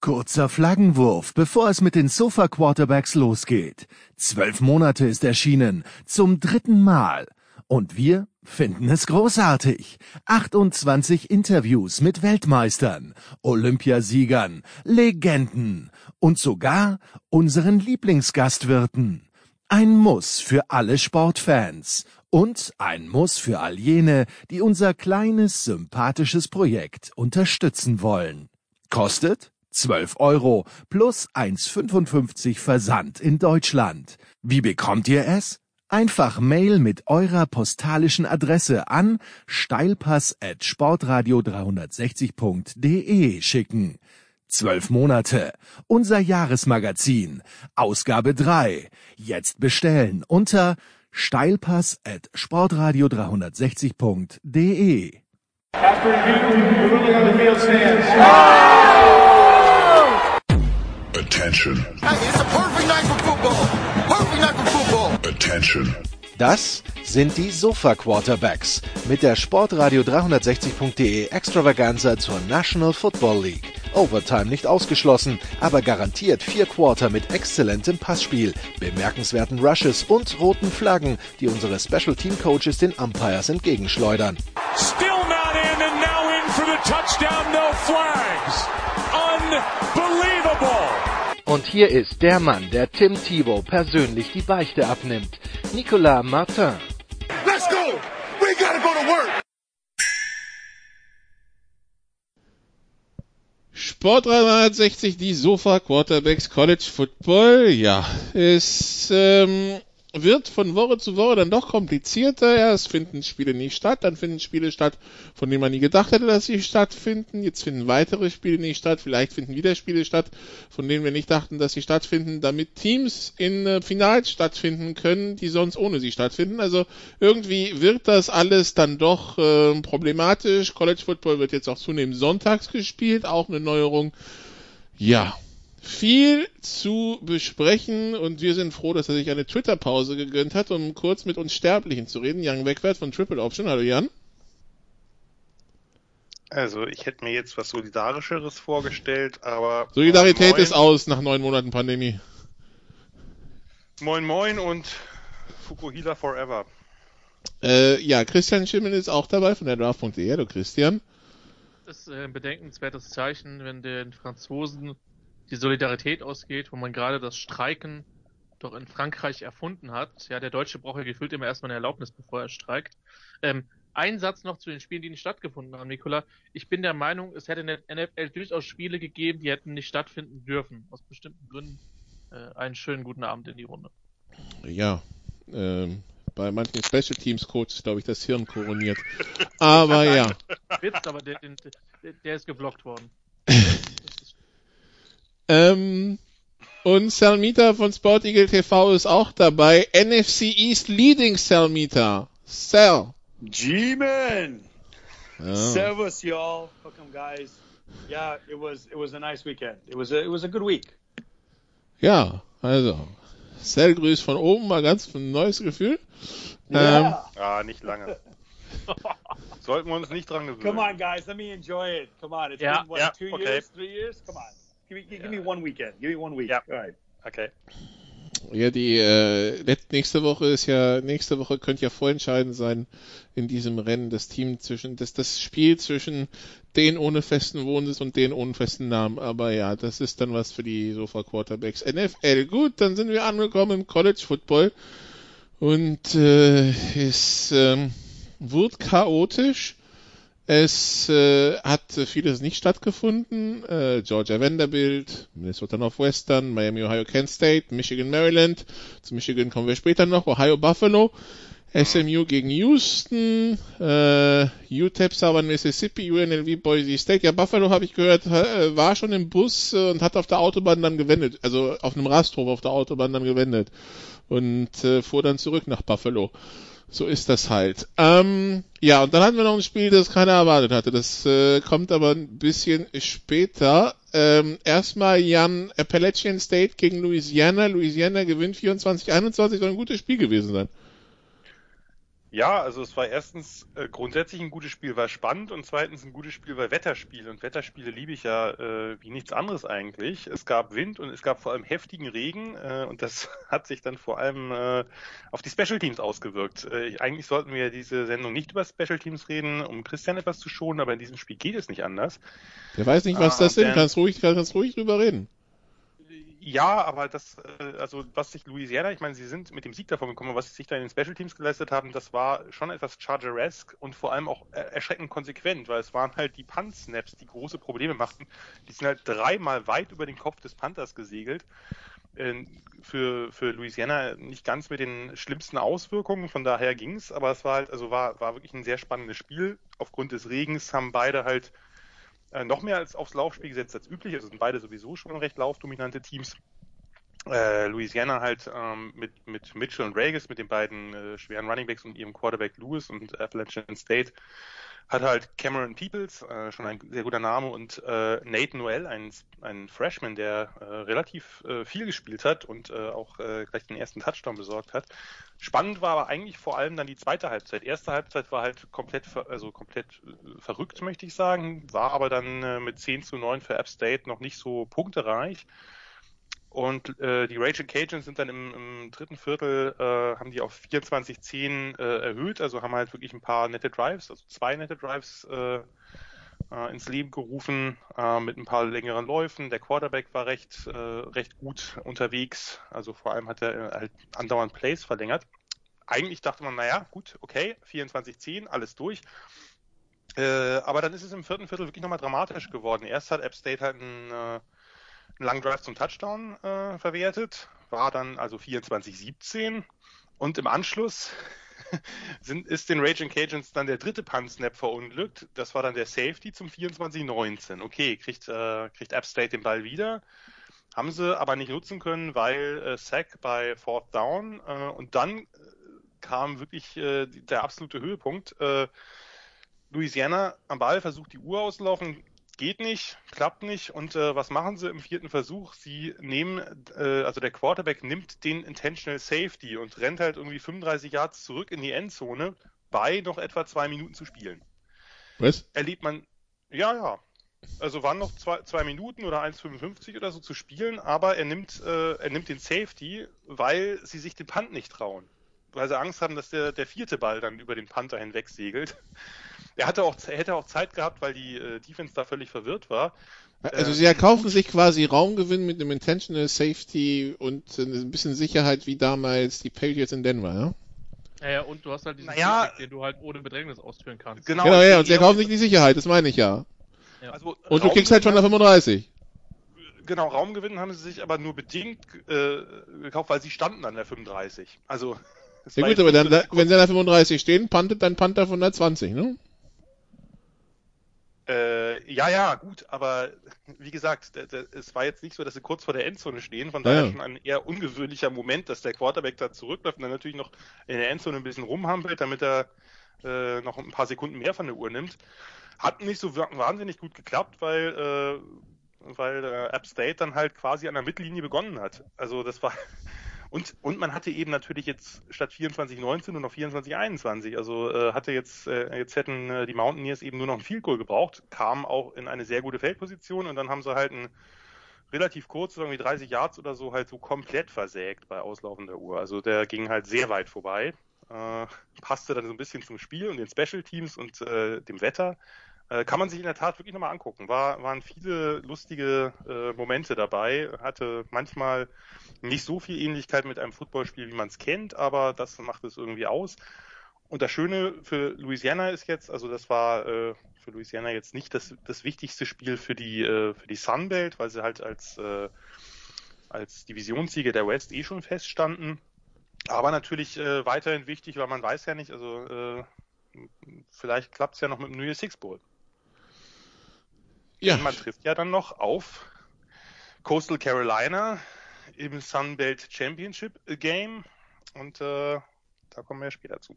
Kurzer Flaggenwurf, bevor es mit den Sofa Quarterbacks losgeht. Zwölf Monate ist erschienen, zum dritten Mal. Und wir finden es großartig. 28 Interviews mit Weltmeistern, Olympiasiegern, Legenden und sogar unseren Lieblingsgastwirten. Ein Muss für alle Sportfans und ein Muss für all jene, die unser kleines, sympathisches Projekt unterstützen wollen. Kostet 12 Euro plus 1,55 Versand in Deutschland. Wie bekommt ihr es? Einfach Mail mit eurer postalischen Adresse an steilpass@sportradio360.de schicken. Zwölf Monate. Unser Jahresmagazin. Ausgabe 3. Jetzt bestellen unter steilpass@sportradio360.de. After review, the ruling on the field stands. Football. Attention. Das sind die Sofa Quarterbacks mit der Sportradio 360.de Extravaganza zur National Football League. Overtime nicht ausgeschlossen, aber garantiert vier Quarter mit exzellentem Passspiel, bemerkenswerten Rushes und roten Flaggen, die unsere Special Team Coaches den Umpires entgegenschleudern. Still not in and now in for the touchdown, no flags. Unbelievable. Und hier ist der Mann, der Tim Thibault persönlich die Beichte abnimmt. Nicolas Martin. Let's go. We gotta go to work. Sport 360, die Sofa Quarterbacks College Football. Ja, es ähm, wird von Woche zu Woche dann doch komplizierter. Ja, es finden Spiele nicht statt, dann finden Spiele statt, von denen man nie gedacht hätte, dass sie stattfinden. Jetzt finden weitere Spiele nicht statt, vielleicht finden wieder Spiele statt, von denen wir nicht dachten, dass sie stattfinden, damit Teams in äh, Finals stattfinden können, die sonst ohne sie stattfinden. Also irgendwie wird das alles dann doch äh, problematisch. College Football wird jetzt auch zunehmend sonntags gespielt, auch eine Neuerung. Ja, viel zu besprechen und wir sind froh, dass er sich eine Twitter-Pause gegönnt hat, um kurz mit uns Sterblichen zu reden. Jan Wegwert von Triple Option. Hallo Jan. Also ich hätte mir jetzt was Solidarischeres vorgestellt, aber. Solidarität moin, ist aus nach neun Monaten Pandemie. Moin Moin und Fukuhila Forever. Äh, ja, Christian Schimmel ist auch dabei von der Draft.de. Hallo Christian. Das ist äh, ein bedenkenswertes Zeichen, wenn den Franzosen die Solidarität ausgeht, wo man gerade das Streiken doch in Frankreich erfunden hat. Ja, der Deutsche braucht ja gefühlt immer erstmal eine Erlaubnis, bevor er streikt. Ähm, ein Satz noch zu den Spielen, die nicht stattgefunden haben, Nikola. Ich bin der Meinung, es hätte in der NFL durchaus Spiele gegeben, die hätten nicht stattfinden dürfen. Aus bestimmten Gründen. Äh, einen schönen guten Abend in die Runde. Ja, ähm, bei manchen Special Teams Coaches, glaube ich, das Hirn koroniert. Aber ja. Witz, aber der, der, der ist geblockt worden. Ähm, und Salmita von Sport Eagle TV ist auch dabei. NFC East Leading Salmita. Sal. G-Man. Ja. Servus, y'all. Welcome, guys. Yeah, it was it was a nice weekend. It was a it was a good week. ja, also. Sal grüßt von oben, mal ganz ein neues Gefühl. Ähm, Yeah. Ah, nicht lange. Sollten wir uns nicht dran gewöhnen. Come on, guys. Let me enjoy it. Come on. It's Yeah. been what Yeah, two okay. years, three years. Come on. Give me give, give me one weekend. Give me one week. Yeah. All right. Okay. Ja, die äh, nächste Woche ist ja nächste Woche könnte ja vorentscheidend sein in diesem Rennen das Team zwischen das das Spiel zwischen den ohne festen Wohnsitz und den ohne festen Namen. Aber ja, das ist dann was für die Sofa Quarterbacks NFL. Gut, dann sind wir angekommen im College Football und äh, es ähm, wird chaotisch. Es äh, hat vieles nicht stattgefunden. Äh, Georgia Vanderbilt, Minnesota Northwestern, Miami, Ohio, Kent State, Michigan, Maryland. Zu Michigan kommen wir später noch. Ohio, Buffalo. SMU gegen Houston, äh, UTEP, Southern Mississippi, UNLV, Boise State. Ja, Buffalo habe ich gehört, äh, war schon im Bus äh, und hat auf der Autobahn dann gewendet, also auf einem Rasthof auf der Autobahn dann gewendet und äh, fuhr dann zurück nach Buffalo. So ist das halt. Ähm, ja, und dann hatten wir noch ein Spiel, das keiner erwartet hatte. Das äh, kommt aber ein bisschen später. Ähm, erstmal Jan Appalachian State gegen Louisiana. Louisiana gewinnt 24-21. Soll ein gutes Spiel gewesen sein. Ja, also es war erstens äh, grundsätzlich ein gutes Spiel, weil spannend und zweitens ein gutes Spiel, weil Wetterspiel und Wetterspiele liebe ich ja äh, wie nichts anderes eigentlich. Es gab Wind und es gab vor allem heftigen Regen äh, und das hat sich dann vor allem äh, auf die Special Teams ausgewirkt. Äh, eigentlich sollten wir diese Sendung nicht über Special Teams reden, um Christian etwas zu schonen, aber in diesem Spiel geht es nicht anders. Der weiß nicht, was Ah, das sind. Kannst ruhig, kannst ruhig drüber reden. Ja, aber das, äh, also was sich Louisiana, ich meine, sie sind mit dem Sieg davon gekommen, was sie sich da in den Special Teams geleistet haben, das war schon etwas Chargeresque und vor allem auch äh, erschreckend konsequent, weil es waren halt die Punt-Snaps, die große Probleme machten. Die sind halt dreimal weit über den Kopf des Panthers gesegelt. Äh, Für, für Louisiana nicht ganz mit den schlimmsten Auswirkungen, von daher ging's, aber es war halt, also war, war wirklich ein sehr spannendes Spiel. Aufgrund des Regens haben beide halt äh, noch mehr als aufs Laufspiel gesetzt als üblich. Also sind beide sowieso schon recht laufdominante Teams. Äh, Louisiana halt ähm, mit, mit Mitchell und Regis, mit den beiden äh, schweren Runningbacks und ihrem Quarterback Lewis und Appalachian State, hat halt Cameron Peoples, äh, schon ein sehr guter Name, und äh, Nate Noel, ein, ein Freshman, der äh, relativ äh, viel gespielt hat und äh, auch äh, gleich den ersten Touchdown besorgt hat. Spannend war aber eigentlich vor allem dann die zweite Halbzeit. Erste Halbzeit war halt komplett, also komplett äh, verrückt, möchte ich sagen, war aber dann äh, mit 10 zu 9 für App State noch nicht so punktereich. Und äh, die Rachel Cajuns sind dann im, im dritten Viertel, äh, haben die auf 24-10 äh, erhöht, also haben halt wirklich ein paar nette Drives, also zwei nette Drives äh, äh, ins Leben gerufen, äh, mit ein paar längeren Läufen. Der Quarterback war recht, äh, recht gut unterwegs, also vor allem hat er äh, halt andauernd Plays verlängert. Eigentlich dachte man, naja, gut, okay, 24-10, alles durch. Äh, aber dann ist es im vierten Viertel wirklich nochmal dramatisch geworden. Erst hat App State halt einen, äh, einen langen Drive zum Touchdown äh, verwertet, war dann also 24-17 und im Anschluss sind, ist den Raging Cajuns dann der dritte Punt-Snap verunglückt. Das war dann der Safety zum 24-19. Okay, kriegt, äh, kriegt App State den Ball wieder. Haben sie aber nicht nutzen können, weil äh, Sack bei Fourth Down äh, und dann äh, kam wirklich äh, der absolute Höhepunkt. Äh, Louisiana am Ball versucht die Uhr auslaufen, geht nicht, klappt nicht und äh, was machen sie im vierten Versuch? Sie nehmen, äh, also der Quarterback nimmt den Intentional Safety und rennt halt irgendwie 35 Yards zurück in die Endzone bei noch etwa zwei Minuten zu spielen. Was? Erlebt man, ja, ja. Also waren noch zwei, zwei Minuten oder 1,55 oder so zu spielen, aber er nimmt, äh, er nimmt den Safety, weil sie sich den Punt nicht trauen. Weil sie Angst haben, dass der, der vierte Ball dann über den Panther hinweg segelt. Er hatte auch, er hätte auch Zeit gehabt, weil die äh, Defense da völlig verwirrt war. Also Äh, sie erkaufen sich quasi Raumgewinn mit einem Intentional Safety und ein bisschen Sicherheit wie damals die Patriots in Denver, ja? Ja, ja, und du hast halt diesen Naja, Feedback, den du halt ohne Bedrängnis ausführen kannst. Genau, Genau, ja, und sie erkaufen sich die Sicherheit, das meine ich ja. Also Und du kriegst halt schon nach Raumgewinn 35. haben- Genau, Raumgewinn haben sie sich aber nur bedingt äh, gekauft, weil sie standen an der 35. Also Ja gut, aber dann, wenn sie an der 35 stehen, puntet dann Panther von der 20, ne? Äh, ja, ja, gut, aber wie gesagt, es war jetzt nicht so, dass sie kurz vor der Endzone stehen, von daher ja. schon ein eher ungewöhnlicher Moment, dass der Quarterback da zurückläuft und dann natürlich noch in der Endzone ein bisschen rumhampelt, damit er äh, noch ein paar Sekunden mehr von der Uhr nimmt. Hat nicht so wa- wahnsinnig gut geklappt, weil, äh, weil äh, App State dann halt quasi an der Mittellinie begonnen hat. Also das war und, und man hatte eben natürlich jetzt statt 24-19 nur noch 24-21. Also äh, hatte jetzt, äh, jetzt hätten äh, die Mountaineers eben nur noch ein Field Goal gebraucht, kamen auch in eine sehr gute Feldposition und dann haben sie halt ein relativ kurz, irgendwie 30 Yards oder so, halt so komplett versägt bei auslaufender Uhr. Also der ging halt sehr weit vorbei. Äh, passte dann so ein bisschen zum Spiel und den Special Teams und äh, dem Wetter. Äh, kann man sich in der Tat wirklich nochmal angucken. War, waren viele lustige äh, Momente dabei. Hatte manchmal nicht so viel Ähnlichkeit mit einem Footballspiel, wie man es kennt, aber das macht es irgendwie aus. Und das Schöne für Louisiana ist jetzt, also das war äh, für Louisiana jetzt nicht das, das wichtigste Spiel für die, äh, für die Sunbelt, weil sie halt als, äh, als Divisionssieger der West eh schon feststanden. Aber natürlich äh, weiterhin wichtig, weil man weiß ja nicht, also äh, vielleicht klappt es ja noch mit dem New Year's Six Bowl. Ja. Man trifft ja dann noch auf Coastal Carolina im Sunbelt Championship Game und äh, da kommen wir später zu.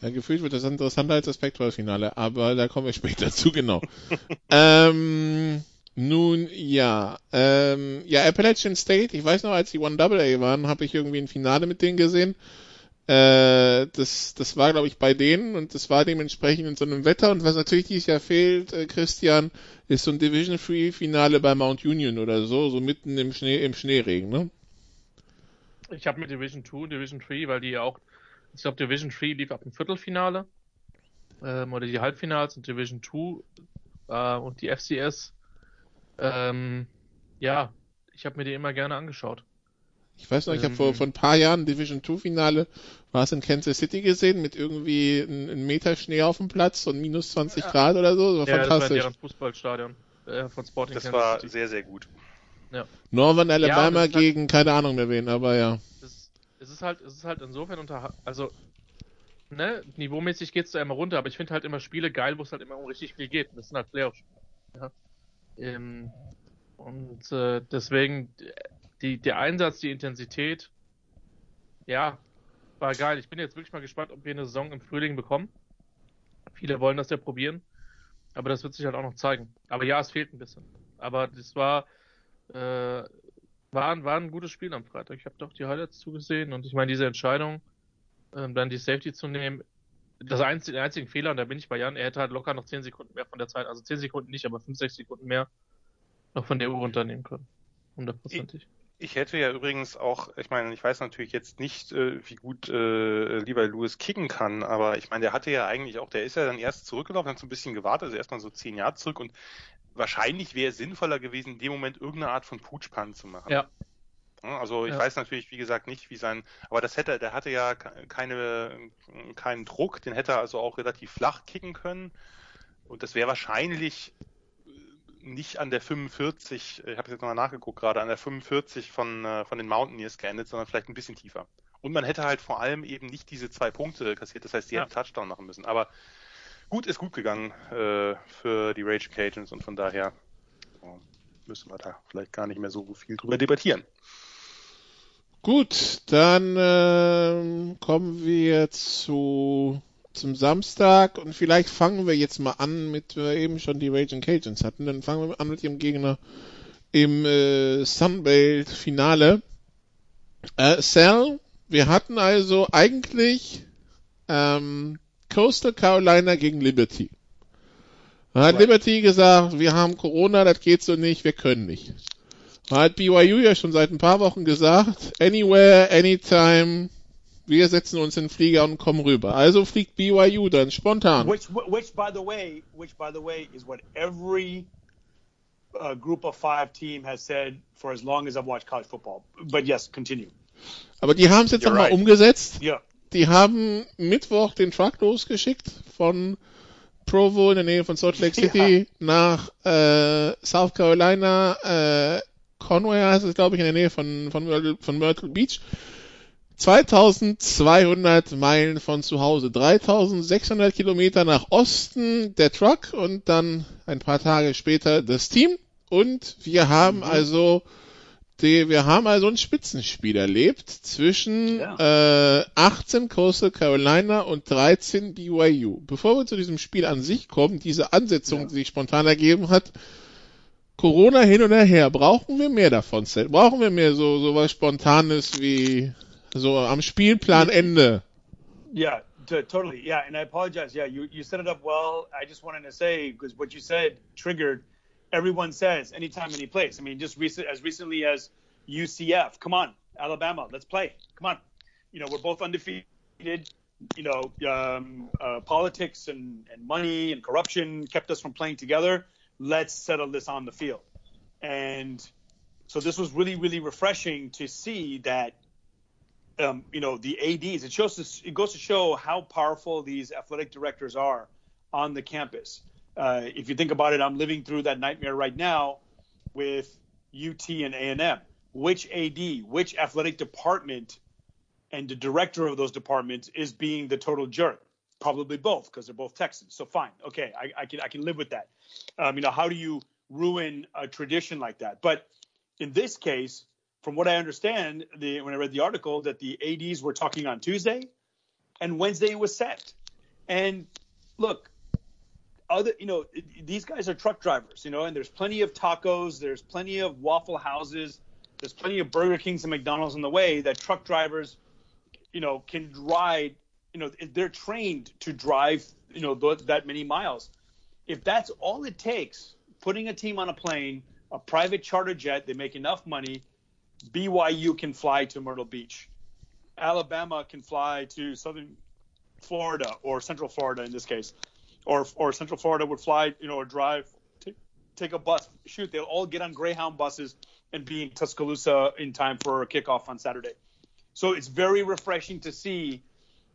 Ja, gefühlt wird das interessanter als das Pac-12-Finale, aber da kommen wir später zu, genau. ähm, nun, ja, ähm, ja, Appalachian State, ich weiß noch, als die One Double A waren, habe ich irgendwie ein Finale mit denen gesehen. Äh, das, das war, glaube ich, bei denen und das war dementsprechend in so einem Wetter. Und was natürlich dieses Jahr fehlt, äh, Christian, ist so ein Division Free Finale bei Mount Union oder so, so mitten im Schnee, im Schneeregen, ne? Ich habe mit Division 2, Division 3, weil die ja auch, ich glaube, Division 3 lief ab dem Viertelfinale ähm, oder die Halbfinals und Division 2 äh, und die FCS. Ähm, ja, ich habe mir die immer gerne angeschaut. Ich weiß noch, ich habe vor, vor ein paar Jahren Division 2 Finale, war es in Kansas City gesehen, mit irgendwie einem Meter Schnee auf dem Platz und minus 20 ja. Grad oder so. Das war ja, fantastisch. Das war deren Fußballstadion äh, von Sporting Das Kansas war City. sehr, sehr gut. Ja. Northern Alabama das ist halt- gegen keine Ahnung mehr wen, aber ja. Es, es ist halt, es ist halt insofern unter, also, ne, niveaumäßig geht's da immer runter, aber ich finde halt immer Spiele geil, wo es halt immer um richtig viel geht. Das sind halt Playoffs. Ja. Ähm, und äh, deswegen die, der Einsatz, die Intensität, ja, war geil. Ich bin jetzt wirklich mal gespannt, ob wir eine Saison im Frühling bekommen. Viele wollen das ja probieren, aber das wird sich halt auch noch zeigen. Aber ja, es fehlt ein bisschen. Aber das war, äh, war, war ein gutes Spiel am Freitag. Ich habe doch die Highlights zugesehen und ich meine, diese Entscheidung, ähm, dann die Safety zu nehmen, das einzige, der einzige Fehler, und da bin ich bei Jan, er hätte halt locker noch 10 Sekunden mehr von der Zeit, also 10 Sekunden nicht, aber 5, 6 Sekunden mehr noch von der Uhr runternehmen können. Hundertprozentig. Ich hätte ja übrigens auch, ich meine, ich weiß natürlich jetzt nicht, äh, wie gut äh, Levi Lewis kicken kann, aber ich meine, der hatte ja eigentlich auch, der ist ja dann erst zurückgelaufen, hat so ein bisschen gewartet, also erstmal so zehn Jahre zurück und wahrscheinlich wäre es sinnvoller gewesen, in dem Moment irgendeine Art von Putschpan zu machen. Ja. Also ich Ja. weiß natürlich, wie gesagt, nicht, wie sein, aber das hätte, der hatte ja ke- keine, keinen Druck, den hätte er also auch relativ flach kicken können. Und das wäre wahrscheinlich nicht an der 45, ich habe jetzt nochmal nachgeguckt gerade, an der 45 von, äh, von den Mountaineers geendet, sondern vielleicht ein bisschen tiefer. Und man hätte halt vor allem eben nicht diese zwei Punkte kassiert, das heißt, die Ja. hätten Touchdown machen müssen. Aber gut ist gut gegangen äh, für die Rage Cajuns und von daher äh, müssen wir da vielleicht gar nicht mehr so viel drüber debattieren. Gut, dann ähm, kommen wir zu zum Samstag und vielleicht fangen wir jetzt mal an mit wir eben schon die Raging Cajuns hatten, dann fangen wir an mit ihrem Gegner im äh, Sunbelt Finale. Äh, Sal, wir hatten also eigentlich ähm, Coastal Carolina gegen Liberty. Hat Right. Liberty gesagt, wir haben Corona, das geht so nicht, wir können nicht. Hat BYU ja schon seit ein paar Wochen gesagt, anywhere, anytime, wir setzen uns in den Flieger und kommen rüber. Also fliegt BYU dann spontan. Which, which, by the way, which, by the way, is what every uh, Group of Five team has said for as long as I've watched college football. But yes, continue. Aber die haben es jetzt nochmal right. umgesetzt. Yeah. Die haben Mittwoch den Truck losgeschickt von Provo in der Nähe von Salt Lake City nach äh, South Carolina, äh, Conway heißt es, glaube ich, in der Nähe von, von, Myrtle, von Myrtle Beach. 2200 Meilen von zu Hause, 3600 Kilometer nach Osten der Truck und dann ein paar Tage später das Team. Und wir haben also die, wir haben also ein Spitzenspiel erlebt zwischen äh, 18 Coastal Carolina und 13 BYU. Bevor wir zu diesem Spiel an sich kommen, diese Ansetzung, Ja. die sich spontan ergeben hat, Corona hin und her, brauchen wir mehr davon, Seth? Brauchen wir mehr so, so was Spontanes wie so am Spielplanende? Yeah, t- totally. Yeah, and I apologize. Yeah, you, you set it up well. I just wanted to say because what you said triggered. Everyone says anytime, any place. I mean, just recent as recently as UCF. Come on, Alabama, let's play. Come on. You know, we're both undefeated. You know, um, uh, politics and, and money and corruption kept us from playing together. Let's settle this on the field. And so this was really, really refreshing to see that um, you know the ads it shows it goes to show how powerful these athletic directors are on the campus. Uh, if you think about it i'm living through that nightmare right now with ut and a&m which ad which athletic department and the director of those departments is being the total jerk? Probably both because they're both texans. So fine. Okay I, I can i can live with that. Um, you know how do you ruin a tradition like that? But in this case from what I understand, the, when I read the article, that the ADs were talking on Tuesday, and Wednesday was set. And look, other you know these guys are truck drivers, you know, and there's plenty of tacos, there's plenty of Waffle Houses, there's plenty of Burger Kings and McDonald's on the way that truck drivers you know, can ride, you know, they're trained to drive, you know, th- that many miles. If that's all it takes, putting a team on a plane, a private charter jet, they make enough money. BYU can fly to Myrtle Beach. Alabama can fly to Southern Florida or Central Florida in this case, or or Central Florida would fly, you know, or drive, t- take a bus. Shoot, they'll all get on Greyhound buses and be in Tuscaloosa in time for a kickoff on Saturday. So it's very refreshing to see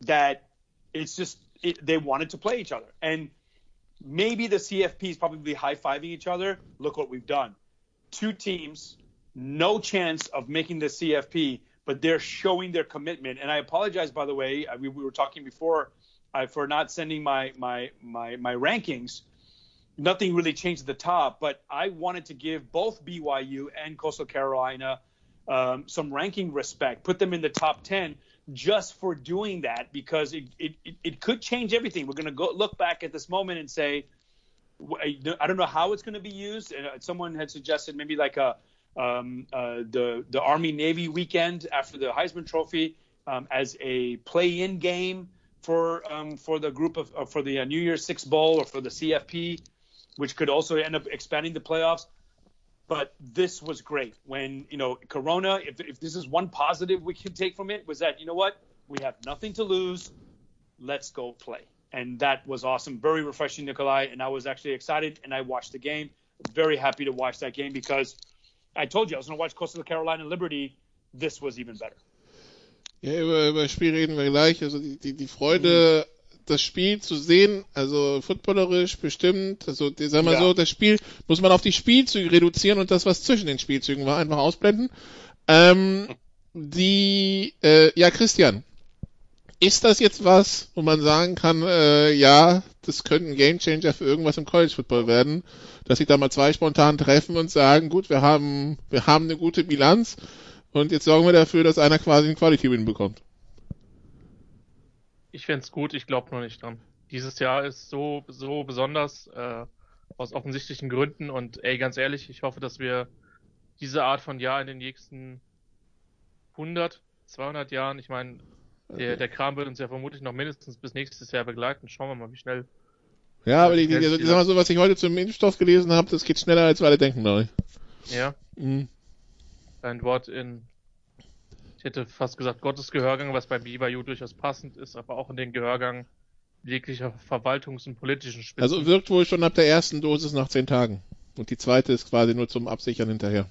that it's just it, they wanted to play each other, and maybe the CFP is probably high fiving each other. Look what we've done. Two teams, no chance of making the CFP, but they're showing their commitment. And I apologize, by the way, we, we were talking before uh, for not sending my my my my rankings. Nothing really changed at the top, but I wanted to give both BYU and Coastal Carolina um, some ranking respect, put them in the top ten just for doing that because it, it, it could change everything. We're going to go look back at this moment and say, I don't know how it's going to be used. And someone had suggested maybe like a um, uh, the the Army Navy weekend after the Heisman Trophy um, as a play-in game for um, for the group of uh, for the uh, New Year's Six Bowl or for the CFP, which could also end up expanding the playoffs. But this was great when you know Corona. If, if this is one positive we can take from it was that you know what we have nothing to lose. Let's go play, and that was awesome. Very refreshing, Nikolai. And I was actually excited, and I watched the game. Very happy to watch that game because I told you I was going to watch Coastal Carolina Liberty. This was even better. Ja, über, über das Spiel reden wir gleich. Also die, die, die Freude, mhm. das Spiel zu sehen, also footballerisch bestimmt, also die, sag mal ja. so, das Spiel muss man auf die Spielzüge reduzieren und das, was zwischen den Spielzügen war, einfach ausblenden. Ähm, die, äh, ja, Christian, ist das jetzt was, wo man sagen kann, äh, ja, das könnte ein Gamechanger für irgendwas im College Football werden, dass sich da mal zwei spontan treffen und sagen, gut, wir haben, wir haben eine gute Bilanz und jetzt sorgen wir dafür, dass einer quasi einen Quality Win bekommt. Ich fände gut, ich glaube nur nicht dran. Dieses Jahr ist so, so besonders, äh, aus offensichtlichen Gründen und ey, ganz ehrlich, ich hoffe, dass wir diese Art von Jahr in den nächsten 100, 200 Jahren, ich meine, der, der Kram wird uns ja vermutlich noch mindestens bis nächstes Jahr begleiten. Schauen wir mal, wie schnell. Ja, aber die, die, die, sag mal so, was ich heute zum Impfstoff gelesen habe, das geht schneller, als wir alle denken, glaube ich. Ja. Mhm. Ein Wort in, ich hätte fast gesagt Gottesgehörgang, was bei BYU durchaus passend ist, aber auch in den Gehörgang jeglicher Verwaltungs- und politischen Spitzen. Also wirkt wohl schon ab der ersten Dosis nach zehn Tagen. Und die zweite ist quasi nur zum Absichern hinterher.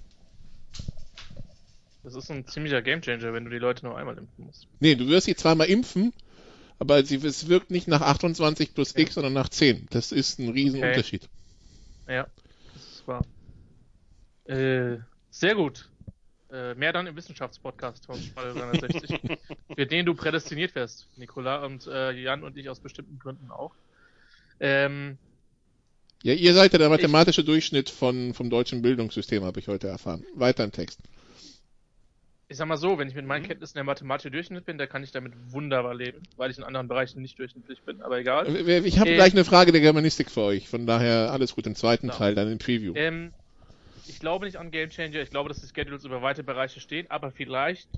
Das ist ein ziemlicher Gamechanger, wenn du die Leute nur einmal impfen musst. Nee, du wirst sie zweimal impfen, aber sie, es wirkt nicht nach 28 plus X, sondern nach 10. Das ist ein Riesenunterschied. Okay. Ja, das ist wahr. Äh, sehr gut. Äh, mehr dann im Wissenschaftspodcast von Spalle 360, für den du prädestiniert wärst, Nikola und äh, Jan und ich aus bestimmten Gründen auch. Ähm, ja, ihr seid ja der mathematische ich, Durchschnitt von, vom deutschen Bildungssystem, habe ich heute erfahren. Weiter im Text ich sag mal so, wenn ich mit meinen mhm. Kenntnissen der Mathematik durchschnittlich bin, dann kann ich damit wunderbar leben, weil ich in anderen Bereichen nicht durchschnittlich bin, aber egal. Ich habe äh, gleich eine Frage der Germanistik für euch, von daher alles gut im zweiten genau. Teil, dann im Preview. Ähm, ich glaube nicht an Game Changer, ich glaube, dass die Schedules über weite Bereiche stehen, aber vielleicht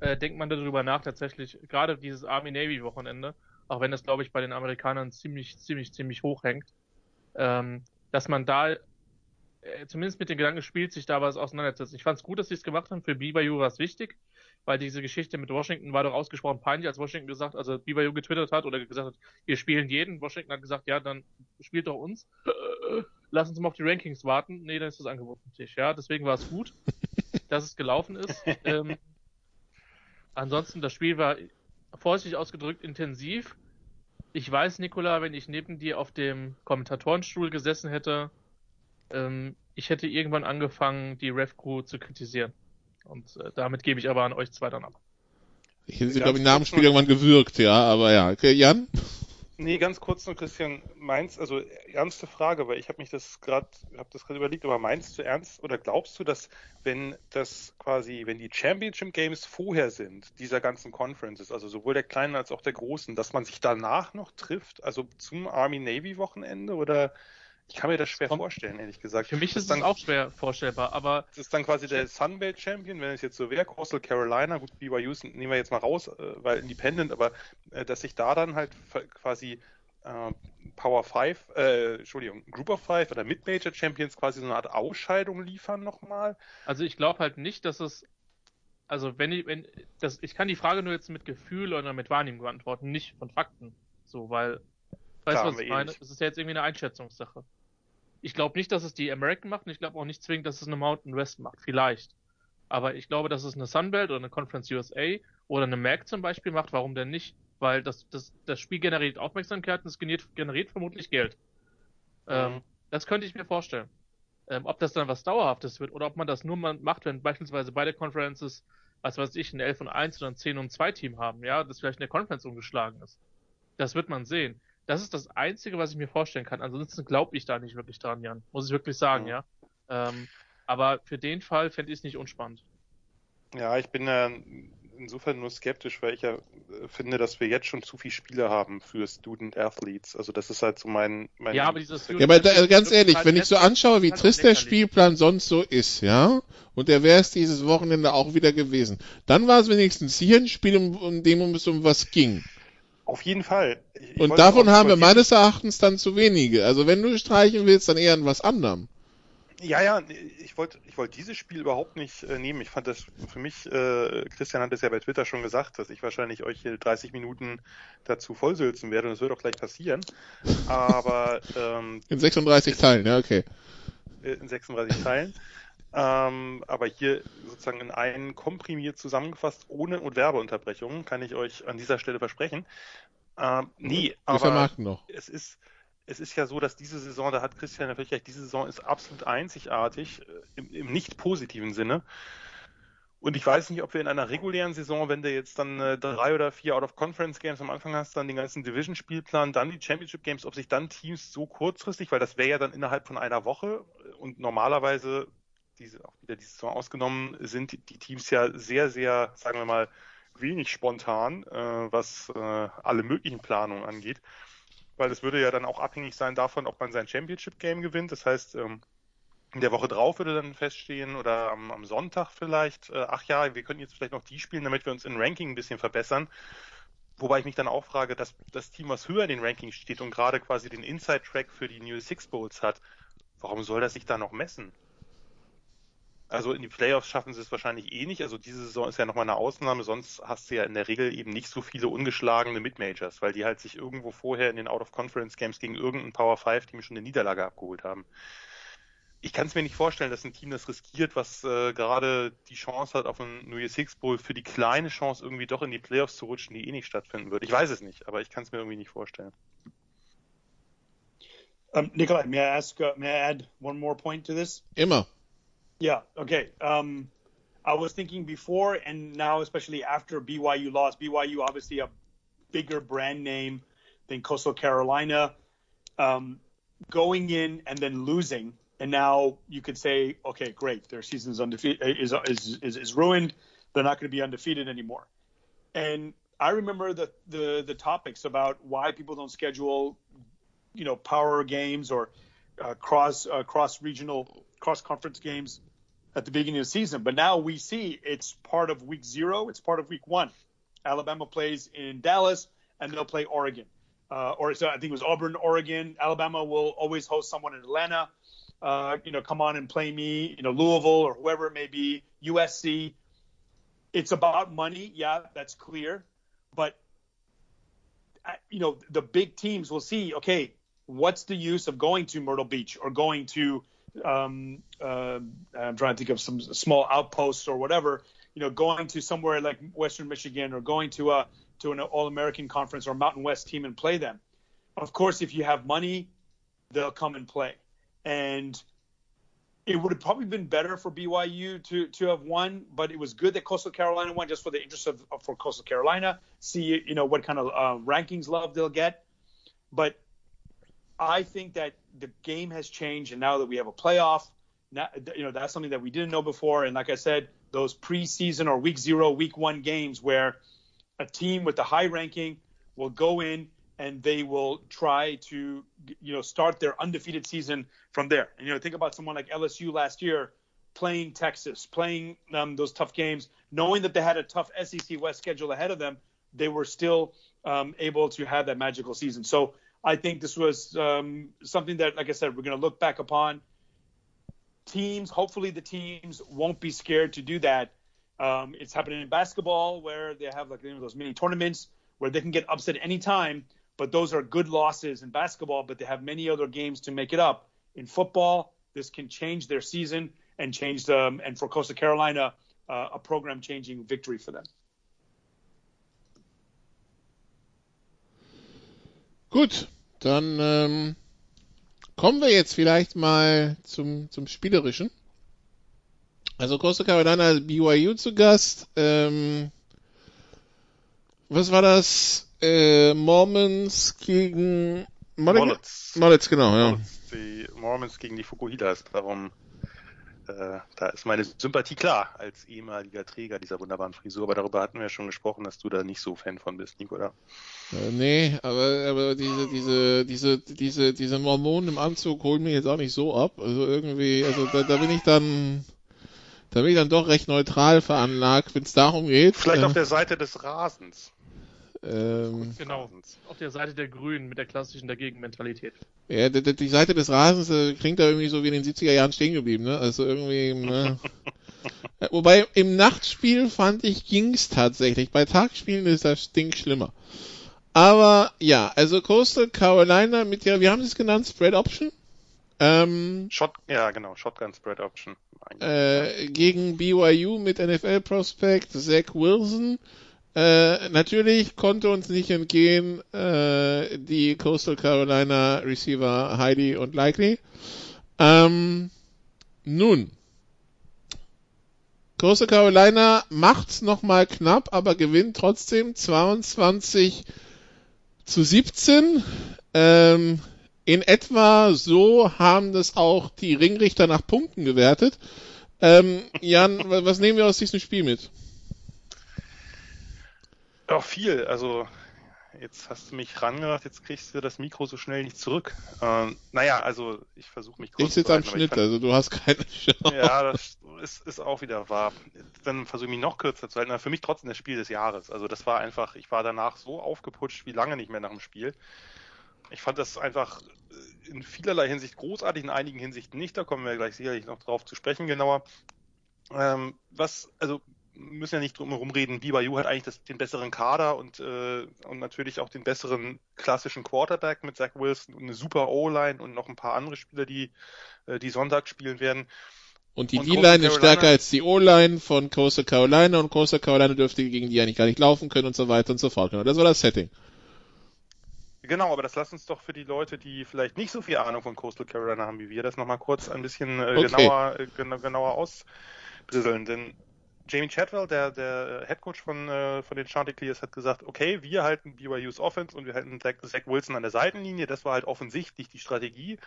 äh, denkt man darüber nach, tatsächlich, gerade dieses Army-Navy-Wochenende, auch wenn das, glaube ich, bei den Amerikanern ziemlich, ziemlich, ziemlich hoch hängt, ähm, dass man da äh, zumindest mit den Gedanken spielt, sich da was auseinanderzusetzen. Ich fand es gut, dass sie es gemacht haben. Für BYU war es wichtig, weil diese Geschichte mit Washington war doch ausgesprochen peinlich, als Washington gesagt, also BYU getwittert hat oder gesagt hat, wir spielen jeden. Washington hat gesagt, ja, dann spielt doch uns. Lass uns mal auf die Rankings warten. Nee, dann ist das Angebot Tisch. Ja, deswegen war es gut, dass es gelaufen ist. Ähm, ansonsten, das Spiel war vorsichtig ausgedrückt intensiv. Ich weiß, Nikola, wenn ich neben dir auf dem Kommentatorenstuhl gesessen hätte, ähm, ich hätte irgendwann angefangen, die Rev-Crew zu kritisieren. Und äh, damit gebe ich aber an euch zwei dann ab. Ich hätte sie, glaube ich, nach dem Spiel irgendwann gewürgt, ja, aber ja. Okay, Jan? Nee, ganz kurz noch, Christian, meinst, also ernste Frage, weil ich habe mich das gerade, habe das gerade überlegt, aber meinst du ernst oder glaubst du, dass wenn das quasi, wenn die Championship Games vorher sind, dieser ganzen Conferences, also sowohl der kleinen als auch der großen, dass man sich danach noch trifft, also zum Army Navy Wochenende oder Ich kann mir das schwer vorstellen, ehrlich gesagt. Für mich das ist es auch schwer vorstellbar, aber. Das ist dann quasi der Sunbelt Champion, wenn es jetzt so wäre, Coastal Carolina, gut, BYU nehmen wir jetzt mal raus, äh, weil Independent, aber äh, dass sich da dann halt quasi äh, Power 5, äh, Entschuldigung, Group of Five oder Mid-Major Champions quasi so eine Art Ausscheidung liefern nochmal. Also ich glaube halt nicht, dass es also wenn ich, wenn, das, ich kann die Frage nur jetzt mit Gefühl oder mit Wahrnehmung beantworten, nicht von Fakten. So, weil, weißt du, was ich meine? Es ist ja jetzt irgendwie eine Einschätzungssache. Ich glaube nicht, dass es die American macht und ich glaube auch nicht zwingend, dass es eine Mountain West macht. Vielleicht. Aber ich glaube, dass es eine Sunbelt oder eine Conference USA oder eine MAC zum Beispiel macht. Warum denn nicht? Weil das, das, das Spiel generiert Aufmerksamkeit und es generiert, generiert vermutlich Geld. Mhm. Ähm, das könnte ich mir vorstellen. Ähm, ob das dann was Dauerhaftes wird oder ob man das nur macht, wenn beispielsweise beide Conferences, was weiß ich, ein 11 und 1 oder ein 10 und 2 Team haben, ja, das vielleicht in der Conference umgeschlagen ist. Das wird man sehen. Das ist das Einzige, was ich mir vorstellen kann. Ansonsten glaube ich da nicht wirklich dran, Jan. Muss ich wirklich sagen, ja. ja. Ähm, aber für den Fall fände ich es nicht unspannend. Ja, ich bin äh, insofern nur skeptisch, weil ich ja äh, finde, dass wir jetzt schon zu viele Spiele haben für Student Athletes. Also das ist halt so mein, mein Ja, aber dieses ja, aber da, ganz ehrlich, wenn ich so anschaue, wie trist der Spielplan sonst so ist, ja, und der wäre es dieses Wochenende auch wieder gewesen, dann war es wenigstens hier ein Spiel, um, um dem es um was ging. Auf jeden Fall. Ich und davon haben wir meines Erachtens dann zu wenige. Also wenn du streichen willst, dann eher an was anderem. Ja, ja, ich wollte ich wollte dieses Spiel überhaupt nicht äh, nehmen. Ich fand das für mich, äh, Christian hat es ja bei Twitter schon gesagt, dass ich wahrscheinlich euch hier 30 Minuten dazu vollsülzen werde und das wird auch gleich passieren. Aber ähm, in 36 ist, Teilen, ja, okay. Äh, in 36 Teilen. Ähm, aber hier sozusagen in einen komprimiert zusammengefasst, ohne und Werbeunterbrechungen, kann ich euch an dieser Stelle versprechen. Ähm, nee, Wir aber noch. es ist es ist ja so, dass diese Saison, da hat Christian natürlich recht, diese Saison ist absolut einzigartig, äh, im, im nicht positiven Sinne. Und ich weiß nicht, ob wir in einer regulären Saison, wenn du jetzt dann äh, drei oder vier Out-of-Conference-Games am Anfang hast, dann den ganzen Division-Spielplan, dann die Championship-Games, ob sich dann Teams so kurzfristig, weil das wäre ja dann innerhalb von einer Woche und normalerweise, diese, auch wieder die Saison ausgenommen, sind die, Teams ja sehr, sehr, sagen wir mal, wenig spontan, äh, was äh, alle möglichen Planungen angeht weil es würde ja dann auch abhängig sein davon, ob man sein Championship-Game gewinnt. Das heißt, ähm, in der Woche drauf würde dann feststehen oder am, am Sonntag vielleicht, äh, ach ja, wir könnten jetzt vielleicht noch die spielen, damit wir uns im Ranking ein bisschen verbessern. Wobei ich mich dann auch frage, dass das Team, was höher in den Rankings steht und gerade quasi den Inside-Track für die New Six Bowls hat, warum soll das sich da noch messen? Also in die Playoffs schaffen sie es wahrscheinlich eh nicht. Also diese Saison ist ja nochmal eine Ausnahme. Sonst hast du ja in der Regel eben nicht so viele ungeschlagene Mid-Majors, weil die halt sich irgendwo vorher in den Out-of-Conference-Games gegen irgendein Power-5-Team schon eine Niederlage abgeholt haben. Ich kann es mir nicht vorstellen, dass ein Team das riskiert, was äh, gerade die Chance hat auf einen New Year's Six Bowl für die kleine Chance irgendwie doch in die Playoffs zu rutschen, die eh nicht stattfinden wird. Ich weiß es nicht, aber ich kann es mir irgendwie nicht vorstellen. Um, Nikolai, may I ask, uh, may I add one more point to this? Immer. Yeah. Okay. Um, I was thinking before and now, especially after BYU lost. BYU obviously a bigger brand name than Coastal Carolina. Um, going in and then losing, and now you could say, okay, great, their season's undefeated is is is, is ruined. They're not going to be undefeated anymore. And I remember the, the the topics about why people don't schedule, you know, power games or uh, cross uh, cross regional cross conference games at the beginning of the season. But now we see it's part of week zero, it's part of week one. Alabama plays in Dallas, and they'll play Oregon. Uh, or so I think it was Auburn, Oregon. Alabama will always host someone in Atlanta. Uh, you know, come on and play me. You know, Louisville or whoever it may be. USC. It's about money. Yeah, that's clear. But you know, the big teams will see. Okay, what's the use of going to Myrtle Beach or going to um, uh, I'm trying to think of some small outposts or whatever, you know, going to somewhere like Western Michigan or going to a to an All American conference or Mountain West team and play them. Of course, if you have money, they'll come and play. And it would have probably been better for BYU to to have won, but it was good that Coastal Carolina won just for the interest of, for Coastal Carolina. See, you know, what kind of uh, rankings love they'll get. But I think that the game has changed, and now that we have a playoff, now, you know that's something that we didn't know before. And like I said, those preseason or week zero, week one games where a team with a high ranking will go in and they will try to you know start their undefeated season from there. And you know, think about someone like LSU last year playing Texas, playing um, those tough games, knowing that they had a tough SEC West schedule ahead of them. They were still um, able to have that magical season. So I think this was um, something that, like I said, we're going to look back upon. Teams, hopefully, the teams won't be scared to do that. Um, it's happening in basketball where they have like you know, those mini tournaments where they can get upset anytime, but those are good losses in basketball, but they have many other games to make it up. In football, this can change their season and change them, and for Coastal Carolina, uh, a program changing victory for them. Gut, dann ähm, kommen wir jetzt vielleicht mal zum, zum Spielerischen. Also Coastal Carolina BYU zu Gast. Ähm, was war das? Äh, Mormons gegen Mollets. Mollets, genau, ja. Mollets, die Mormons gegen die Fukuhilas. Darum, äh, da ist meine Sympathie klar als ehemaliger Träger dieser wunderbaren Frisur. Aber darüber hatten wir ja schon gesprochen, dass du da nicht so Fan von bist, Nico, oder? Äh, nee, aber, aber diese, diese, diese, diese, diese Mormonen im Anzug holen mich jetzt auch nicht so ab. Also irgendwie, also da, da bin ich dann, da bin ich dann doch recht neutral veranlagt, wenn es darum geht. Vielleicht äh, auf der Seite des Rasens. Ähm, Genau. Auf der Seite der Grünen mit der klassischen Dagegen-Mentalität. Ja, die, die Seite des Rasens äh, klingt da irgendwie so wie in den 70er Jahren stehen geblieben, ne? Also irgendwie, ne? Äh, Wobei im Nachtspiel fand ich ging's tatsächlich. Bei Tagspielen ist das Ding schlimmer. Aber ja, also Coastal Carolina mit der, wie haben sie es genannt? Spread Option? Ähm, Shot, ja, genau, Shotgun Spread Option. äh, gegen BYU mit NFL Prospect Zach Wilson. Äh, natürlich konnte uns nicht entgehen äh, die Coastal Carolina Receiver Heidi und Likely. Ähm, nun, Coastal Carolina macht's nochmal knapp, aber gewinnt trotzdem 22 zu 17. Ähm, in etwa so haben das auch die Ringrichter nach Punkten gewertet. Ähm, Jan, wa- was nehmen wir aus diesem Spiel mit? Ja, viel. Also, jetzt hast du mich rangemacht, jetzt kriegst du das Mikro so schnell nicht zurück. Ähm, naja, also, ich versuche mich kurz Ich sitze am Schnitt, also du hast keine Chance. Ja, das ist, ist auch wieder wahr. Dann versuche ich mich noch kürzer zu halten. Aber für mich trotzdem das Spiel des Jahres. Also das war einfach, ich war danach so aufgeputscht wie lange nicht mehr nach dem Spiel. Ich fand das einfach äh, in vielerlei Hinsicht großartig, in einigen Hinsichten nicht. Da kommen wir gleich sicherlich noch drauf zu sprechen genauer. Ähm, was, also müssen ja nicht drum herum reden, BYU hat eigentlich das, den besseren Kader und, äh, und natürlich auch den besseren klassischen Quarterback mit Zach Wilson und eine super O-Line und noch ein paar andere Spieler, die, äh, die Sonntag spielen werden. Und die D-Line ist stärker als die O-Line von Coastal Carolina und Coastal Carolina dürfte gegen die eigentlich gar nicht laufen können und so weiter und so fort. Genau, das war das Setting. Genau, aber das lass uns doch für die Leute, die vielleicht nicht so viel Ahnung von Coastal Carolina haben wie wir, das nochmal kurz ein bisschen äh, Okay. genauer, äh, genau, genauer ausdrisseln. Denn Jamie Chadwell, der, der Head Coach von, äh, von den Chanticleers, hat gesagt, okay, wir halten BYU's Offense und wir halten Zach, Zach Wilson an der Seitenlinie. Das war halt offensichtlich die Strategie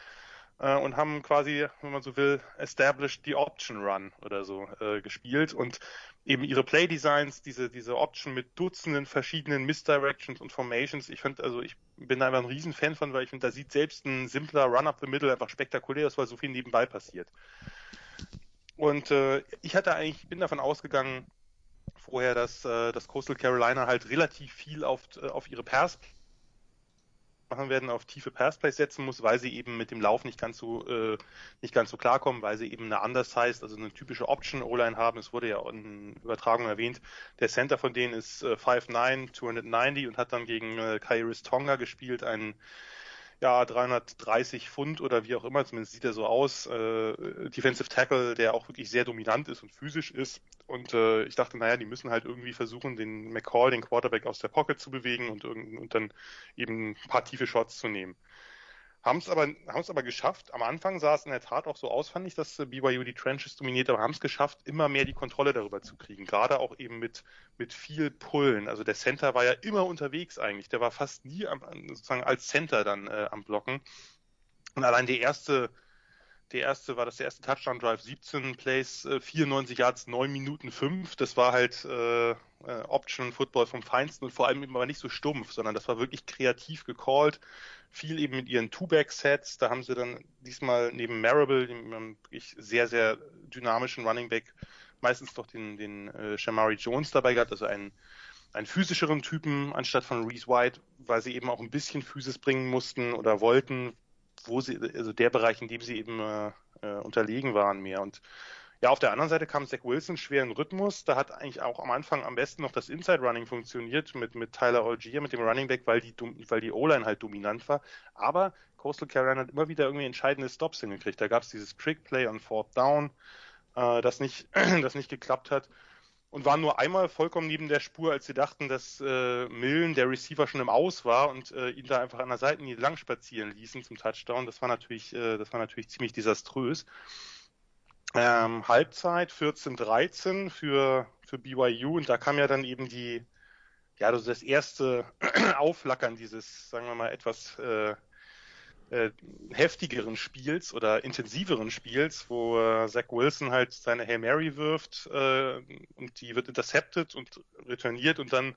äh, und haben quasi, wenn man so will, established the Option Run oder so äh, gespielt und eben ihre Play Designs, diese, diese Option mit Dutzenden verschiedenen Misdirections und Formations. Ich finde, also ich bin da einfach ein Riesenfan von, weil ich finde, da sieht selbst ein simpler Run up the Middle einfach spektakulär aus, weil so viel nebenbei passiert. Und äh, ich hatte eigentlich, bin davon ausgegangen, vorher, dass, äh, dass Coastal Carolina halt relativ viel auf, äh, auf ihre Pass machen werden, auf tiefe Passplays setzen muss, weil sie eben mit dem Lauf nicht ganz so äh, nicht ganz so klarkommen, weil sie eben eine undersized, also eine typische Option O-Line haben. Es wurde ja in Übertragung erwähnt. Der Center von denen ist äh, 5'9", 290 und hat dann gegen äh, Kairis Tonga gespielt, einen ja, 330 Pfund oder wie auch immer, zumindest sieht er so aus, äh, Defensive Tackle, der auch wirklich sehr dominant ist und physisch ist. Und äh, ich dachte, naja, die müssen halt irgendwie versuchen, den McCall, den Quarterback aus der Pocket zu bewegen und, und dann eben ein paar tiefe Shots zu nehmen. Haben es aber, haben es aber geschafft. Am Anfang sah es in der Tat auch so aus, fand ich, dass äh, BYU die Trenches dominiert, aber haben es geschafft, immer mehr die Kontrolle darüber zu kriegen. Gerade auch eben mit, mit viel Pullen. Also der Center war ja immer unterwegs eigentlich. Der war fast nie am, sozusagen als Center dann äh, am Blocken. Und allein der erste, der erste war das der erste Touchdown Drive, 17 Plays, äh, 94 Yards, 9 Minuten 5. Das war halt äh, äh, Option Football vom Feinsten und vor allem eben aber nicht so stumpf, sondern das war wirklich kreativ gecallt. Viel eben mit ihren Two-Back-Sets. Da haben sie dann diesmal neben Marable, dem wirklich sehr, sehr dynamischen Running Back, meistens doch den, den äh, Shamari Jones dabei gehabt, also einen, einen physischeren Typen anstatt von Reese White, weil sie eben auch ein bisschen Physis bringen mussten oder wollten, wo sie, also der Bereich, in dem sie eben äh, äh, unterlegen waren mehr. Und ja, auf der anderen Seite kam Zach Wilson schweren Rhythmus. Da hat eigentlich auch am Anfang am besten noch das Inside Running funktioniert mit, mit Tyler Algier, mit dem Running Back, weil die, weil die O-Line halt dominant war. Aber Coastal Carolina hat immer wieder irgendwie entscheidende Stops hingekriegt. Da gab es dieses Trick Play on Fourth Down, äh, das nicht, das nicht geklappt hat und waren nur einmal vollkommen neben der Spur, als sie dachten, dass äh, Millen, der Receiver, schon im Aus war und äh, ihn da einfach an der Seitenlinie lang spazieren ließen zum Touchdown. Das war natürlich, äh, das war natürlich ziemlich desaströs. Ähm, Halbzeit 14-13 für, für BYU und da kam ja dann eben die, ja, also das erste Aufflackern dieses, sagen wir mal, etwas äh, äh, heftigeren Spiels oder intensiveren Spiels, wo äh, Zach Wilson halt seine Hail Mary wirft äh, und die wird intercepted und returniert und dann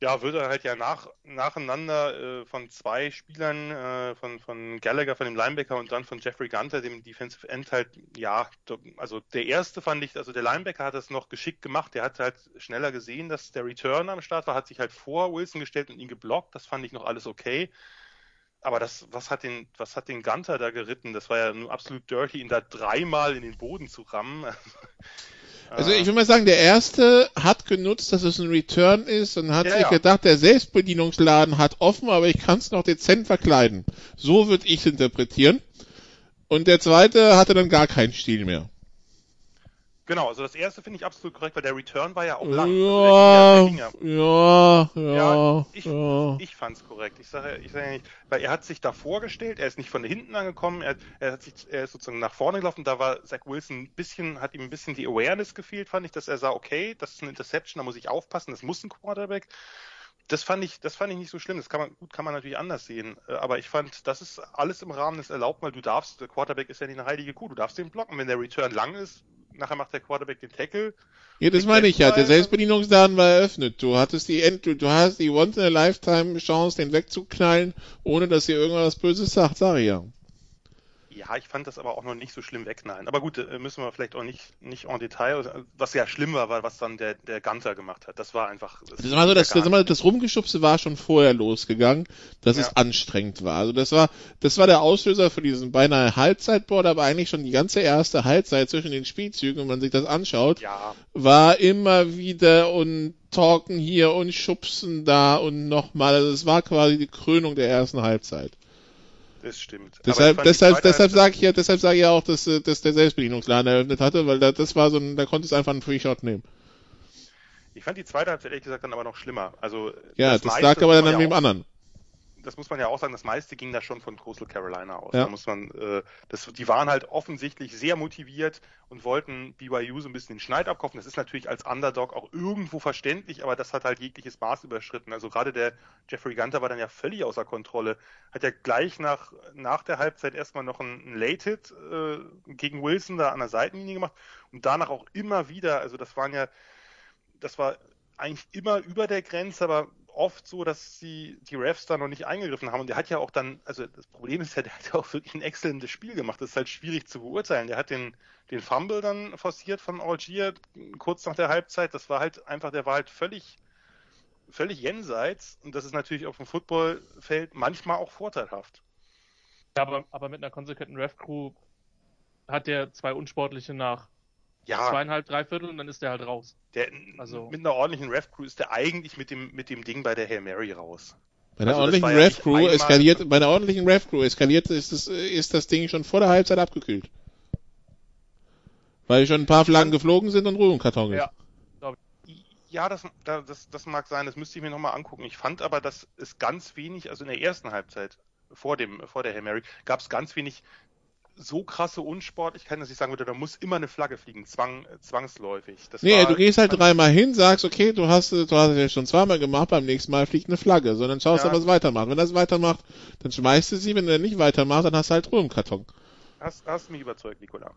ja, wird er halt ja nach, nacheinander äh, von zwei Spielern, äh, von, von Gallagher, von dem Linebacker und dann von Jeffrey Gunter, dem Defensive End halt, ja, also der erste fand ich, also der Linebacker hat das noch geschickt gemacht, der hat halt schneller gesehen, dass der Return am Start war, hat sich halt vor Wilson gestellt und ihn geblockt, das fand ich noch alles okay. Aber das, was hat den, was hat den Gunter da geritten? Das war ja nur absolut dirty, ihn da dreimal in den Boden zu rammen. Also ich würde mal sagen, der erste hat genutzt, dass es ein Return ist und hat ja, sich ja. gedacht, der Selbstbedienungsladen hat offen, aber ich kann es noch dezent verkleiden. So würde ich es interpretieren. Und der zweite hatte dann gar keinen Stil mehr. Genau, also das erste finde ich absolut korrekt, weil der Return war ja auch lang. Ja, also ja, ja, ja, ja, Ich, ja. ich fand es korrekt. Ich sage, ich sage nicht, weil er hat sich da vorgestellt, er ist nicht von hinten angekommen, er, er hat sich, er ist sozusagen nach vorne gelaufen. Da war Zach Wilson ein bisschen, hat ihm ein bisschen die Awareness gefehlt, fand ich, dass er sah, okay, das ist eine Interception, da muss ich aufpassen, das muss ein Quarterback das fand ich, das fand ich nicht so schlimm. Das kann man, gut, kann man natürlich anders sehen. Äh, aber ich fand, das ist alles im Rahmen des erlaubt, weil du darfst, der Quarterback ist ja nicht eine heilige Kuh, du darfst den blocken. Wenn der Return lang ist, nachher macht der Quarterback den Tackle. Ja, das meine ich ja. Der Selbstbedienungsladen war eröffnet. Du hattest die End, du, du hast die Once in a Lifetime Chance, den wegzuknallen, ohne dass ihr irgendwas Böses sagt, sag ich ja. Ja, ich fand das aber auch noch nicht so schlimm wegknallen. Aber gut, äh, müssen wir vielleicht auch nicht, nicht en Detail. Was ja schlimm war, war, was dann der, der Gunter gemacht hat. Das war einfach. Das, das war so, das, das, das Rumgeschubse war schon vorher losgegangen, dass ja. es anstrengend war. Also das war, das war der Auslöser für diesen beinahe Halbzeitboard, aber eigentlich schon die ganze erste Halbzeit zwischen den Spielzügen, wenn man sich das anschaut, ja. war immer wieder und talken hier und schubsen da und nochmal. Also es war quasi die Krönung der ersten Halbzeit. Das stimmt. Deshalb, deshalb, deshalb sage ich ja, deshalb sage ich ja auch, dass, äh, dass der Selbstbedienungsladen eröffnet hatte, weil da, das war so ein, da konnte es einfach einen Free Shot nehmen. Ich fand die zweite Halbzeit ehrlich gesagt dann aber noch schlimmer. Also ja, das, das lag aber dann an dem anderen das muss man ja auch sagen, das meiste ging da schon von Coastal Carolina aus. Ja. Da muss man, äh, das, die waren halt offensichtlich sehr motiviert und wollten BYU so ein bisschen den Schneid abkaufen. Das ist natürlich als Underdog auch irgendwo verständlich, aber das hat halt jegliches Maß überschritten. Also gerade der Jeffrey Gunter war dann ja völlig außer Kontrolle. Hat ja gleich nach, nach der Halbzeit erstmal noch einen Late-Hit äh, gegen Wilson da an der Seitenlinie gemacht und danach auch immer wieder, also das waren ja, das war eigentlich immer über der Grenze, aber oft so, dass die, die Refs da noch nicht eingegriffen haben. Und der hat ja auch dann, also das Problem ist ja, der hat ja auch wirklich ein exzellentes Spiel gemacht. Das ist halt schwierig zu beurteilen. Der hat den, den Fumble dann forciert von Algier kurz nach der Halbzeit. Das war halt einfach, der war halt völlig, völlig jenseits. Und das ist natürlich auf dem Footballfeld manchmal auch vorteilhaft. Ja, aber, aber mit einer konsequenten Ref-Crew hat der zwei unsportliche nach ja. zweieinhalb, drei Viertel und dann ist der halt raus. Der, also mit einer ordentlichen Ref-Crew ist der eigentlich mit dem, mit dem Ding bei der Hail Mary raus. Bei der also ordentlichen ja Ref-Crew eskaliert, bei der ordentlichen Ref-Crew eskaliert ist das, ist das Ding schon vor der Halbzeit abgekühlt. Weil schon ein paar Flaggen geflogen sind und Ruhe im Karton ist. Ja. Ja, das, das, das mag sein, das müsste ich mir nochmal angucken. Ich fand aber, dass es ganz wenig, also in der ersten Halbzeit, vor dem, vor der Hail Mary, gab es ganz wenig so krasse Unsportlichkeit, dass ich sagen würde, da muss immer eine Flagge fliegen, zwang, zwangsläufig. Das nee, du gehst halt dreimal hin, sagst, okay, du hast, du hast es ja schon zweimal gemacht, beim nächsten Mal fliegt eine Flagge, sondern schaust ja. du, was weitermacht. Wenn das weitermacht, dann schmeißt du sie, wenn er nicht weitermacht, dann hast du halt Ruhe im Karton. hast, hast mich überzeugt, Nikola.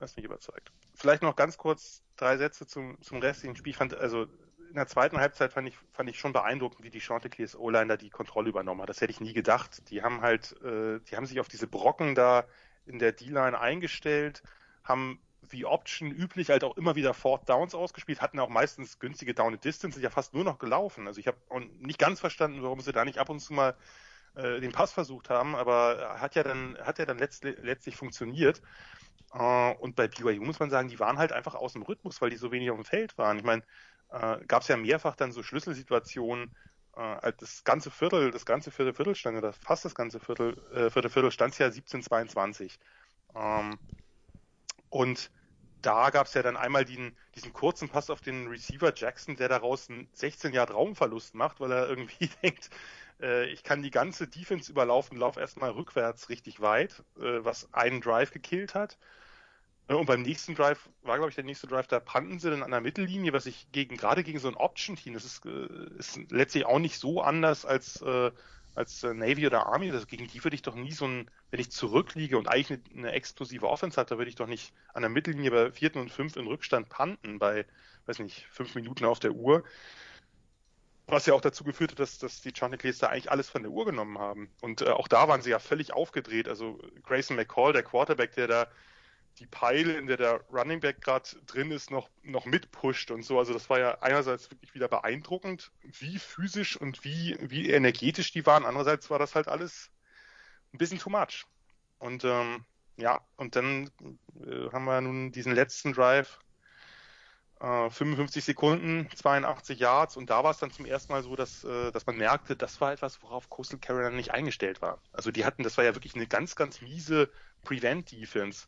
Hast mich überzeugt. Vielleicht noch ganz kurz drei Sätze zum, zum restlichen Spiel. Ich fand, also in der zweiten Halbzeit fand ich, fand ich schon beeindruckend, wie die Chanticleers O-Line da die Kontrolle übernommen hat. Das hätte ich nie gedacht. Die haben halt, äh, die haben sich auf diese Brocken da in der D-Line eingestellt, haben wie Option üblich halt auch immer wieder Fourth Downs ausgespielt, hatten auch meistens günstige Down and Distance, sind ja fast nur noch gelaufen. Also ich habe nicht ganz verstanden, warum sie da nicht ab und zu mal äh, den Pass versucht haben, aber hat ja dann, hat ja dann letztlich, letztlich funktioniert. Äh, und bei BYU muss man sagen, die waren halt einfach aus dem Rhythmus, weil die so wenig auf dem Feld waren. Ich meine, äh, gab es ja mehrfach dann so Schlüsselsituationen, das ganze Viertel, das ganze vierte Viertel stand, oder fast das ganze Viertel, äh, vierte Viertel stand ja 17-22. Ähm, und da gab es ja dann einmal den, diesen kurzen Pass auf den Receiver Jackson, der daraus einen 16 Jahre Raumverlust macht, weil er irgendwie denkt, äh, ich kann die ganze Defense überlaufen, lauf erstmal rückwärts richtig weit, äh, was einen Drive gekillt hat. Äh, und beim nächsten Drive war, glaube ich, der nächste Drive, da brannten sie dann an der Mittellinie, was ich gegen, gerade gegen so ein Option-Team, das ist, äh, ist letztlich auch nicht so anders als, äh, als äh, Navy oder Army. Also gegen die würde ich doch nie so ein, wenn ich zurückliege und eigentlich eine, eine explosive Offense hatte, würde ich doch nicht an der Mittellinie bei vierten und fünften in Rückstand panten bei, weiß nicht, fünf Minuten auf der Uhr. Was ja auch dazu geführt hat, dass, dass die Chanticleers da eigentlich alles von der Uhr genommen haben. Und äh, auch da waren sie ja völlig aufgedreht. Also Grayson McCall, der Quarterback, der da die Peile, in der der Running Back gerade drin ist, noch, noch mitpusht und so. Also das war ja einerseits wirklich wieder beeindruckend, wie physisch und wie, wie energetisch die waren. Andererseits war das halt alles ein bisschen too much. Und ähm, ja, und dann äh, haben wir nun diesen letzten Drive, äh, 55 Sekunden, 82 Yards und da war es dann zum ersten Mal so, dass, äh, dass man merkte, das war etwas, worauf Coastal Carolina nicht eingestellt war. Also die hatten, das war ja wirklich eine ganz, ganz miese Prevent-Defense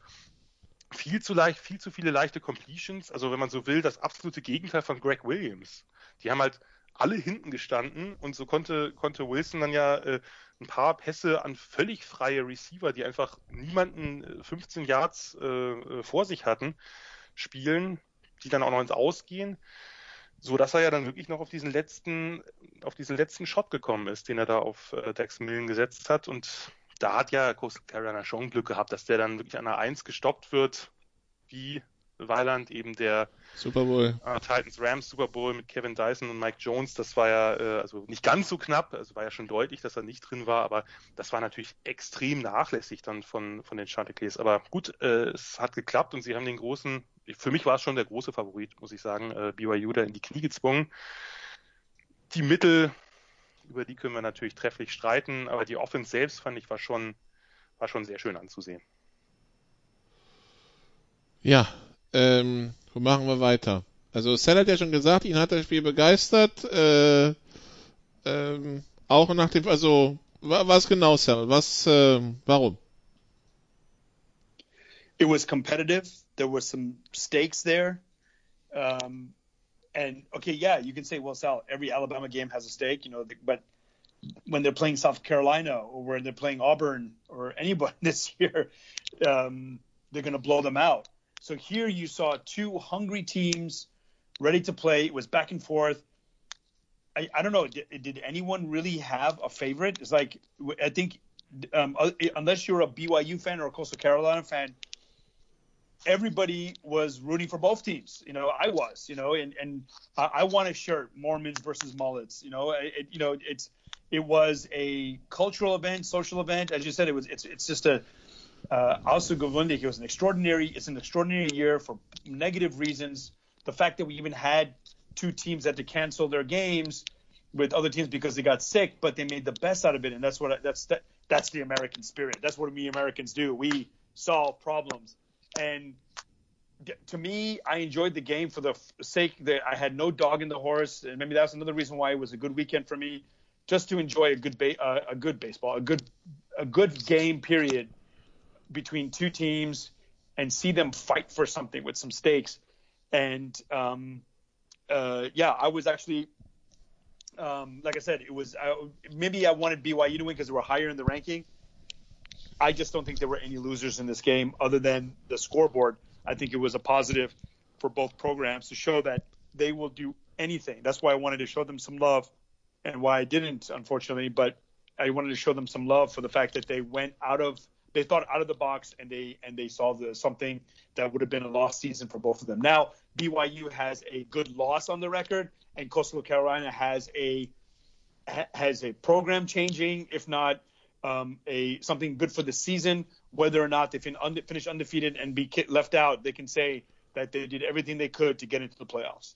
viel zu leicht, viel zu viele leichte Completions. Also wenn man so will, das absolute Gegenteil von Greg Williams. Die haben halt alle hinten gestanden und so konnte, konnte Wilson dann ja äh, ein paar Pässe an völlig freie Receiver, die einfach niemanden 15 äh, Yards äh, äh, vor sich hatten, spielen, die dann auch noch ins Ausgehen, so dass er ja dann wirklich noch auf diesen letzten, auf diesen letzten Shot gekommen ist, den er da auf äh, Dex Millen gesetzt hat und da hat ja Coastal Carolina schon Glück gehabt, dass der dann wirklich an der 1 gestoppt wird, wie Weiland eben der Super Bowl. Äh, Titans Rams Super Bowl mit Kevin Dyson und Mike Jones. Das war ja äh, also nicht ganz so knapp, also war ja schon deutlich, dass er nicht drin war, aber das war natürlich extrem nachlässig dann von von den Chanticleers. Aber gut, äh, es hat geklappt und sie haben den großen, für mich war es schon der große Favorit, muss ich sagen, äh, BYU da in die Knie gezwungen. Die Mittel über die können wir natürlich trefflich streiten, aber die Offense selbst fand ich war schon, war schon sehr schön anzusehen. Ja, ähm, wo machen wir weiter? Also Sal hat ja schon gesagt, ihn hat das Spiel begeistert. Äh, ähm, auch nach dem, also was genau, Sal? Was, äh, warum? It was competitive. There were some stakes there. Um, and okay, yeah, you can say, well, Sal, every Alabama game has a stake, you know, but when they're playing South Carolina or when they're playing Auburn or anybody this year, um, they're going to blow them out. So here you saw two hungry teams ready to play. It was back and forth. I, I don't know. Did, did anyone really have a favorite? It's like I think um, unless you're a BYU fan or a Coastal Carolina fan, everybody was rooting for both teams. You know, I was. You know, and and I, I want a shirt Mormons versus mullets. You know, it, you know it's it was a cultural event, social event. As you said, it was it's it's just a uh, also Gewundig. It was an extraordinary. It's an extraordinary year for negative reasons. The fact that we even had two teams that had to cancel their games with other teams because they got sick, but they made the best out of it, and that's what that's that, that's the American spirit. That's what we Americans do. We solve problems. And to me, I enjoyed the game for the sake that I had no dog in the horse, and maybe that's another reason why it was a good weekend for me, just to enjoy a good ba- uh, a good baseball, a good a good game period between two teams, and see them fight for something with some stakes. And um, uh, yeah, I was actually, um, like I said, it was maybe I wanted BYU to win because they were higher in the ranking I just don't think there were any losers in this game other than the scoreboard. I think it was a positive for both programs to show that they will do anything. That's why I wanted to show them some love and why I didn't, unfortunately, but I wanted to show them some love for the fact that they went out of they thought out of the box and they and they solved something that would have been a lost season for both of them. Now BYU has a good loss on the record, and Coastal Carolina has a has a program changing, if not um, a something good for the season. Whether or not they fin- unde- finish undefeated and be left out, they can say that they did everything they could to get into the playoffs.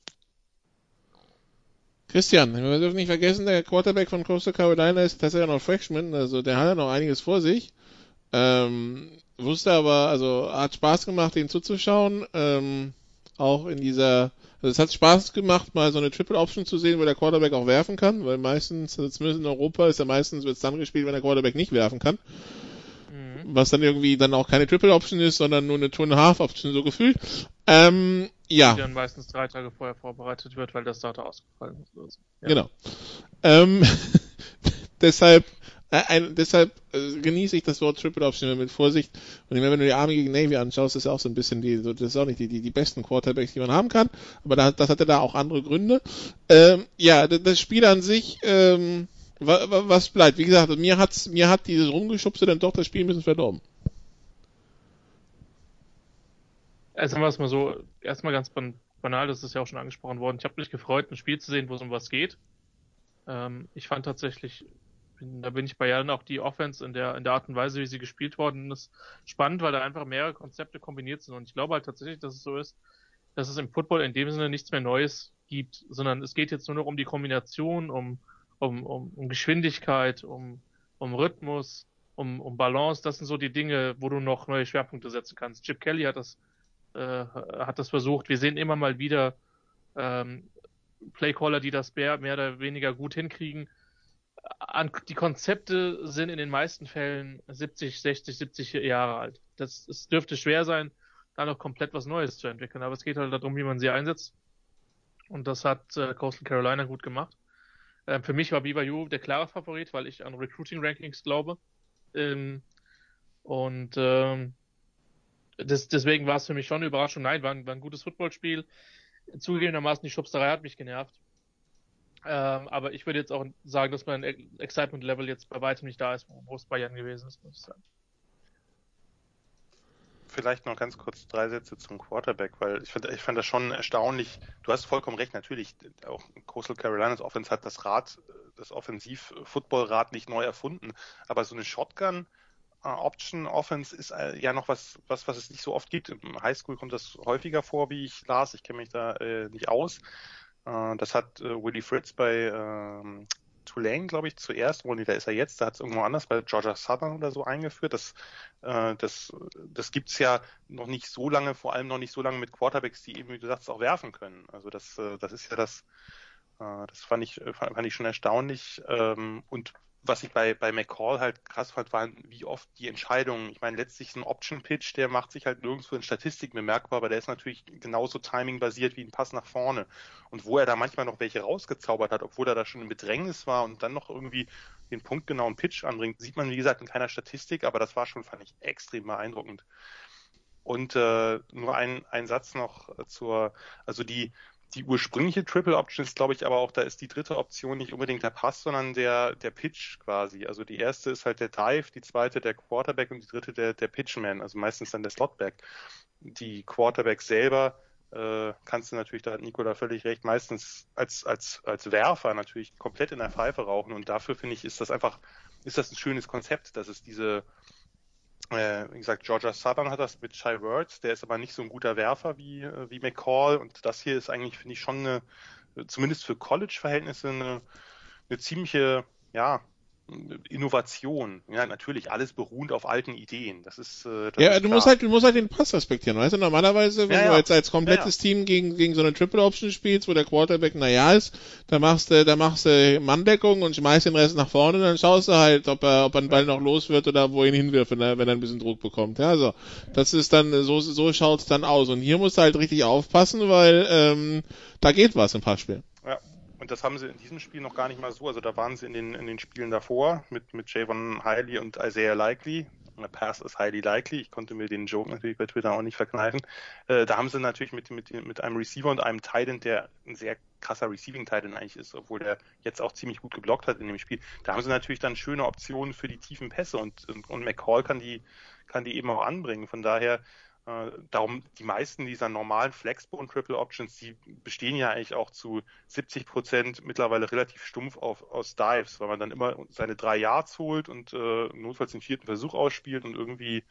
Christian, wir dürfen nicht vergessen, der Quarterback von Coastal Carolina ist tatsächlich noch Freshman, also der hat ja noch einiges vor sich. Ähm, wusste aber, also hat Spaß gemacht, ihn zuzuschauen. Ähm, auch in dieser, also es hat Spaß gemacht, mal so eine Triple Option zu sehen, wo der Quarterback auch werfen kann, weil meistens, also zumindest in Europa, ist er meistens wird es dann gespielt, wenn der Quarterback nicht werfen kann. Mhm. Was dann irgendwie dann auch keine Triple Option ist, sondern nur eine Two and a Half Option so gefühlt. Ähm, ja. Die dann meistens drei Tage vorher vorbereitet wird, weil der Starter ausgefallen ist. Ja. Genau. Ähm, deshalb äh, ein, deshalb äh, genieße ich das Wort Triple Option mit Vorsicht. Und wenn du die Army gegen Navy anschaust, ist auch so ein bisschen die, das ist auch nicht die, die, die besten Quarterbacks, die man haben kann. Aber da, das hatte da auch andere Gründe. Ähm, ja, das Spiel an sich, ähm, was bleibt? Wie gesagt, mir hat's, mir hat dieses Rumgeschubse dann doch das Spiel ein bisschen verdorben. Also sagen wir es mal so, erstmal ganz banal, das ist ja auch schon angesprochen worden. Ich habe mich gefreut, ein Spiel zu sehen, wo es um was geht. Ähm, ich fand tatsächlich da bin ich bei Jan auch die Offense in der, in der Art und Weise, wie sie gespielt worden ist, spannend, weil da einfach mehrere Konzepte kombiniert sind. Und ich glaube halt tatsächlich, dass es so ist, dass es im Football in dem Sinne nichts mehr Neues gibt, sondern es geht jetzt nur noch um die Kombination, um, um, um, um Geschwindigkeit, um, um Rhythmus, um, um Balance. Das sind so die Dinge, wo du noch neue Schwerpunkte setzen kannst. Chip Kelly hat das, äh, hat das versucht. Wir sehen immer mal wieder ähm, Playcaller, die das mehr oder weniger gut hinkriegen an, die Konzepte sind in den meisten Fällen 70, 60, 70 Jahre alt. Das, es dürfte schwer sein, da noch komplett was Neues zu entwickeln, aber es geht halt darum, wie man sie einsetzt. Und das hat äh, Coastal Carolina gut gemacht. Ähm, für mich war BYU der klare Favorit, weil ich an Recruiting Rankings glaube. Ähm, und ähm, das, deswegen war es für mich schon eine Überraschung. Nein, war ein, war ein gutes Footballspiel. Zugegebenermaßen, die Schubsterei hat mich genervt. Ähm, aber ich würde jetzt auch sagen, dass mein Excitement-Level jetzt bei weitem nicht da ist, wo es bei Jan gewesen ist, muss ich sagen. Vielleicht noch ganz kurz drei Sätze zum Quarterback, weil ich, find, ich fand das schon erstaunlich. Du hast vollkommen recht, natürlich, auch Coastal Carolinas Offense hat das Rad, das Offensiv-Football-Rad nicht neu erfunden, aber so eine Shotgun, Option Offense ist äh, ja noch was, was, was es nicht so oft gibt. Im Highschool kommt das häufiger vor, wie ich las. Ich kenne mich da äh, nicht aus. Äh, das hat äh, Willie Fritz bei ähm, Tulane, glaube ich, zuerst, wo da ist er jetzt, da hat es irgendwo anders bei Georgia Southern oder so eingeführt. Das, äh, das, das gibt's ja noch nicht so lange, vor allem noch nicht so lange mit Quarterbacks, die eben, wie du sagst, auch werfen können. Also das, äh, das ist ja das, äh, das fand ich, fand ich schon erstaunlich. Ähm, und was ich bei, bei McCall halt krass fand, waren wie oft die Entscheidungen. Ich meine, letztlich ein Option-Pitch, der macht sich halt nirgendwo in Statistiken bemerkbar, aber der ist natürlich genauso timing-basiert wie ein Pass nach vorne. Und wo er da manchmal noch welche rausgezaubert hat, obwohl er da schon in Bedrängnis war und dann noch irgendwie den punktgenauen Pitch anbringt, sieht man, wie gesagt, in keiner Statistik, aber das war schon, fand ich, extrem beeindruckend. Und äh, nur ein, ein Satz noch zur, also die, die ursprüngliche Triple Option ist, glaube ich, aber auch, da ist die dritte Option nicht unbedingt der Pass, sondern der, der Pitch quasi. Also die erste ist halt der Dive, die zweite der Quarterback und die dritte der, der Pitchman, also meistens dann der Slotback. Die Quarterback selber äh, kannst du natürlich, da hat Nikola völlig recht, meistens als, als, als Werfer natürlich komplett in der Pfeife rauchen und dafür finde ich, ist das einfach, ist das ein schönes Konzept, dass es diese, äh, wie gesagt, Georgia Southern hat das mit Shy Words, der ist aber nicht so ein guter Werfer wie, äh, wie McCall. Und das hier ist eigentlich, finde ich, schon eine, zumindest für College-Verhältnisse eine, eine ziemliche, ja, Innovation. Ja, natürlich alles beruhend auf alten Ideen. Das ist äh, das Ja, ist du musst halt du musst halt den Pass respektieren, weißt du? Normalerweise, wenn Ja, du ja. jetzt als komplettes Team gegen gegen so eine Triple Option spielst, wo der Quarterback naja ist, dann machst du da machst du Manndeckung und schmeißt den Rest nach vorne, dann schaust du halt, ob er ob er den Ball noch los wird oder wo ihn hinwirft, wenn er wenn er ein bisschen Druck bekommt. Ja, also das ist dann so so schaut's dann aus und hier musst du halt richtig aufpassen, weil ähm, da geht was im Passspiel. Und das haben sie in diesem Spiel noch gar nicht mal so. Also da waren sie in den, in den Spielen davor mit, mit Javon Hiley und Isaiah Likely. Pass is highly likely. Ich konnte mir den Joke natürlich bei Twitter auch nicht verkneifen. Äh, da haben sie natürlich mit, mit, mit einem Receiver und einem Titan, der ein sehr krasser Receiving Titan eigentlich ist, obwohl der jetzt auch ziemlich gut geblockt hat in dem Spiel. Da haben sie natürlich dann schöne Optionen für die tiefen Pässe und, und, und McCall kann die, kann die eben auch anbringen. Von daher, äh, darum, die meisten dieser normalen Flexbone Triple Options, die bestehen ja eigentlich auch zu 70 Prozent mittlerweile relativ stumpf auf, aus Dives, weil man dann immer seine drei Yards holt und äh, notfalls den vierten Versuch ausspielt und irgendwie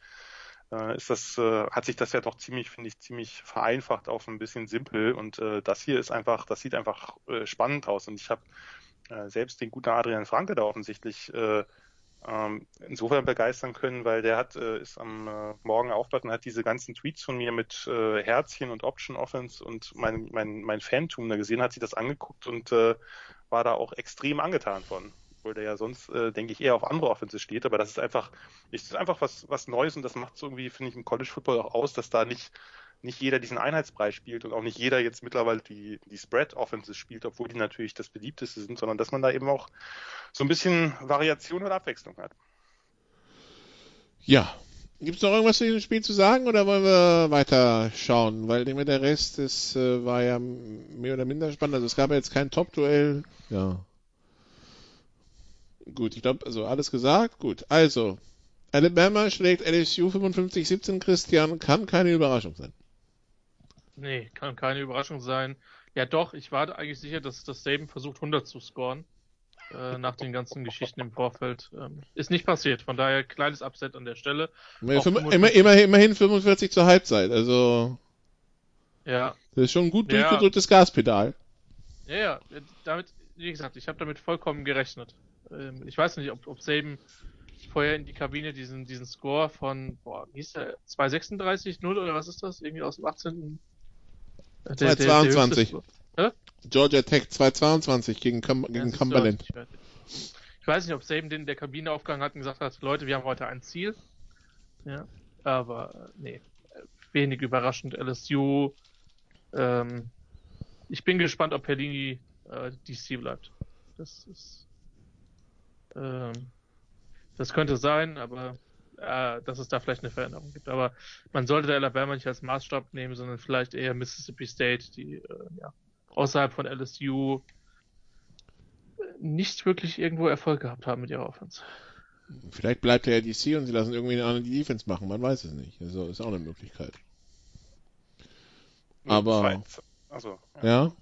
äh, ist das, äh, hat sich das ja doch ziemlich, finde ich, ziemlich vereinfacht auf ein bisschen simpel und äh, das hier ist einfach, das sieht einfach äh, spannend aus und ich habe äh, selbst den guten Adrian Franke da offensichtlich äh, ähm, insofern begeistern können, weil der hat äh, ist am äh, Morgen aufgewacht und hat diese ganzen Tweets von mir mit äh, Herzchen und Option Offense und mein mein mein Fantum da gesehen, hat sich das angeguckt und äh, war da auch extrem angetan von, obwohl der ja sonst äh, denke ich eher auf andere Offenses steht, aber das ist einfach ist einfach was was Neues und das macht irgendwie finde ich im College Football auch aus, dass da nicht nicht jeder diesen Einheitspreis spielt und auch nicht jeder jetzt mittlerweile die, die Spread-Offenses spielt, obwohl die natürlich das beliebteste sind, sondern dass man da eben auch so ein bisschen Variation und Abwechslung hat. Ja. Gibt es noch irgendwas zu diesem Spiel zu sagen oder wollen wir weiter schauen? Weil der Rest ist, äh, war ja mehr oder minder spannend. Also es gab ja jetzt kein Top-Duell. Ja. Gut, ich glaube, also alles gesagt. Gut, also Alabama schlägt LSU 55-17, Christian, kann keine Überraschung sein. Nee, kann keine Überraschung sein. Ja doch, ich war eigentlich sicher, dass das Saban versucht 100 zu scoren. Äh, nach den ganzen Geschichten im Vorfeld. Ähm, ist nicht passiert, von daher kleines Upset an der Stelle. Immer, immer, immerhin 45 zur Halbzeit, also. Ja. Das ist schon ein gut durchgedrücktes ja. Gaspedal. Ja, ja, damit, wie gesagt, ich habe damit vollkommen gerechnet. Ähm, ich weiß nicht, ob, ob Saban vorher in die Kabine diesen, diesen Score von, boah, wie hieß der, 236-0 oder was ist das? Irgendwie aus dem 18. 222. Georgia Tech 222 gegen, Cum gegen Cumberland. Ich weiß nicht, ob Saban den in der Kabine aufgegangen hat und gesagt hat, Leute, wir haben heute ein Ziel. Ja, aber nee, wenig überraschend. LSU. Ähm, ich bin gespannt, ob Perlini äh, DC bleibt. Das ist. Ähm, das könnte sein, aber äh, dass es da vielleicht eine Veränderung gibt. Aber man sollte Alabama nicht als Maßstab nehmen, sondern vielleicht eher Mississippi State, die äh, ja, außerhalb von LSU nicht wirklich irgendwo Erfolg gehabt haben mit ihrer Offense. Vielleicht bleibt der DC und sie lassen irgendwie eine andere Defense machen, man weiß es nicht. Also ist auch eine Möglichkeit. Aber. Zwei, also, ja. ja?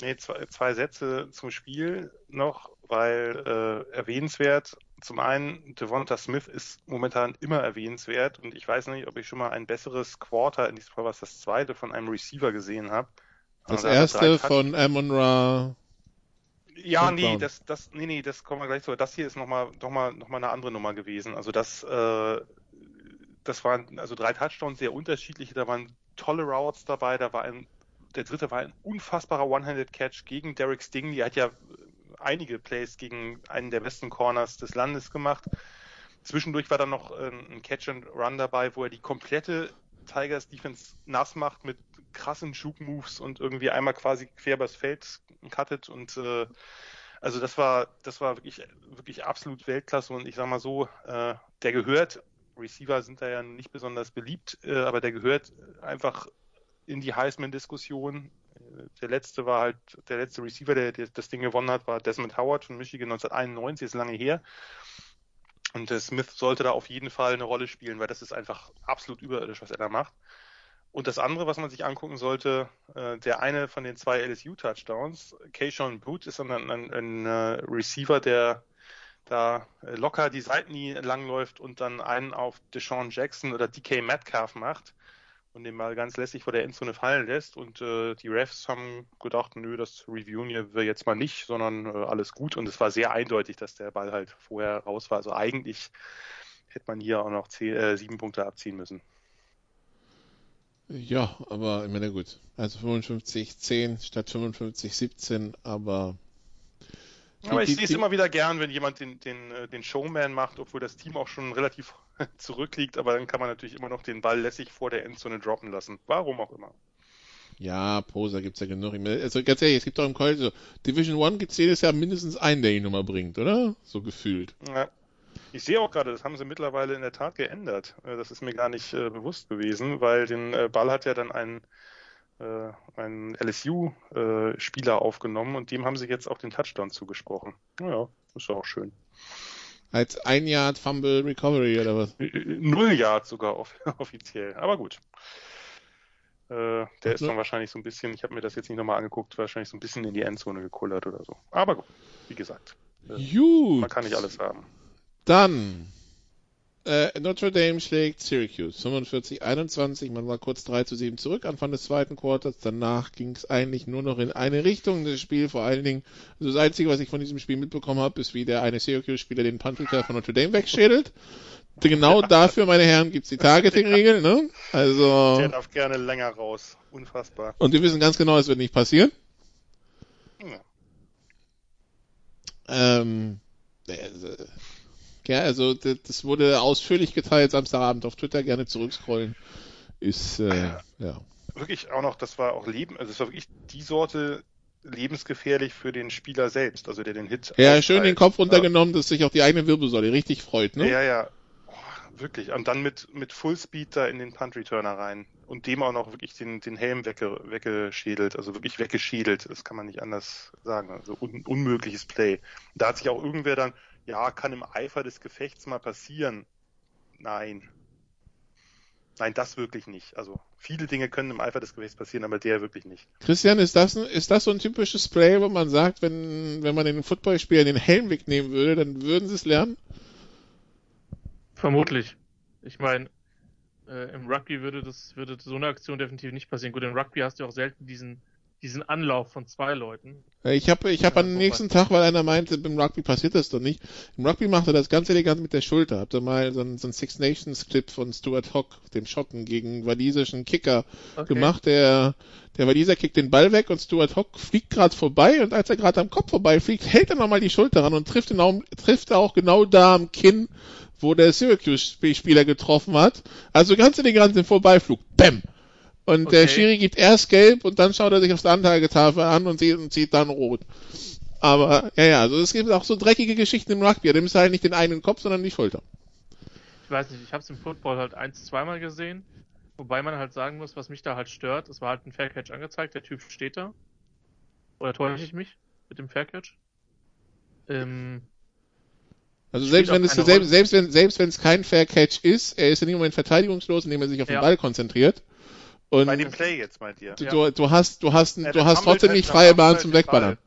Nee, zwei, zwei Sätze zum Spiel noch, weil äh, erwähnenswert, zum einen, Devonta Smith ist momentan immer erwähnenswert und ich weiß nicht, ob ich schon mal ein besseres Quarter in diesem Fall, was das zweite von einem Receiver gesehen habe. Das also erste von Amon Ra. Ja, nee, das, das, nee, nee, das kommen wir gleich zu. Das hier ist nochmal, noch mal, noch mal eine andere Nummer gewesen. Also das, äh, das waren also drei Touchdowns, sehr unterschiedliche. Da waren tolle Routes dabei. Da war ein, der dritte war ein unfassbarer One-Handed-Catch gegen Derek Stingley. Er hat ja einige Plays gegen einen der besten Corners des Landes gemacht. Zwischendurch war dann noch ähm, ein Catch and Run dabei, wo er die komplette Tigers Defense nass macht mit krassen Juke Moves und irgendwie einmal quasi quer übers Feld cuttet und äh, also das war das war wirklich wirklich absolut Weltklasse und ich sag mal so, äh, der gehört Receiver sind da ja nicht besonders beliebt, äh, aber der gehört einfach in die Heisman-Diskussion der letzte war halt, der letzte Receiver, der, der das Ding gewonnen hat, war Desmond Howard von Michigan 1991, ist lange her. Und der Smith sollte da auf jeden Fall eine Rolle spielen, weil das ist einfach absolut überirdisch, was er da macht. Und das andere, was man sich angucken sollte, äh, der eine von den zwei LSU-Touchdowns, Keishon Boot, ist ein, ein, ein, ein äh, Receiver, der da äh, locker die Seitenlinie langläuft und dann einen auf Deshaun Jackson oder DK Metcalf macht und den mal ganz lässig vor der Endzone fallen lässt. Und äh, die Refs haben gedacht, nö, das reviewen wir jetzt mal nicht, sondern äh, alles gut. Und es war sehr eindeutig, dass der Ball halt vorher raus war. Also eigentlich hätte man hier auch noch zehn, äh, sieben Punkte abziehen müssen. Ja, aber ich meine, gut. Also 55-10 statt 55-17, aber aber ich sehe es immer wieder gern, wenn jemand den, den, äh, den Showman macht, obwohl das Team auch schon relativ zurückliegt, aber dann kann man natürlich immer noch den Ball lässig vor der Endzone droppen lassen. Warum auch immer. Ja, Poser gibt's ja genug. Also ganz ehrlich, es gibt doch im College so, Division One gibt's jedes Jahr mindestens einen, der ihn nochmal bringt, oder? So gefühlt. Ja. Ich sehe auch gerade, das haben sie mittlerweile in der Tat geändert. Äh, das ist mir gar nicht äh, bewusst gewesen, weil den äh, Ball hat ja dann ein, äh, ein LSU-Spieler aufgenommen und dem haben sie jetzt auch den Touchdown zugesprochen. Naja, ist auch schön. Als ein Yard Fumble Recovery oder was? Null Yard sogar off offiziell, aber gut. Äh, der ist dann wahrscheinlich so ein bisschen, ich habe mir das jetzt nicht nochmal angeguckt, wahrscheinlich so ein bisschen in die Endzone gekullert oder so. Aber gut, wie gesagt. Äh. Man kann nicht alles haben. Dann äh, Notre Dame schlägt Syracuse 45-21. Man war kurz 3 zu 7 zurück Anfang des zweiten Quarters. Danach ging es eigentlich nur noch in eine Richtung. Das Spiel vor allen Dingen, also das Einzige, was ich von diesem Spiel mitbekommen habe, ist, wie der eine Syracuse-Spieler den Punt-Return von Notre Dame wegschädelt. Genau dafür, meine Herren, gibt's die Targeting-Regel. Ne? Also Der darf gerne länger raus. Unfassbar. und wir wissen ganz genau, es wird nicht passieren. Ja. Ähm, also, ja, also das wurde ausführlich geteilt Samstagabend auf Twitter, gerne zurückscrollen. Ist, äh, ja. Wirklich auch noch, das war auch Leben, also das war wirklich die Sorte lebensgefährlich für den Spieler selbst, also der den Hit. Ja, schön den Kopf runtergenommen, dass sich auch die eigene Wirbelsäule richtig freut, ne? Ja, ja. Oh, wirklich. Und dann mit, mit Fullspeed da in den Punt-Returner rein. Und dem auch noch wirklich den, den Helm wegge, weggeschädelt, also wirklich weggeschädelt. Das kann man nicht anders sagen. Also un, unmögliches Play. Da hat sich auch irgendwer dann, ja, kann im Eifer des Gefechts mal passieren. Nein. Nein, das wirklich nicht. Also viele Dinge können im Eifer des Gefechts passieren, aber der wirklich nicht. Christian, ist das, ein, ist das so ein typisches Play, wo man sagt, wenn, wenn man den Footballspieler den Helm wegnehmen würde, dann würden sie es lernen? Vermutlich. Ich meine, äh, im Rugby würde das würde so eine Aktion definitiv nicht passieren. Gut, im Rugby hast du auch selten diesen diesen Anlauf von zwei Leuten. Ich habe ich hab Ja, am nächsten Tag, weil einer meinte, beim Rugby passiert das doch nicht. Im Rugby macht er das ganz elegant mit der Schulter. Habt ihr mal so einen, so einen Six Nations Clip von Stuart Hock, dem Schotten, gegen walisischen Kicker Okay. gemacht. Der, der Waliser kickt den Ball weg und Stuart Hock fliegt gerade vorbei und als er gerade am Kopf vorbei fliegt, hält er nochmal die Schulter ran und trifft, ihn auch, trifft auch genau da am Kinn, wo der Syracuse-Spieler getroffen hat. Also ganz elegant im Vorbeiflug. Bäm! Und der Okay. Schiri gibt erst gelb und dann schaut er sich aufs Anzeigetafel an und sieht, und sieht dann rot. Aber, ja, ja, also es gibt auch so dreckige Geschichten im Rugby. Da nimmst du halt nicht den einen Kopf, sondern die Schulter. Ich weiß nicht, ich habe es im Football halt eins, zweimal gesehen. Wobei man halt sagen muss, was mich da halt stört, es war halt ein Faircatch angezeigt, der Typ steht da. Oder täusche ich mich mit dem Faircatch? Ähm, Also selbst wenn es selbst, selbst wenn selbst wenn es kein Fair Catch ist, er ist in dem Moment verteidigungslos, indem er sich auf den Ja. Ball konzentriert. Und Bei dem Play jetzt meint ihr. du, du, du hast du hast Ja, du der hast trotzdem halt, nicht freie Bahn halt zum Wegballern. Ball.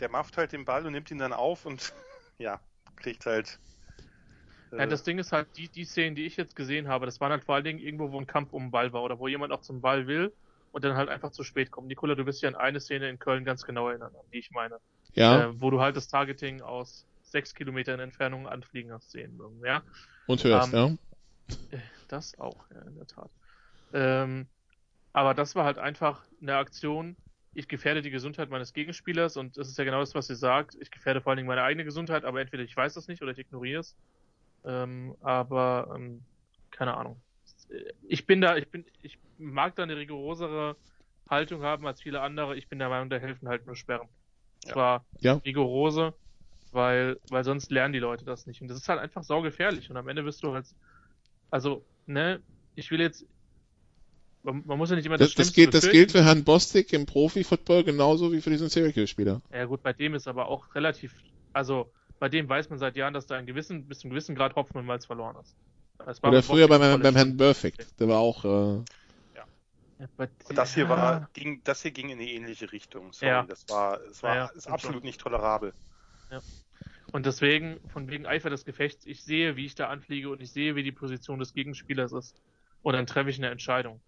Der macht halt den Ball und nimmt ihn dann auf und ja, kriegt halt. äh, ja, das Ding ist halt, die, die Szenen, die ich jetzt gesehen habe, das waren halt vor allen Dingen irgendwo, wo ein Kampf um den Ball war oder wo jemand auch zum Ball will und dann halt einfach zu spät kommt. Nikola, du wirst dich an eine Szene in Köln ganz genau erinnern, an die ich meine. Ja, Äh, wo du halt das Targeting aus sechs Kilometern Entfernung anfliegen hast sehen. Ja, und hörst, ähm, ja. Das auch, ja, in der Tat. Ähm, aber das war halt einfach eine Aktion. Ich gefährde die Gesundheit meines Gegenspielers und das ist ja genau das, was sie sagt. Ich gefährde vor allen Dingen meine eigene Gesundheit, aber entweder ich weiß das nicht oder ich ignoriere es. Ähm, aber ähm, keine Ahnung. Ich bin da, ich bin, ich mag da eine rigorosere Haltung haben als viele andere. Ich bin der Meinung, da helfen halt nur Sperren. Ja. Zwar Ja. rigorose, weil, weil sonst lernen die Leute das nicht. Und das ist halt einfach saugefährlich. Und am Ende bist du halt, also, ne, ich will jetzt, man, man muss ja nicht immer Das, das, Schlimmste gilt, das gilt für Herrn Bostic im Profi-Football genauso wie für diesen Syracuse-Spieler. Ja gut, bei dem ist aber auch relativ, also bei dem weiß man seit Jahren, dass da ein gewissen, bis zu einem gewissen Grad Hopfen und Malz verloren ist. Das war Oder früher beim, im beim Herrn Perfect. Der war auch, äh, Ja, das hier ja, war, ging, das hier ging in eine ähnliche Richtung. Sorry, Ja. das war, es war, Ja, ja, ist absolut nicht tolerabel. Und deswegen, von wegen Eifer des Gefechts, ich sehe, wie ich da anfliege und ich sehe, wie die Position des Gegenspielers ist. Und dann treffe ich eine Entscheidung.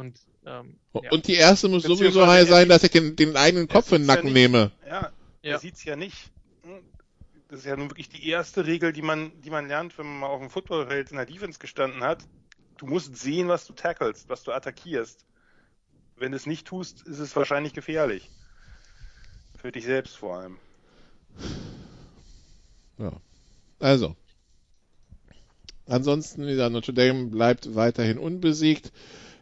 Und, ähm, ja. und die erste muss sowieso er sein, dass ich den, den eigenen Kopf in den ja Nacken nicht. nehme. Ja, Ja. er sieht's ja nicht. Hm, Das ist ja nun wirklich die erste Regel, die man, die man lernt, wenn man mal auf dem Footballfeld in der Defense gestanden hat. Du musst sehen, was du tackelst, was du attackierst. Wenn du es nicht tust, ist es wahrscheinlich gefährlich. Für dich selbst vor allem. Ja. Also. Ansonsten, wie gesagt, Notre Dame bleibt weiterhin unbesiegt.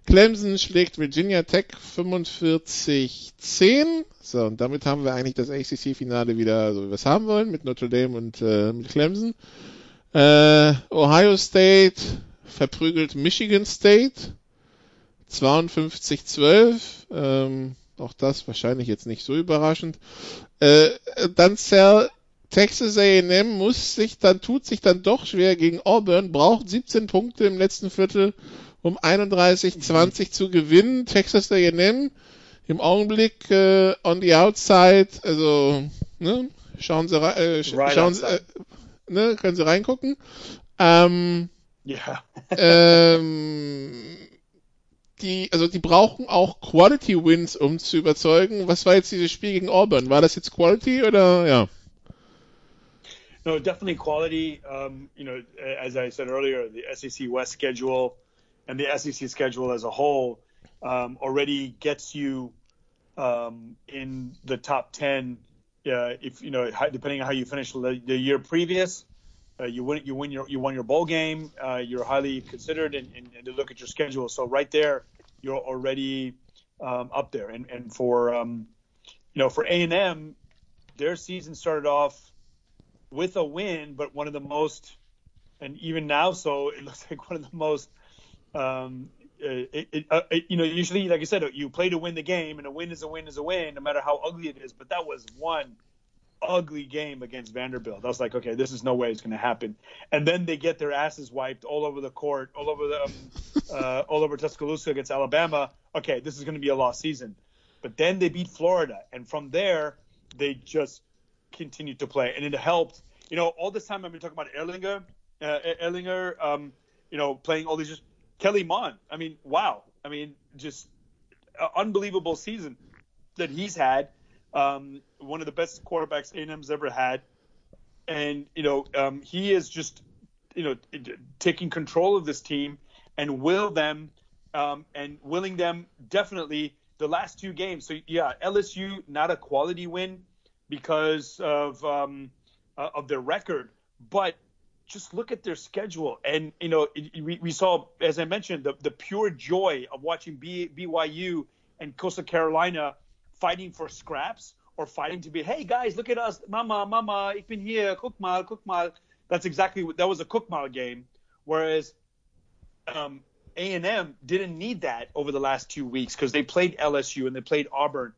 Clemson schlägt Virginia Tech 45-10. So, und damit haben wir eigentlich das ACC-Finale wieder, so wie wir es haben wollen, mit Notre Dame und äh, mit Clemson. Äh, Ohio State verprügelt Michigan State 52-12. Ähm, auch das wahrscheinlich jetzt nicht so überraschend. Äh, dann Cell Texas A&M muss sich dann tut sich dann doch schwer gegen Auburn, braucht 17 Punkte im letzten Viertel, um 31-20 zu gewinnen. Texas A&M im Augenblick äh, on the outside, also ne, schauen Sie äh, right schauen Sie, äh, ne, können Sie reingucken. Ähm, ja. ähm, die, also die brauchen auch Quality Wins, um zu überzeugen. Was war jetzt dieses Spiel gegen Auburn? War das jetzt Quality oder ja? No, definitely quality. Um, you know, as I said earlier, the SEC West schedule and the SEC schedule as a whole um, already gets you um, in the top ten. Uh, if you know, depending on how you finish the, the year previous, uh, you win you win your you won your bowl game. Uh, you're highly considered, and, and, and, to look at your schedule. So right there, you're already um, up there. And and for um, you know for A and M, their season started off with a win, but one of the most, and even now, so it looks like one of the most. Um, it, it, uh, it, you know, usually, like I said, you play to win the game, and a win is a win is a win, no matter how ugly it is. But that was one ugly game against Vanderbilt. I was like, okay, this is no way it's going to happen. And then they get their asses wiped all over the court, all over the, um, uh, all over Tuscaloosa against Alabama. Okay, this is going to be a lost season. But then they beat Florida, and from there they just continued to play, and it helped. You know, all this time I've been talking about Erlinger, uh, Erlinger, um, you know, playing all these just Kelly Mond. I mean, wow. I mean, just unbelievable season that he's had um, one of the best quarterbacks A&M's ever had, and you know um, he is just you know taking control of this team and will them um, and willing them definitely the last two games. So yeah, LSU not a quality win because of um, uh, of their record, but just look at their schedule and you know we, we saw as I mentioned the, the pure joy of watching B, BYU and Coastal Carolina fighting for scraps or fighting to be, hey guys, look at us, mama, mama, ik ben hier, guck mal, guck mal. That's exactly what that was a Cookmal game. Whereas um, A&M didn't need that over the last two weeks because they played LSU and they played Auburn,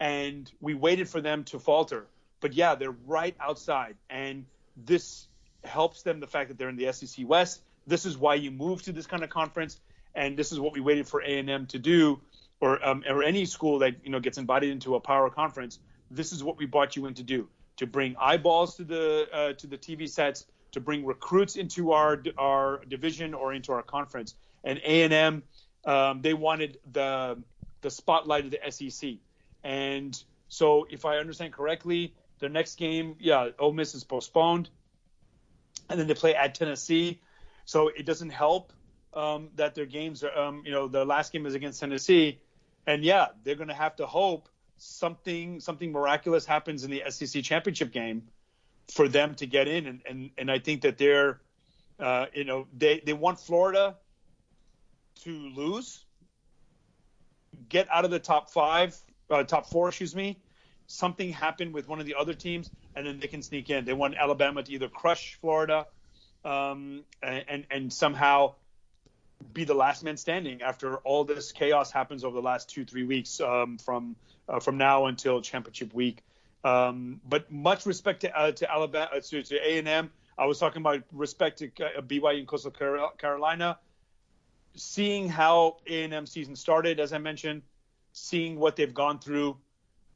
and we waited for them to falter. But yeah, they're right outside, and this helps them. The fact that they're in the SEC West. This is why you move to this kind of conference, and this is what we waited for A&M to do or um, or any school that you know gets invited into a power conference, this is what we brought you in to do to bring eyeballs to the uh, to the TV sets, to bring recruits into our our division or into our conference. And A and M, um, they wanted the the spotlight of the SEC. And so, if I understand correctly, their next game, yeah, Ole Miss is postponed, and then they play at Tennessee. So it doesn't help um, that their games are, um, you know, the last game is against Tennessee and yeah, they're going to have to hope something something miraculous happens in the SEC championship game for them to get in. And and, and I think that they're, uh, you know, they they want Florida to lose, get out of the top five, uh, top four, excuse me. Something happened with one of the other teams, and then they can sneak in. They want Alabama to either crush Florida, um, and, and somehow be the last man standing after all this chaos happens over the last two three weeks um, from uh, from now until championship week. Um, but much respect to, uh, to Alabama uh, to, to A and M. I was talking about respect to uh, BYU and Coastal Carolina. Seeing how A and M season started, as I mentioned, seeing what they've gone through,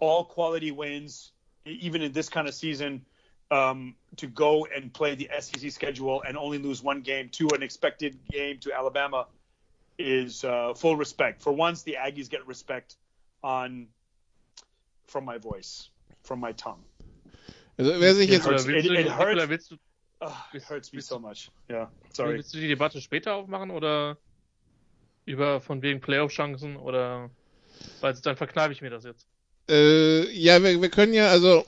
all quality wins, even in this kind of season um, to go and play the SEC schedule and only lose one game to an expected game to Alabama is uh, full respect. For once, the Aggies get respect on from my voice, from my tongue. Also, wer sich jetzt hurts, it, it hurts, willst du, oh, it hurts me so much. Yeah, sorry. Willst du die Debatte später aufmachen oder über von wegen Playoff-Chancen oder weil dann verkneife ich mir das jetzt? Äh, ja, wir, wir können ja also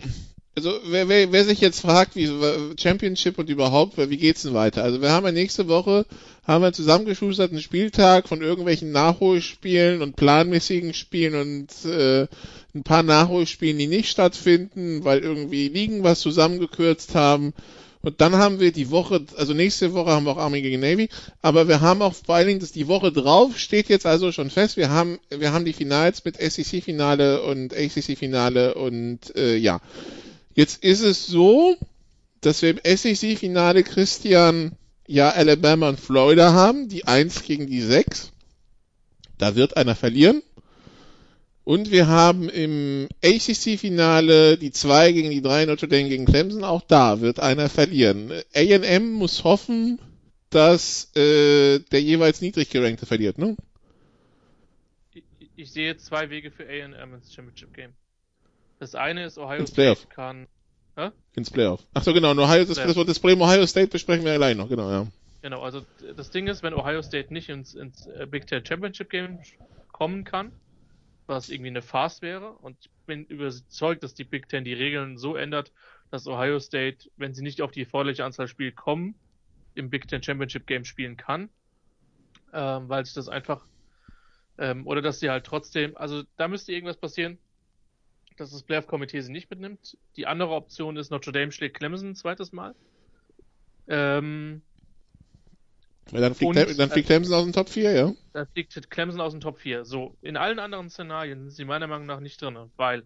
also wer, wer, wer sich jetzt fragt, wie Championship und überhaupt, wie geht's denn weiter? Also wir haben ja nächste Woche haben wir zusammengeschustert einen Spieltag von irgendwelchen Nachholspielen und planmäßigen Spielen und äh, ein paar Nachholspielen, die nicht stattfinden, weil irgendwie Ligen was zusammengekürzt haben Und dann haben wir die Woche, also nächste Woche haben wir auch Army gegen Navy, aber wir haben auch vor allen Dingen, dass die Woche drauf steht jetzt also schon fest. Wir haben, wir haben die Finals mit SEC-Finale und ACC-Finale und äh, ja. Jetzt ist es so, dass wir im SEC-Finale Christian ja Alabama und Florida haben, die 1 gegen die 6. Da wird einer verlieren. Und wir haben im ACC-Finale die 2 gegen die 3 Notre Dame gegen Clemson. Auch da wird einer verlieren. A&M muss hoffen, dass äh, der jeweils niedrig gerankte verliert, ne? Ich, ich sehe zwei Wege für A&M ins Championship Game. Das eine ist Ohio Ins State Playoff. kann... Hä? Ins Playoff. Ach so, genau. und Ohio, das, das, das Problem Ohio State besprechen wir allein noch, genau, ja. Genau, also das Ding ist, wenn Ohio State nicht ins, ins äh, Big Ten Championship Game kommen kann, was irgendwie eine Farce wäre, und ich bin überzeugt, dass die Big Ten die Regeln so ändert, dass Ohio State, wenn sie nicht auf die erforderliche Anzahl Spiele kommen, im Big Ten Championship Game spielen kann, ähm, weil sich das einfach, ähm, oder dass sie halt trotzdem, also da müsste irgendwas passieren, dass das Playoff-Komitee sie nicht mitnimmt. Die andere Option ist, Notre Dame schlägt Clemson ein zweites Mal. Ähm, Dann fliegt, Und, dann fliegt äh, Clemson aus dem Top 4, ja. Da fliegt Clemson aus dem Top 4. So, in allen anderen Szenarien sind sie meiner Meinung nach nicht drin, weil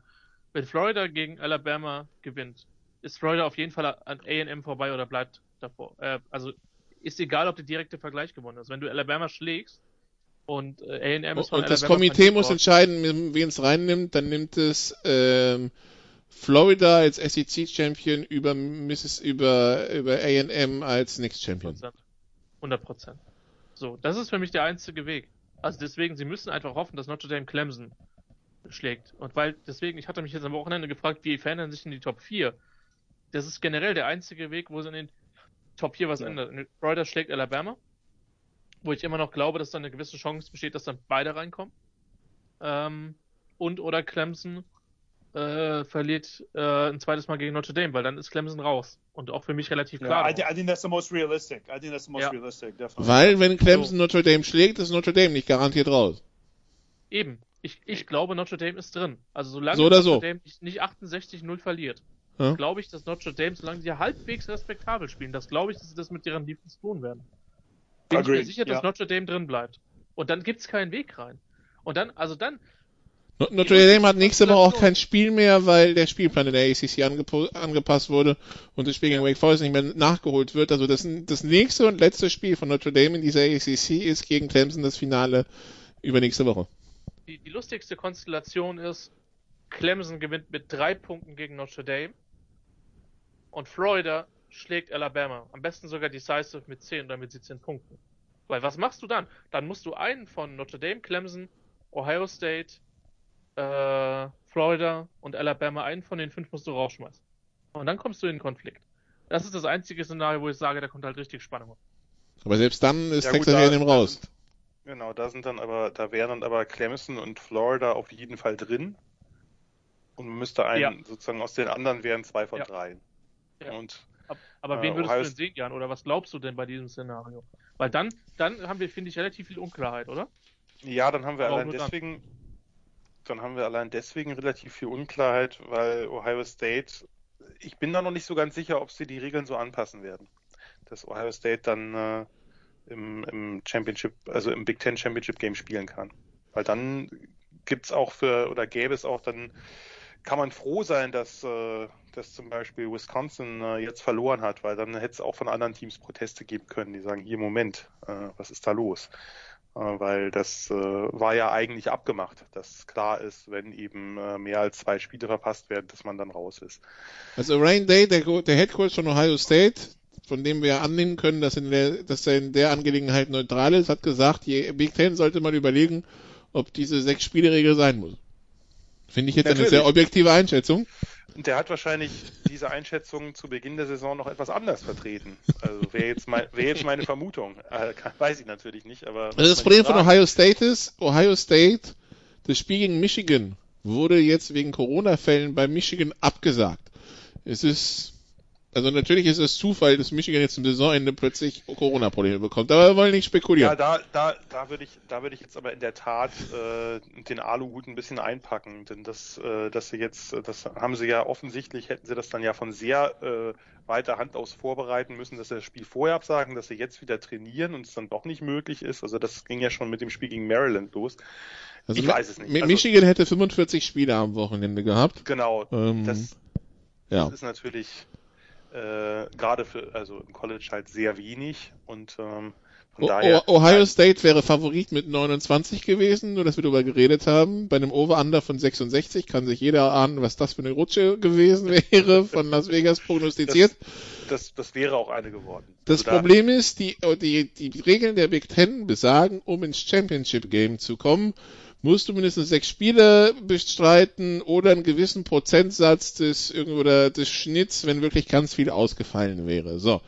wenn Florida gegen Alabama gewinnt, ist Florida auf jeden Fall an A&M vorbei oder bleibt davor. Äh, also ist egal, ob der direkte Vergleich gewonnen ist. Wenn du Alabama schlägst und äh, A&M ist von Und das Alabama Komitee vernichtet muss entscheiden, wen es reinnimmt. Dann nimmt es ähm, Florida als SEC-Champion über, Missis, über, über A&M als Next Champion. 100 Prozent. So, das ist für mich der einzige Weg. Also deswegen, sie müssen einfach hoffen, dass Notre Dame Clemson schlägt. Und weil, deswegen, ich hatte mich jetzt am Wochenende gefragt, wie verändern sich denn die Top 4? Das ist generell der einzige Weg, wo sie in den Top 4 was Ja. ändert. Florida schlägt Alabama, wo ich immer noch glaube, dass da eine gewisse Chance besteht, dass dann beide reinkommen. Ähm, und oder Clemson äh, verliert äh, ein zweites Mal gegen Notre Dame, weil dann ist Clemson raus. Und auch für mich relativ Yeah, klar. I, thi- I think that's the most realistic. I think that's the most Ja. realistic, definitely. Weil, wenn Clemson Notre Dame schlägt, ist Notre Dame nicht garantiert raus. Eben. Ich, ich glaube, Notre Dame ist drin. Also solange So oder Notre so. Dame nicht- nicht 68-0 verliert, Ja. glaube ich, dass Notre Dame, solange sie halbwegs respektabel spielen, das glaube ich, dass sie das mit ihren Defense tun werden. Bin ich mir Agreed, sicher, dass ja. Notre Dame drin bleibt. Und dann gibt's keinen Weg rein. Und dann, also dann, Notre Dame hat nächste Woche auch kein Spiel mehr, weil der Spielplan in der ACC angepasst wurde und das Spiel gegen Wake Forest nicht mehr nachgeholt wird. Also das, das nächste und letzte Spiel von Notre Dame in dieser ACC ist gegen Clemson das Finale übernächste Woche. die, die lustigste Konstellation ist, Clemson gewinnt mit drei Punkten gegen Notre Dame und Florida schlägt Alabama. Am besten sogar decisive mit 10 oder mit 17 Punkten. Weil was machst du dann? Dann musst du einen von Notre Dame, Clemson, Ohio State, äh, Florida und Alabama, einen von den fünf musst du rausschmeißen. Und dann kommst du in den Konflikt. Das ist das einzige Szenario, wo ich sage, da kommt halt richtig Spannung. Aber selbst dann ist Ja, gut, Texas da- A&M raus. Genau, da sind dann aber, da wären dann aber Clemson und Florida auf jeden Fall drin. Und man müsste einen, Ja. sozusagen aus den anderen wären zwei von Ja. drei. Ja. Und Ab- Aber Äh, wen würdest Ohio du denn sehen, Jan? Oder was glaubst du denn bei diesem Szenario? Weil dann, dann haben wir, finde ich, relativ viel Unklarheit, oder? ja, dann haben wir Aber auch allein nur dann. Dann haben wir allein deswegen relativ viel Unklarheit, weil Ohio State, ich bin da noch nicht so ganz sicher, ob sie die Regeln so anpassen werden. Dass Ohio State dann äh, im, im Championship, also im Big Ten Championship Game spielen kann. Weil dann gibt's auch für, oder gäbe es auch dann, kann man froh sein, dass, äh, dass zum Beispiel Wisconsin äh, jetzt verloren hat, weil dann hätte es auch von anderen Teams Proteste geben können, die sagen, hier Moment, äh, was ist da los? Äh, weil das äh, war ja eigentlich abgemacht, dass klar ist, wenn eben äh, mehr als zwei Spiele verpasst werden, dass man dann raus ist. Also Rain Day, der, der Head von Ohio State, von dem wir annehmen können, dass, in der, dass er in der Angelegenheit neutral ist, hat gesagt, die Big Ten sollte mal überlegen, ob diese sechs Spieleregel sein muss. Finde ich jetzt eine Natürlich. sehr objektive Einschätzung. Und der hat wahrscheinlich diese Einschätzung zu Beginn der Saison noch etwas anders vertreten. Also wäre jetzt, mein, wäre jetzt meine Vermutung. Äh, weiß ich natürlich nicht, aber. Also das Problem von Ohio State ist, Ohio State, das Spiel gegen Michigan wurde jetzt wegen Corona-Fällen bei Michigan abgesagt. Es ist, Also natürlich ist es Zufall, dass Michigan jetzt zum Saisonende plötzlich Corona-Probleme bekommt, aber wir wollen nicht spekulieren. Ja, da, da, da würde ich, da würde ich jetzt aber in der Tat äh, den Aluhut ein bisschen einpacken, denn das, äh, dass sie jetzt, das haben sie ja offensichtlich, hätten sie das dann ja von sehr äh, weiter Hand aus vorbereiten müssen, dass sie das Spiel vorher absagen, dass sie jetzt wieder trainieren und es dann doch nicht möglich ist. Also das ging ja schon mit dem Spiel gegen Maryland los. Also ich weiß es nicht. Also- Michigan hätte 45 Spiele am Wochenende gehabt. Genau, Ähm, das, ja. das ist natürlich äh, gerade für, also im College halt sehr wenig und ähm, von O daher. Ohio State wäre Favorit mit 29 gewesen, nur dass wir darüber geredet haben. Bei einem Over-Under von 66 kann sich jeder ahnen, was das für eine Rutsche gewesen wäre, von Las Vegas prognostiziert. Das, das wäre auch eine geworden. Das Also da- Problem ist, die, die, die Regeln der Big Ten besagen, um ins Championship Game zu kommen, musst du mindestens sechs Spiele bestreiten oder einen gewissen Prozentsatz des, irgendwo oder des Schnitts, wenn wirklich ganz viel ausgefallen wäre. So.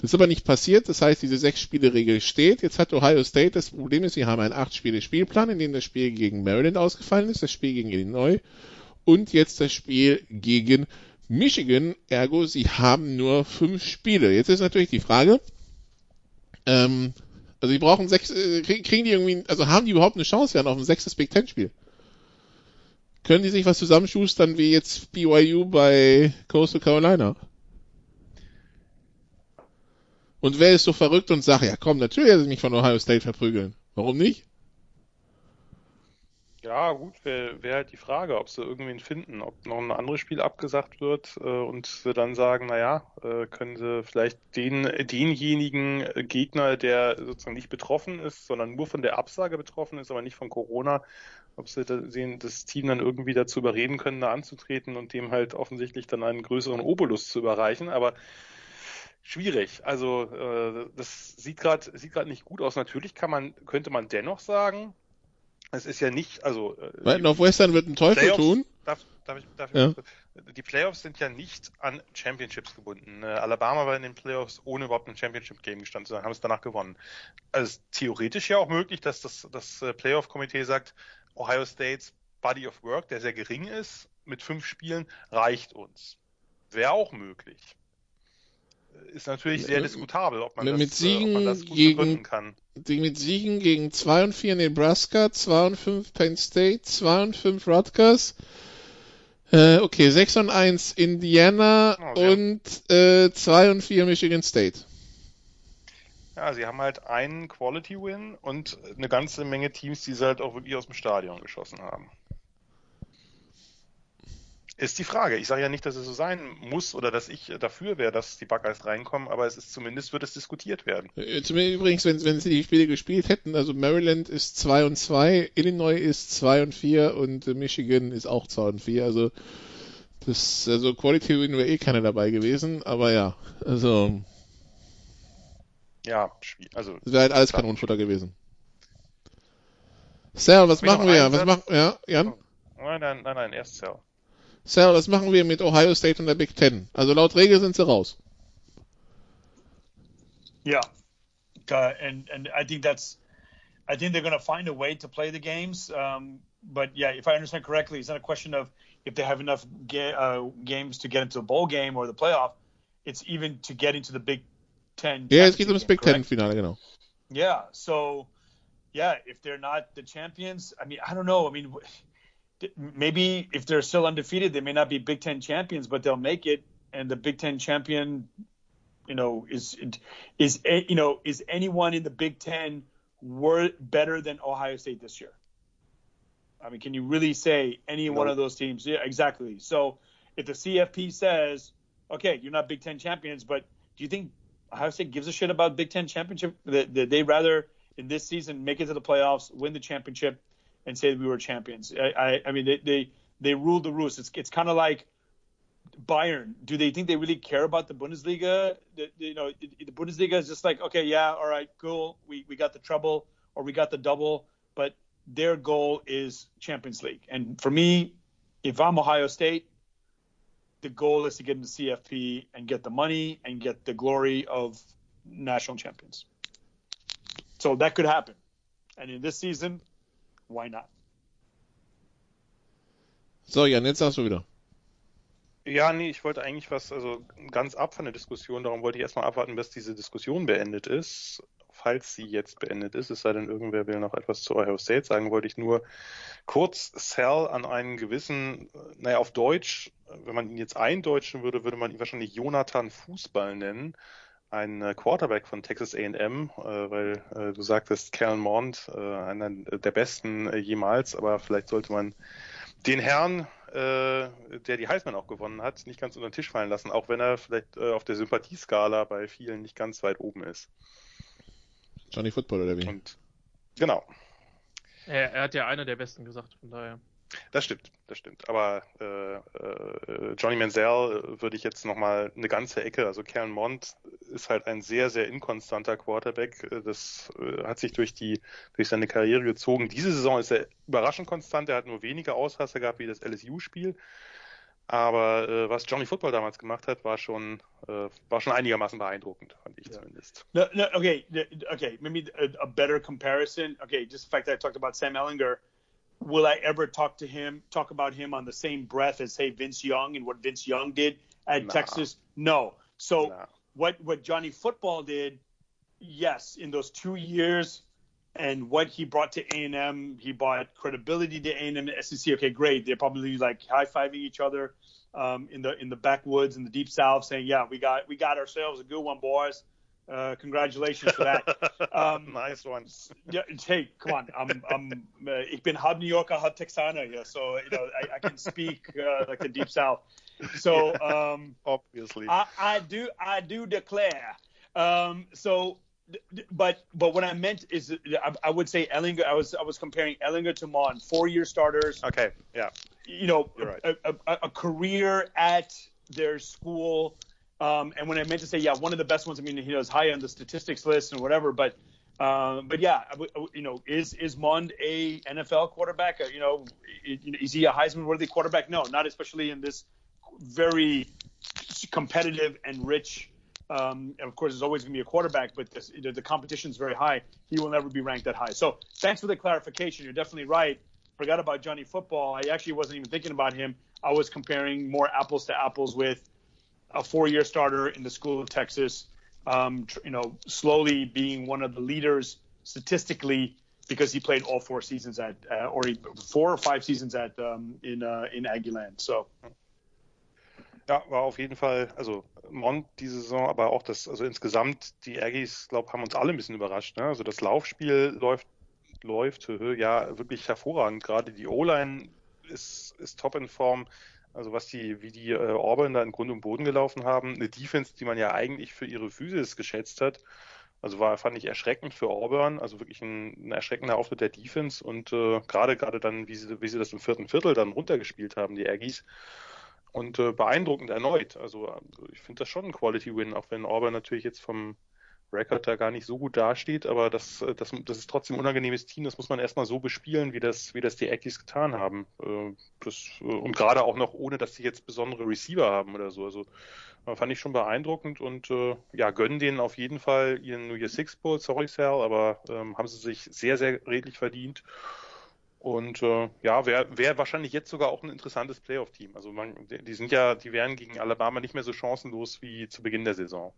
Das ist aber nicht passiert, das heißt, diese sechs Spiele Regel steht. Jetzt hat Ohio State das Problem ist, sie haben einen acht Spiele Spielplan, in dem das Spiel gegen Maryland ausgefallen ist, das Spiel gegen Illinois und jetzt das Spiel gegen Michigan. Ergo, sie haben nur fünf Spiele. Jetzt ist natürlich die Frage, ähm, also die brauchen sechs, äh, kriegen, die irgendwie, also haben die überhaupt eine Chance dann auf ein sechstes Big Ten Spiel? Können die sich was zusammenschustern wie jetzt BYU bei Coastal Carolina? Und wer ist so verrückt und sagt, ja komm, natürlich hätte ich mich von Ohio State verprügeln. Warum nicht? Ja, gut, wäre wär halt die Frage, ob sie irgendwen finden, ob noch ein anderes Spiel abgesagt wird äh, und sie dann sagen, naja, äh, können sie vielleicht den, denjenigen äh, Gegner, der sozusagen nicht betroffen ist, sondern nur von der Absage betroffen ist, aber nicht von Corona, ob sie da, sehen, das Team dann irgendwie dazu überreden können, da anzutreten und dem halt offensichtlich dann einen größeren Obolus zu überreichen, aber schwierig. Also äh, das sieht gerade sieht gerade nicht gut aus. Natürlich kann man könnte man dennoch sagen, es ist ja nicht, also äh, Northwestern wird einen Teufel Playoffs- tun. Darf, darf ich, darf ich Ja. Die Playoffs sind ja nicht an Championships gebunden. Äh, Alabama war in den Playoffs ohne überhaupt ein Championship-Game gestanden, sondern haben es danach gewonnen. Also es ist theoretisch ja auch möglich, dass das, das äh, Playoff-Komitee sagt, Ohio States Body of Work, der sehr gering ist, mit fünf Spielen, reicht uns. Wäre auch möglich. Ist natürlich sehr diskutabel, ob man, mit- das, Siegen äh, ob man das gut gegen- kann. Die mit Siegen gegen 2 und 4 Nebraska, 2 und 5 Penn State, 2 und 5 Rutgers. Äh, okay, 6 und 1 Indiana Oh, und äh, 2 und 4 Michigan State. Ja, sie haben halt einen Quality-Win und eine ganze Menge Teams, die sie halt auch wirklich aus dem Stadion geschossen haben. Ist die Frage. Ich sage ja nicht, dass es so sein muss oder dass ich dafür wäre, dass die Buckeyes reinkommen, aber es ist zumindest wird es diskutiert werden. Äh, Zumindest übrigens, wenn, wenn sie die Spiele gespielt hätten, also Maryland ist 2 und 2, Illinois ist 2 und 4 und äh, Michigan ist auch 2 und 4. Also das, also Quality Win wäre eh keiner dabei gewesen, aber ja, also Ja, also das wäre halt alles Kanonenfutter gewesen. Sal, was machen wir? Was machen ja, Jan? Nein, nein, nein, nein, erst Cell. Sal, was machen wir mit Ohio State und der Big Ten? Also laut Regel sind sie raus. Yeah, uh, and and I think that's, I think they're going to find a way to play the games. Um, but yeah, if I understand correctly, it's not a question of if they have enough ga- uh, games to get into a bowl game or the playoff. It's even to get into the Big Ten. Yeah, it's ums Big Ten correct? Finale, genau. Yeah. So, yeah, if they're not the champions, I mean, I don't know. I mean, w- maybe if they're still undefeated, they may not be Big Ten champions, but they'll make it. And the Big Ten champion, you know, is is you know is anyone in the Big Ten wor- better than Ohio State this year? I mean, can you really say any one of those teams? Yeah, exactly. So if the CFP says, okay, you're not Big Ten champions, but do you think Ohio State gives a shit about Big Ten championship? That that they rather in this season make it to the playoffs, win the championship, and say we were champions. I I, I mean they they they ruled the roost. It's it's kind of like Bayern. Do they think they really care about the Bundesliga? The, the- you know, the Bundesliga is just like okay, yeah, all right, cool. We we got the treble or we got the double, but their goal is Champions League. And for me, if I'm Ohio State, the goal is to get into CFP and get the money and get the glory of national champions. So that could happen. And in this season, why not? So, Jan, jetzt sagst du wieder. Ja, nee, ich wollte eigentlich was, also ganz ab von der Diskussion, darum wollte ich erstmal abwarten, bis diese Diskussion beendet ist. Falls sie jetzt beendet ist, es sei denn, irgendwer will noch etwas zu Ohio State sagen, wollte ich nur kurz Sell an einen gewissen, naja, auf Deutsch, wenn man ihn jetzt eindeutschen würde, würde man ihn wahrscheinlich Jonathan Fußball nennen ein äh, Quarterback von Texas A&M, äh, weil äh, du sagtest Kellen Mond, äh, einer der besten äh, jemals, aber vielleicht sollte man den Herrn, äh, der die Heisman auch gewonnen hat, nicht ganz unter den Tisch fallen lassen, auch wenn er vielleicht äh, auf der Sympathieskala bei vielen nicht ganz weit oben ist. Johnny Football oder wie? Und genau. Er, er hat ja einer der besten gesagt, von daher. Das stimmt, das stimmt. Aber äh, äh, Johnny Manziel äh, würde ich jetzt nochmal eine ganze Ecke, also Karen Mond ist halt ein sehr, sehr inkonstanter Quarterback. Äh, das äh, hat sich durch die durch seine Karriere gezogen. Diese Saison ist er überraschend konstant. Er hat nur weniger Ausraster gehabt wie das LSU-Spiel. Aber äh, was Johnny Football damals gemacht hat, war schon äh, war schon einigermaßen beeindruckend, fand ich yeah. zumindest. No, no, okay, okay, maybe a, a better comparison. Okay, just the fact that I talked about Sam Ellinger. Will I ever talk to him, talk about him on the same breath as say Vince Young and what Vince Young did at nah. Texas? No. So nah. what what Johnny Football did, yes, in those two years, and what he brought to A and M, he brought credibility to A and M, SEC. Okay, great. They're probably like high fiving each other um, in the in the backwoods in the deep south, saying, "Yeah, we got we got ourselves a good one, boys." Uh, congratulations for that. Um, nice one. Yeah, hey, come on. I'm, I'm, uh, ich bin halb New Yorker, halb Texaner here, so you know I, I can speak uh, like the deep south. So um, obviously, I, I, do, I do declare. Um, so, but but what I meant is, I, I, would say Ellinger. I was I was comparing Ellinger to Mon, four-year starters. Okay, yeah. You know, right. a, a, a career at their school um, and when I meant to say, yeah, one of the best ones. I mean, he was high on the statistics list and whatever, but um, but yeah, you know, is is Mond a NFL quarterback? Uh, you know, is he a Heisman worthy quarterback? No, not especially in this very competitive and rich. Um, and of course, there's always going to be a quarterback, but this, the competition is very high. He will never be ranked that high. So thanks for the clarification. You're definitely right. Forgot about Johnny Football. I actually wasn't even thinking about him. I was comparing more apples to apples with a four-year starter in the School of Texas, um, you know, slowly being one of the leaders statistically because he played all four seasons at, uh, or he, four or five seasons at um, in uh, in Aggieland. So. Ja, war auf jeden Fall, also Mont diese Saison, aber auch das, also insgesamt die Aggies, glaube haben uns alle ein bisschen überrascht. Ne? Also das Laufspiel läuft, läuft, ja wirklich hervorragend. Gerade die O-Line ist, ist top in Form. Also was die, wie die äh, Auburn da in Grund und Boden gelaufen haben, eine Defense, die man ja eigentlich für ihre Physis geschätzt hat. Also war, fand ich erschreckend für Auburn, also wirklich ein, ein erschreckender Auftritt der Defense und äh, gerade gerade dann, wie sie, wie sie das im vierten Viertel dann runtergespielt haben, die Aggies. Und äh, beeindruckend erneut. Also ich finde das schon ein Quality Win, auch wenn Auburn natürlich jetzt vom Record da gar nicht so gut dasteht, aber das, äh, das, das ist trotzdem ein unangenehmes Team, das muss man erstmal so bespielen, wie das, wie das die Aggies getan haben. Äh, das, äh, und gerade auch noch ohne, dass sie jetzt besondere Receiver haben oder so. Also fand ich schon beeindruckend und ja, gönnen denen auf jeden Fall ihren New Year Six Bowl, sorry Sal, aber ähm, haben sie sich sehr, sehr redlich verdient. Und äh, ja, wäre wär wahrscheinlich jetzt sogar auch ein interessantes Playoff-Team. Also man, die sind ja, die wären gegen Alabama nicht mehr so chancenlos wie zu Beginn der Saison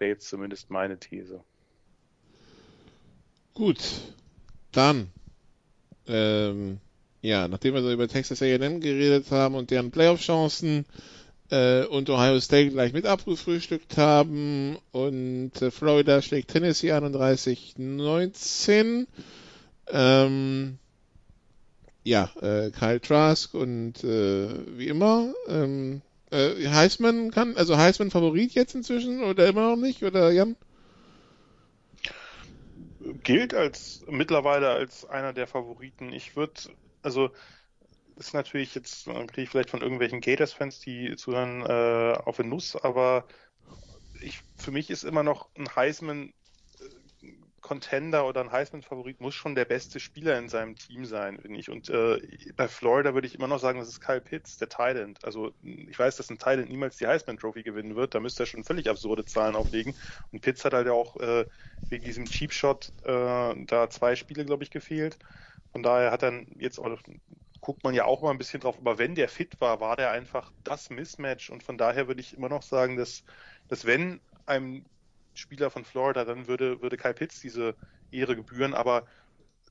wäre jetzt zumindest meine These. Gut, dann, ähm, ja, nachdem wir so über Texas A&M geredet haben und deren Playoff-Chancen äh, und Ohio State gleich mit abgefrühstückt haben und äh, Florida schlägt Tennessee 31-19, ähm, ja, äh, Kyle Trask und äh, wie immer, ähm, äh, Heisman kann, also Heisman Favorit jetzt inzwischen oder immer noch nicht, oder Jan? Gilt als mittlerweile als einer der Favoriten. Ich würde, also ist natürlich jetzt, kriege ich vielleicht von irgendwelchen Gators-Fans, die zuhören, äh, auf den Nuss, aber ich, für mich ist immer noch ein Heisman Contender oder ein Heisman-Favorit muss schon der beste Spieler in seinem Team sein, finde ich. Und äh, bei Florida würde ich immer noch sagen, das ist Kyle Pitts, der Thailand. Also ich weiß, dass ein Thailand niemals die Heisman-Trophy gewinnen wird. Da müsste er schon völlig absurde Zahlen auflegen. Und Pitts hat halt ja auch äh, wegen diesem Cheap Shot äh, da zwei Spiele, glaube ich, gefehlt. Von daher hat er jetzt auch guckt man ja auch mal ein bisschen drauf. Aber wenn der fit war, war der einfach das Mismatch. Und von daher würde ich immer noch sagen, dass, dass wenn einem Spieler von Florida, dann würde, würde Kyle Pitts diese Ehre gebühren. Aber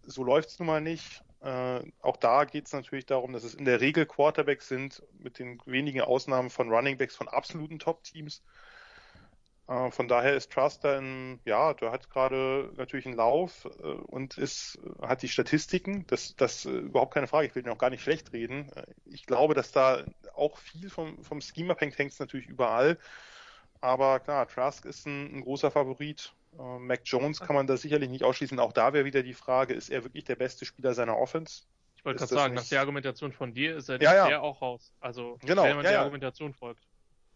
so läuft es nun mal nicht. Äh, auch da geht es natürlich darum, dass es in der Regel Quarterbacks sind, mit den wenigen Ausnahmen von Runningbacks von absoluten Top-Teams. Äh, von daher ist Trust dann, ja, der hat gerade natürlich einen Lauf äh, und ist, hat die Statistiken. Das, das äh, überhaupt keine Frage. Ich will ihn auch gar nicht schlecht reden. Ich glaube, dass da auch viel vom, vom Scheme abhängt, hängt es natürlich überall. Aber klar, Trask ist ein, ein großer Favorit. Äh, Mac Jones kann man da sicherlich nicht ausschließen. Auch da wäre wieder die Frage, ist er wirklich der beste Spieler seiner Offense? Ich wollte gerade sagen, nicht... nach der Argumentation von dir ist er ja, ja. der auch raus. Also, genau, wenn man ja, der. Argumentation folgt.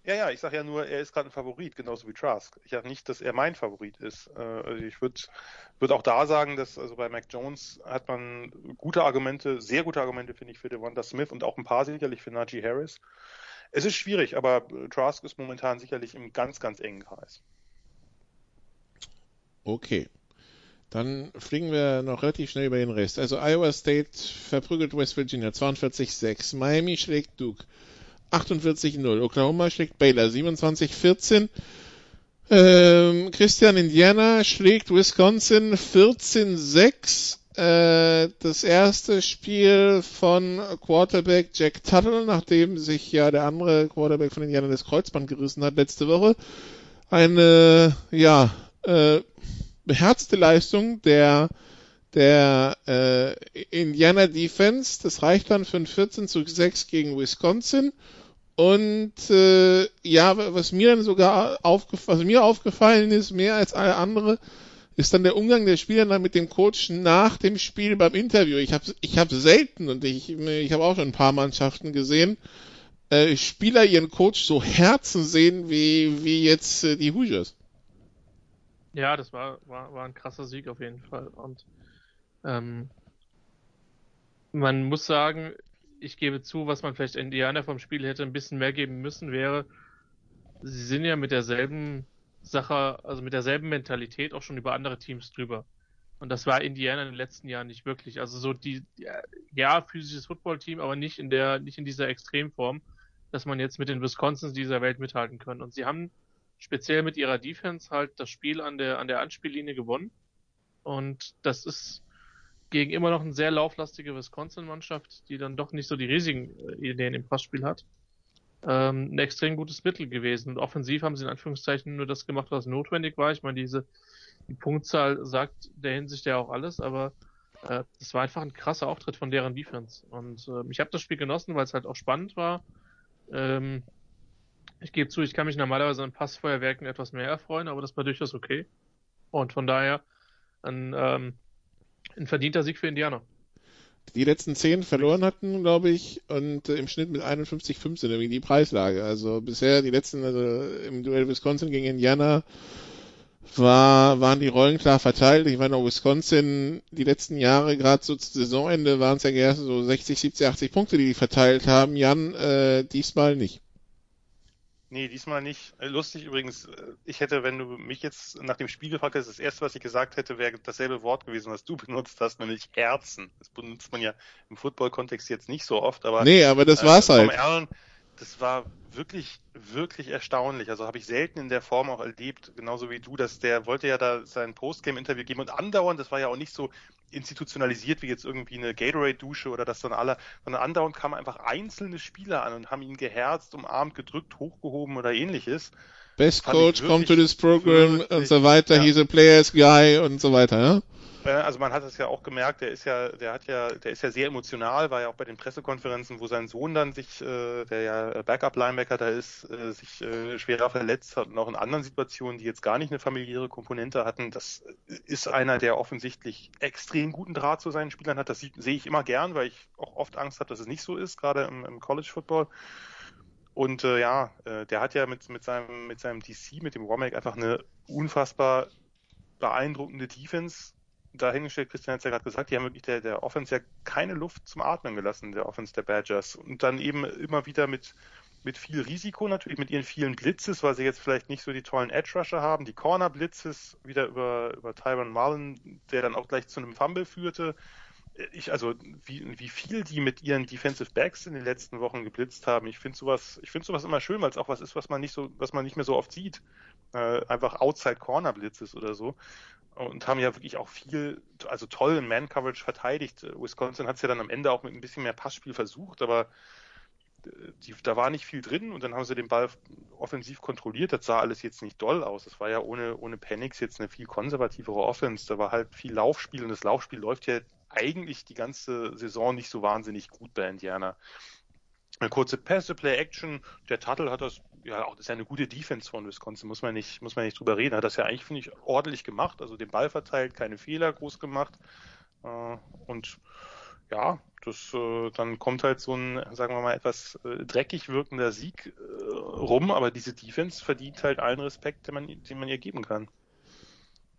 Ja, ja, ich sage ja nur, er ist gerade ein Favorit, genauso wie Trask. Ich sage nicht, dass er mein Favorit ist. Also ich würde würd auch da sagen, dass also bei Mac Jones hat man gute Argumente, sehr gute Argumente, finde ich, für Devonta Smith und auch ein paar sicherlich für Najee Harris. Es ist schwierig, aber Trask ist momentan sicherlich im ganz, ganz engen Kreis. Okay. Dann fliegen wir noch relativ schnell über den Rest. Also Iowa State verprügelt West Virginia 42-6. Miami schlägt Duke 48-0. Oklahoma schlägt Baylor 27-14. Ähm, Christian Indiana schlägt Wisconsin 14-6. Äh, das erste Spiel von Quarterback Jack Tuttle, nachdem sich ja der andere Quarterback von Indiana das Kreuzband gerissen hat letzte Woche. Eine, ja, äh, beherzte Leistung der der äh, Indiana Defense. Das reicht dann für ein 14 zu 6 gegen Wisconsin. Und äh, ja, was mir dann sogar aufgefallen, was mir aufgefallen ist, mehr als alle andere, ist dann der Umgang der Spieler dann mit dem Coach nach dem Spiel beim Interview. Ich habe ich hab selten und ich, ich habe auch schon ein paar Mannschaften gesehen, äh, Spieler ihren Coach so Herzen sehen wie, wie jetzt äh, die Hoosiers. Ja, das war, war, war ein krasser Sieg auf jeden Fall. Und ähm, man muss sagen, ich gebe zu, was man vielleicht Indiana vom Spiel hätte ein bisschen mehr geben müssen, wäre, sie sind ja mit derselben Sache, also mit derselben Mentalität auch schon über andere Teams drüber. Und das war Indiana in den letzten Jahren nicht wirklich. Also so die, ja, physisches Footballteam, aber nicht in der, nicht in dieser Extremform, dass man jetzt mit den Wisconsins dieser Welt mithalten kann. Und sie haben speziell mit ihrer Defense halt das Spiel an der, an der Anspiellinie gewonnen. Und das ist gegen immer noch eine sehr lauflastige Wisconsin-Mannschaft, die dann doch nicht so die riesigen äh, Ideen im Passspiel hat. Ähm, ein extrem gutes Mittel gewesen. Und offensiv haben sie in Anführungszeichen nur das gemacht, was notwendig war. Ich meine, diese, die Punktzahl sagt der Hinsicht ja auch alles, aber äh, das war einfach ein krasser Auftritt von deren Defense. Und äh, ich habe das Spiel genossen, weil es halt auch spannend war. Ähm, ich gebe zu, ich kann mich normalerweise an Passfeuerwerken etwas mehr erfreuen, aber das war durchaus okay. Und von daher ein, ähm, ein verdienter Sieg für Indianer. Die letzten zehn verloren hatten, glaube ich, und äh, im Schnitt mit 51,5 sind irgendwie die Preislage. Also bisher die letzten, also im Duell Wisconsin gegen Indiana war, waren die Rollen klar verteilt. Ich meine, Wisconsin die letzten Jahre, gerade so zu Saisonende, waren es ja erst so 60, 70, 80 Punkte, die die verteilt haben. Jan, äh, diesmal nicht. Nee, diesmal nicht. Äh, lustig übrigens, äh, ich hätte, wenn du mich jetzt nach dem Spiel gefragt hättest, das erste, was ich gesagt hätte, wäre dasselbe Wort gewesen, was du benutzt hast, nämlich Herzen. Das benutzt man ja im Football-Kontext jetzt nicht so oft, aber. Nee, aber das war's äh, halt. Allen, das war wirklich, wirklich erstaunlich. Also habe ich selten in der Form auch erlebt, genauso wie du, dass der wollte ja da sein Postgame-Interview geben und andauernd, das war ja auch nicht so institutionalisiert wie jetzt irgendwie eine Gatorade-Dusche oder das dann alle, sondern andauernd kamen einfach einzelne Spieler an und haben ihn geherzt, umarmt, gedrückt, hochgehoben oder ähnliches. Best Coach, come to this program und so weiter, ja. he's a player's guy und so weiter, ja? Also man hat es ja auch gemerkt, der ist ja, der hat ja, der ist ja sehr emotional, war ja auch bei den Pressekonferenzen, wo sein Sohn dann sich, äh, der ja Backup-Linebacker da ist, äh, sich äh, schwerer verletzt hat und auch in anderen Situationen, die jetzt gar nicht eine familiäre Komponente hatten. Das ist einer, der offensichtlich extrem guten Draht zu seinen Spielern hat. Das sehe ich immer gern, weil ich auch oft Angst habe, dass es nicht so ist, gerade im, im College Football. Und äh, ja, äh, der hat ja mit, mit seinem mit seinem DC, mit dem Womack einfach eine unfassbar beeindruckende Defense dahingestellt, Christian hat es ja gerade gesagt, die haben wirklich der, der Offense ja keine Luft zum Atmen gelassen, der Offense der Badgers. Und dann eben immer wieder mit, mit viel Risiko natürlich, mit ihren vielen Blitzes, weil sie jetzt vielleicht nicht so die tollen Edge-Rusher haben. Die Corner-Blitzes wieder über, über Tyron Mullen, der dann auch gleich zu einem Fumble führte. Ich, also wie, wie viel die mit ihren Defensive Backs in den letzten Wochen geblitzt haben, ich finde sowas, ich finde sowas immer schön, weil es auch was ist, was man nicht so, was man nicht mehr so oft sieht. Äh, einfach Outside Corner Blitzes oder so. Und haben ja wirklich auch viel, also toll in Man-Coverage verteidigt. Wisconsin hat es ja dann am Ende auch mit ein bisschen mehr Passspiel versucht, aber die, da war nicht viel drin und dann haben sie den Ball offensiv kontrolliert. Das sah alles jetzt nicht doll aus. Das war ja ohne, ohne Panics jetzt eine viel konservativere Offense. Da war halt viel Laufspiel und das Laufspiel läuft ja eigentlich die ganze Saison nicht so wahnsinnig gut bei Indiana. Eine kurze Pässe, Play Action. Der Tuttle hat das, ja, auch das ist ja eine gute Defense von Wisconsin, muss man nicht, muss man nicht drüber reden. Hat das ja eigentlich, finde ich, ordentlich gemacht. Also den Ball verteilt, keine Fehler groß gemacht. Äh, und ja, das, äh, dann kommt halt so ein, sagen wir mal, etwas äh, dreckig wirkender Sieg rum, aber diese Defense verdient halt allen Respekt, den man, den man ihr geben kann.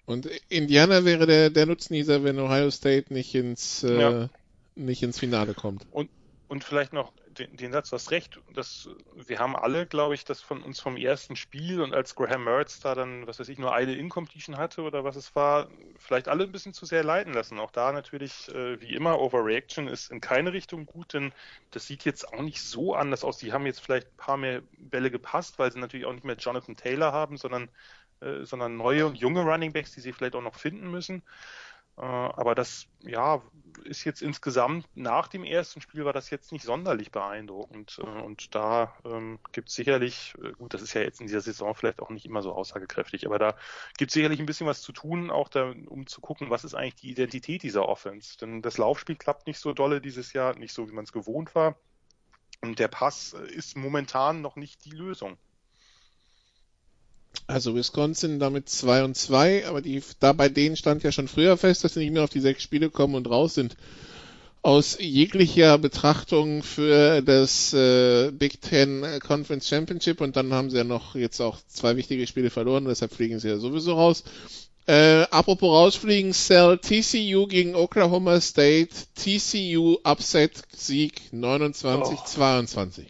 Und Indiana wäre der, der Nutznießer, wenn Ohio State nicht ins, äh, ja. nicht ins Finale kommt. Und, und vielleicht noch den, den Satz, du hast recht, das, wir haben alle, glaube ich, das von uns vom ersten Spiel und als Graham Mertz da dann, was weiß ich, nur eine Incompletion hatte oder was es war, vielleicht alle ein bisschen zu sehr leiden lassen. Auch da natürlich, äh, wie immer, Overreaction ist in keine Richtung gut, denn das sieht jetzt auch nicht so anders aus. Die haben jetzt vielleicht ein paar mehr Bälle gepasst, weil sie natürlich auch nicht mehr Jonathan Taylor haben, sondern, äh, sondern neue und junge Running Backs, die sie vielleicht auch noch finden müssen. Äh, aber das, ja, ist jetzt insgesamt nach dem ersten Spiel war das jetzt nicht sonderlich beeindruckend. Äh, und da ähm, gibt es sicherlich, äh, gut, das ist ja jetzt in dieser Saison vielleicht auch nicht immer so aussagekräftig, aber da gibt es sicherlich ein bisschen was zu tun, auch da, um zu gucken, was ist eigentlich die Identität dieser Offense. Denn das Laufspiel klappt nicht so dolle dieses Jahr, nicht so, wie man es gewohnt war. Und der Pass ist momentan noch nicht die Lösung. Also Wisconsin damit 2 und 2, aber die, da bei denen stand ja schon früher fest, dass sie nicht mehr auf die sechs Spiele kommen und raus sind. Aus jeglicher Betrachtung für das äh, Big Ten Conference Championship und dann haben sie ja noch jetzt auch zwei wichtige Spiele verloren, deshalb fliegen sie ja sowieso raus. Äh, apropos rausfliegen, Cell TCU gegen Oklahoma State, TCU Upset Sieg 29-22.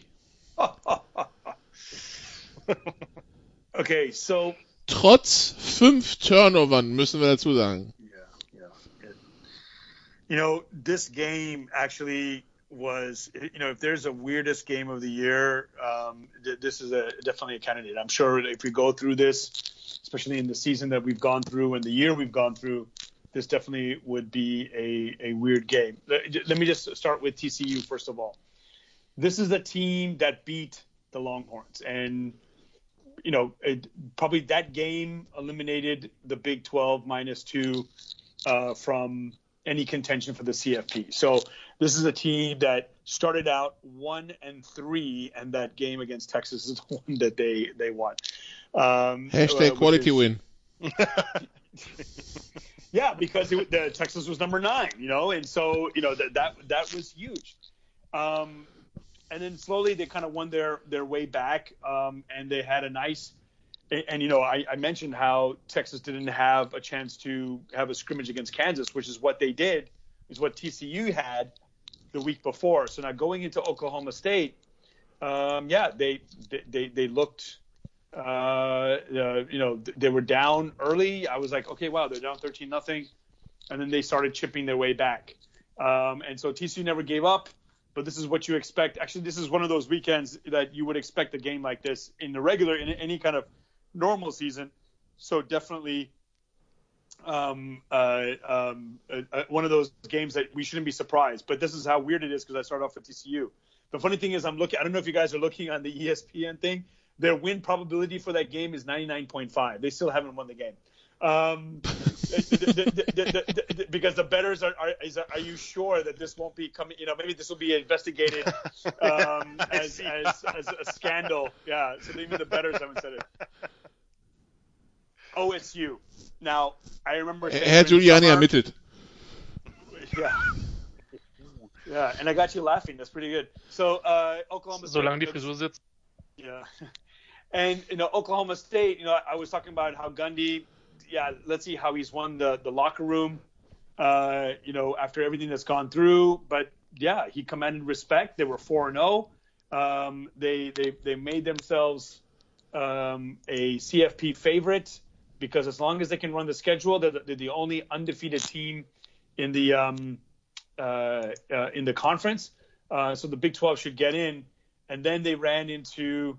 Okay, so. Trotz fünf Turnovern, müssen wir dazu sagen. Yeah, yeah. You know, this game actually was, you know, if there's a weirdest game of the year, um, this is a definitely a candidate. I'm sure if we go through this, especially in the season that we've gone through and the year we've gone through, this definitely would be a, a weird game. Let, let me just start with TCU first of all. This is a team that beat the Longhorns, and you know, it, probably that game eliminated the Big 12 minus two uh, from any contention for the CFP. So this is a team that started out one and three, and that game against Texas is the one that they they won. Um, Hashtag uh, quality is, win. yeah, because it, the Texas was number nine, you know, and so you know that that that was huge. Um, and then slowly they kind of won their their way back, um, and they had a nice. And, and you know, I, I, mentioned how Texas didn't have a chance to have a scrimmage against Kansas, which is what they did, is what TCU had the week before. So now going into Oklahoma State, um, yeah, they they they looked. Uh, uh, you know, they were down early. I was like, okay, wow, they're down 13 nothing, and then they started chipping their way back. Um, and so TCU never gave up but this is what you expect. Actually, this is one of those weekends that you would expect a game like this in the regular, in any kind of normal season. So definitely um, uh, um, uh, uh, one of those games that we shouldn't be surprised. But this is how weird it is because I started off with TCU. The funny thing is, I'm looking. I don't know if you guys are looking on the ESPN thing. Their win probability for that game is 99.5. They still haven't won the game. Um, because the betters are, are, is, are you sure that this won't be coming? You know, maybe this will be investigated um, as, as, as a scandal. Yeah, so even the betters haven't said it. OSU. Now, I remember. Herr Giuliani admitted. Yeah. Yeah, and I got you laughing. That's pretty good. So, uh, Oklahoma State. Solange die Frisur sitzt. Yeah. And, you know, Oklahoma State, you know, I was talking about how Gundy yeah, let's see how he's won the the locker room. Uh, you know, after everything that's gone through, but yeah, he commanded respect. They were four and zero. Oh. Um, they they they made themselves um, a CFP favorite because as long as they can run the schedule, they're the, they're the only undefeated team in the um, uh, uh, in the conference. Uh, so the Big 12 should get in, and then they ran into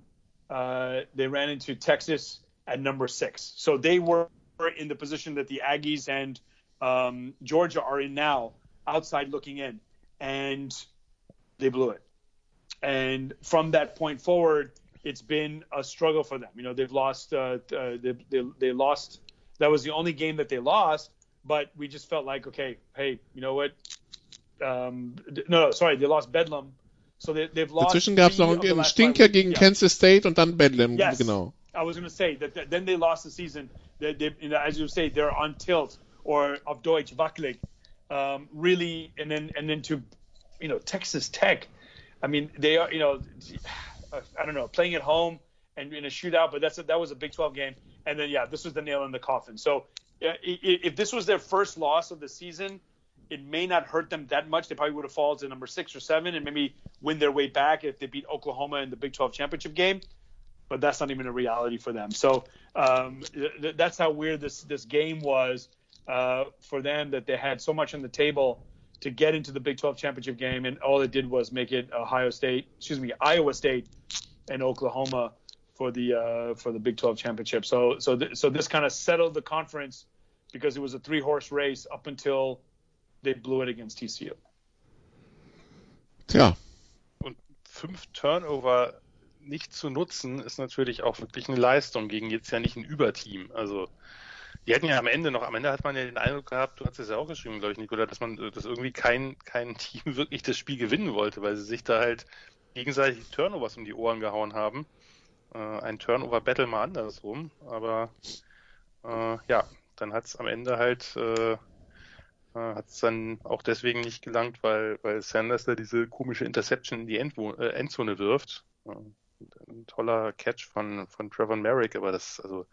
uh, they ran into Texas at number six. So they were in the position that the Aggies and um, Georgia are in now, outside looking in, and they blew it. And from that point forward, it's been a struggle for them. You know, they've lost. Uh, uh, they, they, they lost. That was the only game that they lost. But we just felt like, okay, hey, you know what? Um, no, no, sorry, they lost Bedlam. So they, they've lost. Dazwischen gab es noch einen Stinker gegen yeah. Kansas State und dann Bedlam, Yes. genau. I was going to say that, that then they lost the season. They, they, you know, as you say, they're on tilt or of Deutsch wackelig. Um, really, and then and then to, you know, Texas Tech. I mean, they are, you know, I don't know, playing at home and in a shootout, but that's a, that was a Big 12 game. And then yeah, this was the nail in the coffin. So if this was their first loss of the season, it may not hurt them that much. They probably would have fallen to number six or seven and maybe win their way back if they beat Oklahoma in the Big 12 championship game. But that's not even a reality for them. So um, th- that's how weird this this game was uh, for them that they had so much on the table to get into the Big 12 championship game, and all it did was make it Ohio State, excuse me, Iowa State and Oklahoma for the uh, for the Big 12 championship. So so th- so this kind of settled the conference because it was a three horse race up until they blew it against TCU. Tja, Und fünf Turnover nicht zu nutzen, ist natürlich auch wirklich eine Leistung gegen jetzt ja nicht ein Überteam. Also die hätten ja am Ende noch, am Ende hat man ja den Eindruck gehabt, du hast es ja auch geschrieben, glaube ich, Nicola, dass man, dass irgendwie kein, kein Team wirklich das Spiel gewinnen wollte, weil sie sich da halt gegenseitig Turnovers um die Ohren gehauen haben. Äh, ein Turnover-Battle mal andersrum, aber äh, ja, dann hat es am Ende halt äh, hat es dann auch deswegen nicht gelangt, weil, weil Sanders da diese komische Interception in die Endwo äh, Endzone wirft. Äh, Ein toller Catch von, von Trevor Merrick, aber das, also,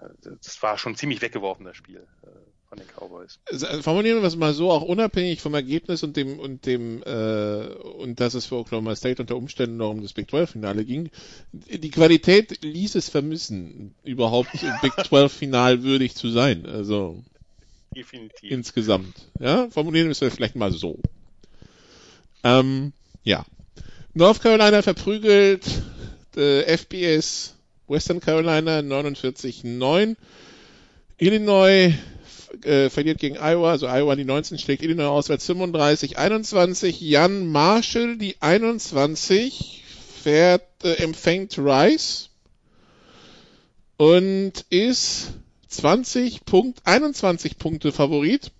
äh, das war schon ziemlich weggeworfen, das Spiel äh, von den Cowboys. Also, Formulieren wir es mal so, auch unabhängig vom Ergebnis und dem und dem äh, und dass es für Oklahoma State unter Umständen noch um das Big 12 Finale ging. Die Qualität ließ es vermissen, überhaupt im Big 12 Final würdig zu sein. Also Definitiv. insgesamt. Ja, formulieren wir es vielleicht mal so. Ähm, ja. North Carolina verprügelt äh, FBS Western Carolina 49-9. Illinois äh, verliert gegen Iowa, also Iowa die 19 schlägt Illinois auswärts 35-21. Jan Marshall die 21 fährt, äh, empfängt Rice und ist 20 Punkt, 21 Punkte Favorit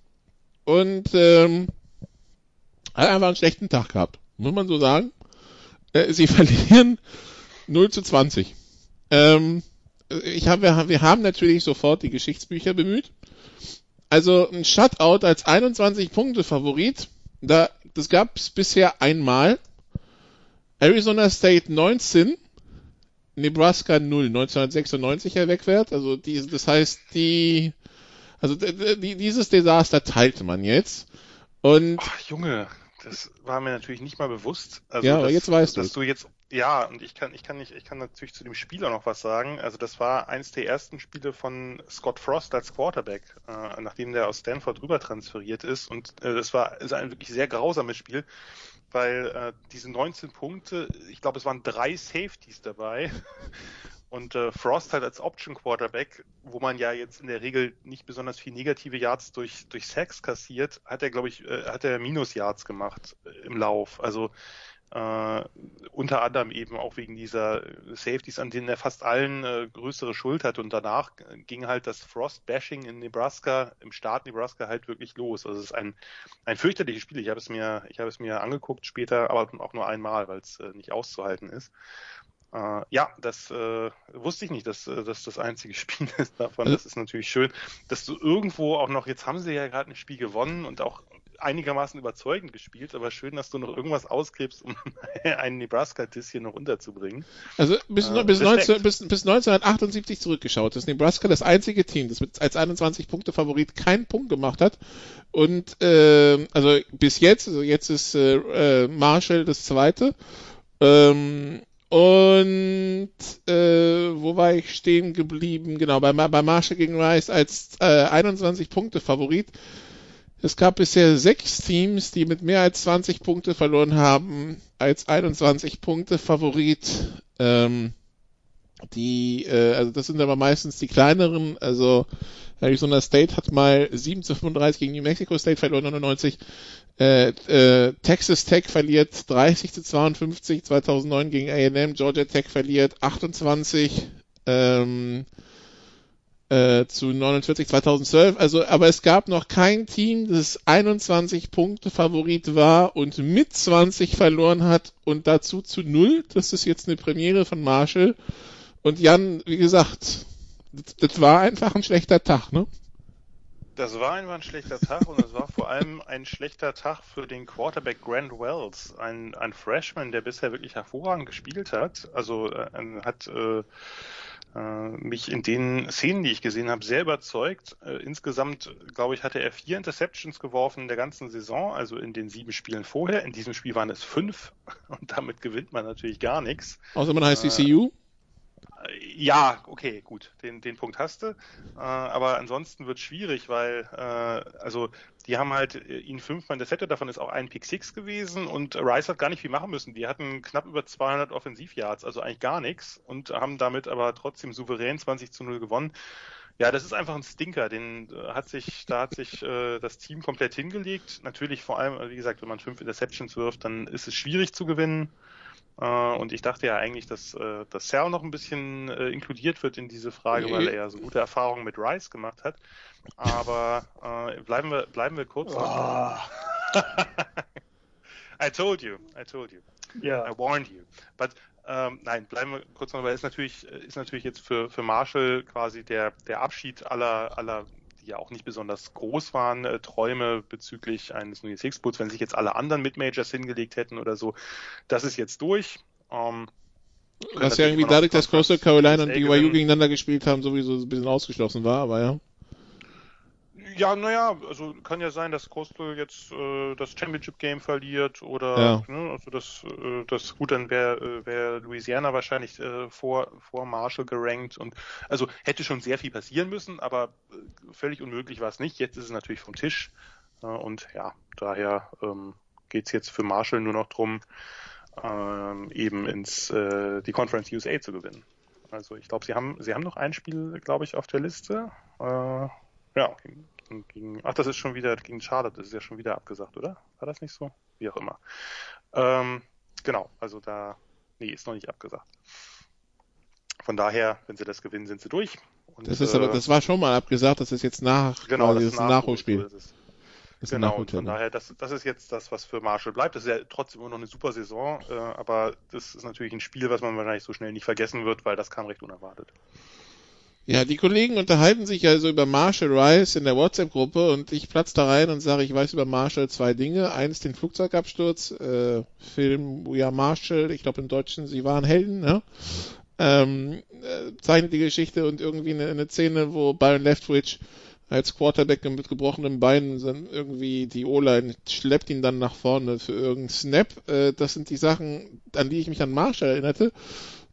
und ähm, hat einfach einen schlechten Tag gehabt, muss man so sagen. Äh, sie verlieren 0 zu 20. Ähm, ich hab, wir, haben- wir haben natürlich sofort die Geschichtsbücher bemüht. Also ein Shutout als 21 Punkte Favorit, da, das gab es bisher einmal. Arizona State 19, Nebraska 0, 1996er Wegwert. Also die, das heißt, die, also die, dieses Desaster teilte man jetzt. Und Ach, Junge, das war mir natürlich nicht mal bewusst. Also, Ja, aber dass, jetzt weißt dass du's. du jetzt, ja, und ich kann, ich kann nicht, ich kann natürlich zu dem Spieler noch was sagen. Also das war eins der ersten Spiele von Scott Frost als Quarterback, äh, nachdem der aus Stanford rüber transferiert ist. Und äh, das war ist ein wirklich sehr grausames Spiel, weil äh, diese 19 Punkte, ich glaube, es waren drei Safeties dabei. Und äh, Frost halt als Option Quarterback, wo man ja jetzt in der Regel nicht besonders viel negative Yards durch, durch Sacks kassiert, hat er, glaube ich, äh, hat er Minus Yards gemacht äh, im Lauf. Also äh, unter anderem eben auch wegen dieser Safeties, an denen er fast allen äh, größere Schuld hat. Und danach ging halt das Frost-Bashing in Nebraska, im Staat Nebraska halt wirklich los. Also es ist ein, ein fürchterliches Spiel. Ich habe es mir, ich habe es mir angeguckt später, aber auch nur einmal, weil es äh, nicht auszuhalten ist. Äh, ja, das äh, wusste ich nicht, dass, äh, dass das einzige Spiel ist davon. Das ist natürlich schön, dass du irgendwo auch noch, jetzt haben sie ja gerade ein Spiel gewonnen und auch einigermaßen überzeugend gespielt, aber schön, dass du noch irgendwas ausgräbst, um einen Nebraska-Diss hier noch unterzubringen. Also bis, Äh, bis, Respekt. 19, bis, bis 1978 zurückgeschaut ist Nebraska das einzige Team, das mit, als 21 Punkte Favorit keinen Punkt gemacht hat. Und äh, also bis jetzt, also jetzt ist äh, äh, Marshall das zweite. Ähm, und äh, wo war ich stehen geblieben? Genau, bei, bei Marshall gegen Rice als äh, 21 Punkte Favorit. Es gab bisher sechs Teams, die mit mehr als 20 Punkte verloren haben, als 21 Punkte Favorit. Ähm, die, äh, also das sind aber meistens die kleineren, also Arizona State hat mal 7 zu 35 gegen New Mexico State verloren, 99. Äh, äh, Texas Tech verliert 30 zu 52 2009 gegen A&M, Georgia Tech verliert 28 ähm, äh, zu 49 2012. Also, aber es gab noch kein Team, das 21 Punkte Favorit war und mit 20 verloren hat und dazu zu null. Das ist jetzt eine Premiere von Marshall. Und Jan, wie gesagt, das, war einfach ein schlechter Tag, ne? Das war einfach ein schlechter Tag und es war vor allem ein schlechter Tag für den Quarterback Grant Wells, ein, ein Freshman, der bisher wirklich hervorragend gespielt hat. Also äh, hat äh, äh, mich in den Szenen, die ich gesehen habe, sehr überzeugt. Äh, insgesamt, glaube ich, hatte er vier Interceptions geworfen in der ganzen Saison, also in den sieben Spielen vorher. In diesem Spiel waren es fünf und damit gewinnt man natürlich gar nichts. Außer man heißt ECU? Ja, okay, gut, den, den Punkt hast du. Äh, aber ansonsten wird schwierig, weil äh, also die haben halt äh, ihn fünfmal intercepted, davon ist auch ein Pick Six gewesen und Rice hat gar nicht viel machen müssen. Die hatten knapp über 200 Offensivyards, also eigentlich gar nichts und haben damit aber trotzdem souverän 20 zu 0 gewonnen. Ja, das ist einfach ein Stinker. Den äh, hat sich, da hat sich äh, das Team komplett hingelegt. Natürlich vor allem, wie gesagt, wenn man fünf Interceptions wirft, dann ist es schwierig zu gewinnen. Äh, und ich dachte ja eigentlich, dass, äh, dass Sal noch ein bisschen äh, inkludiert wird in diese Frage, weil er ja so gute Erfahrungen mit Rice gemacht hat. Aber äh, bleiben wir bleiben wir kurz. Oh. I told you, I told you, yeah. I warned you. But ähm, nein, bleiben wir kurz noch, weil ist natürlich ist natürlich jetzt für für Marshall quasi der der Abschied aller aller die ja auch nicht besonders groß waren, äh, Träume bezüglich eines New Year's Six Bowls, wenn sich jetzt alle anderen Mid-Majors hingelegt hätten oder so. Das ist jetzt durch. Ähm, Was ja irgendwie dadurch, dass Coastal Carolina und BYU gegeneinander gespielt haben, sowieso ein bisschen ausgeschlossen war, aber ja. Ja, naja, also kann ja sein, dass Coastal jetzt äh, das Championship Game verliert oder ja. ne, also das, äh, das gut, dann wäre äh, wär Louisiana wahrscheinlich äh, vor, vor Marshall gerankt und also hätte schon sehr viel passieren müssen, aber äh, völlig unmöglich war es nicht. Jetzt ist es natürlich vom Tisch äh, und ja, daher ähm, geht es jetzt für Marshall nur noch drum, ähm, eben ins äh, die Conference USA zu gewinnen. Also ich glaube, sie haben sie haben noch ein Spiel, glaube ich, auf der Liste. Äh, ja, gegen, ach, das ist schon wieder gegen Charlotte, das ist ja schon wieder abgesagt, oder? War das nicht so? Wie auch immer. Ähm, genau, also da, nee, ist noch nicht abgesagt. Von daher, wenn sie das gewinnen, sind sie durch. Und, das ist aber, das war schon mal abgesagt, das ist jetzt nach, genau, das ist ein Nachholspiel. So ist es. genau, und von daher, das, das ist jetzt das, was für Marshall bleibt. Das ist ja trotzdem immer noch eine super Saison, äh, aber das ist natürlich ein Spiel, was man wahrscheinlich so schnell nicht vergessen wird, weil das kam recht unerwartet. Ja, die Kollegen unterhalten sich also über Marshall Rice in der WhatsApp-Gruppe und ich platze da rein und sage, ich weiß über Marshall zwei Dinge. Eins den Flugzeugabsturz, äh, Film We Are Marshall, ich glaube im Deutschen, sie waren Helden, ne? Ähm, äh, zeichnet die Geschichte und irgendwie eine, eine Szene, wo Byron Leftwich als Quarterback mit gebrochenen Beinen irgendwie die O-Line schleppt ihn dann nach vorne für irgendeinen Snap. Äh, das sind die Sachen, an die ich mich an Marshall erinnerte.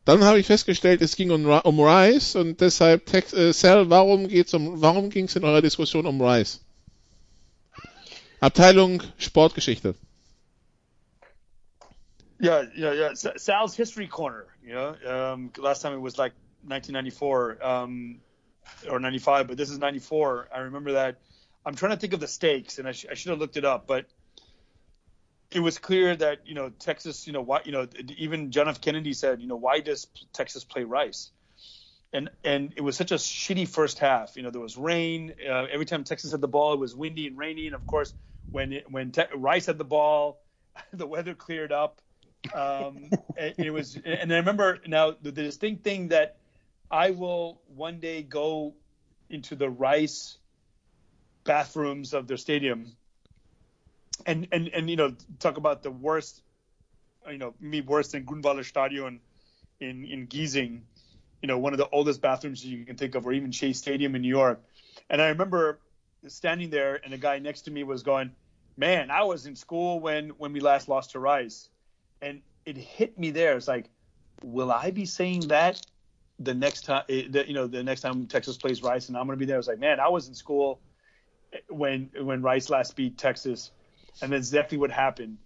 Dann habe ich festgestellt, es ging um, um Rice und deshalb Text, äh, Sal, warum um, warum ging es in eurer Diskussion um Rice? Abteilung Sportgeschichte. Yeah, yeah, yeah. Sal's history corner. You know, um, last time it was like 1994 um, or 95, but this is 94. I remember that. I'm trying to think of the stakes, and I, sh- I should have looked it up, but it was clear that you know Texas, you know why, you know even John F. Kennedy said, you know why does Texas play Rice? And and it was such a shitty first half. You know there was rain uh, every time Texas had the ball. It was windy and rainy, and of course when it, when Te- Rice had the ball, the weather cleared up. Um, and it was, and I remember now the, the distinct thing that I will one day go into the Rice bathrooms of their stadium and and and you know talk about the worst you know me worse than Grunwalder Stadion in in Giesing you know one of the oldest bathrooms you can think of or even Chase Stadium in New York. And I remember standing there and the guy next to me was going man I was in school when when we last lost to Rice. And it hit me there. It's like will I be saying that the next time eh, you know the next time Texas plays Rice and I'm going to be there? It's like man I was in school when when Rice last beat Texas, and that's definitely what happened.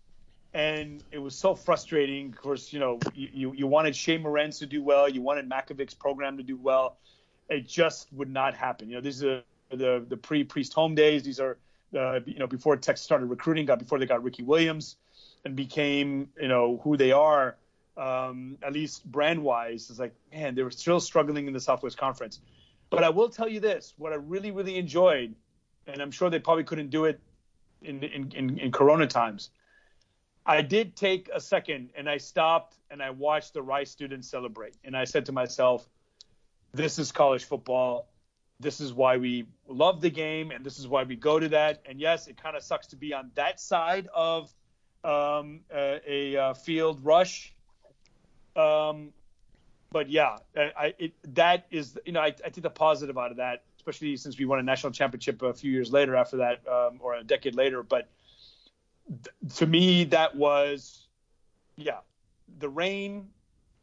And it was so frustrating. Of course, you know, you, you wanted Shea Morenz to do well, you wanted Makovic's program to do well. It just would not happen. You know, these are the the pre Priest home days. These are uh, you know before Texas started recruiting, got before they got Ricky Williams, and became you know who they are. Um, at least brand wise, it's like man, they were still struggling in the Southwest Conference. But I will tell you this: what I really really enjoyed, and I'm sure they probably couldn't do it in in, in, Corona times. I did take a second and I stopped and I watched the Rice students celebrate. And I said to myself, this is college football. This is why we love the game and this is why we go to that. And yes, it kind of sucks to be on that side of um, a, a, uh, field rush. Um, but yeah, I, it, that is, you know, I, I take the positive out of that, especially since we won a national championship a few years later after that, um, or a decade later. But to me, that was, yeah, the rain,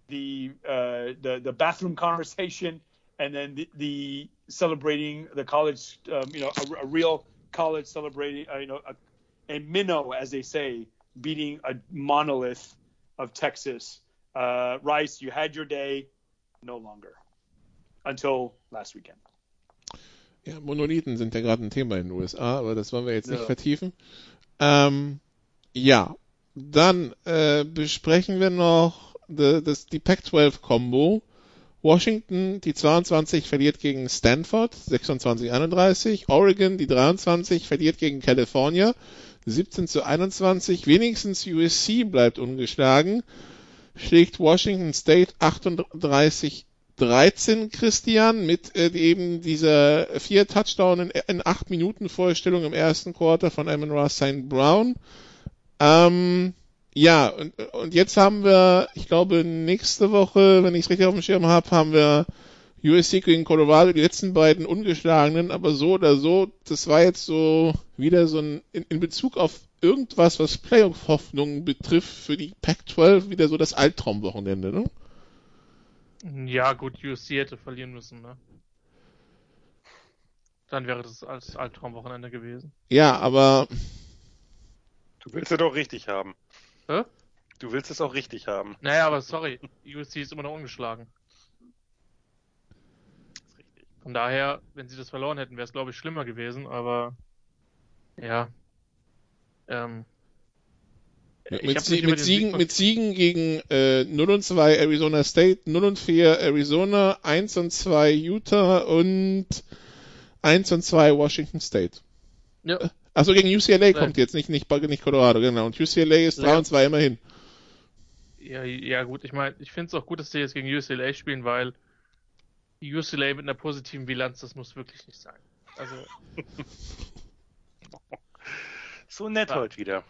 the uh, the the bathroom conversation, and then the, the celebrating the college, um, you know, a, a, real college celebrating, uh, you know, a, a, minnow, as they say, beating a monolith of Texas. Uh, Rice, you had your day, no longer, until last weekend. Ja, Monolithen sind ja gerade ein Thema in den USA, aber das wollen wir jetzt nicht ja. vertiefen. Ähm, ja, dann äh, besprechen wir noch die, das, die Pac-12-Kombo. Washington, die 22, verliert gegen Stanford, 26-31. Oregon, die 23, verliert gegen California, 17 zu 21. Wenigstens USC bleibt ungeschlagen, schlägt Washington State 38 13 Christian mit äh, eben dieser vier Touchdown in, in acht Minuten Vorstellung im ersten Quarter von Amon Ross St. Brown. Ähm, ja, und, und jetzt haben wir, ich glaube, nächste Woche, wenn ich es richtig auf dem Schirm habe, haben wir USC gegen Colorado, die letzten beiden ungeschlagenen, aber so oder so, das war jetzt so wieder so ein, in, in Bezug auf irgendwas, was Playoff-Hoffnungen betrifft, für die Pac-12 wieder so das Albtraumwochenende, ne? Ja, gut, USC hätte verlieren müssen, ne? Dann wäre das als Albtraumwochenende gewesen. Ja, aber. Du willst es doch richtig haben. Hä? Du willst es auch richtig haben. Naja, aber sorry, USC ist immer noch ungeschlagen. Von daher, wenn sie das verloren hätten, wäre es, glaube ich, schlimmer gewesen, aber ja. Ähm, mit, Sie, mit, Siegen, mit Siegen gegen äh, 0 und 2 Arizona State, 0 und 4 Arizona, 1 und 2 Utah und 1 und 2 Washington State. Ja. Also gegen UCLA kommt jetzt, nicht, nicht, nicht Colorado, genau. Und UCLA ist 3 ja. und 2 immerhin. Ja, ja gut, ich meine, ich finde es auch gut, dass sie jetzt gegen UCLA spielen, weil UCLA mit einer positiven Bilanz, das muss wirklich nicht sein. Also. so nett ja. heute wieder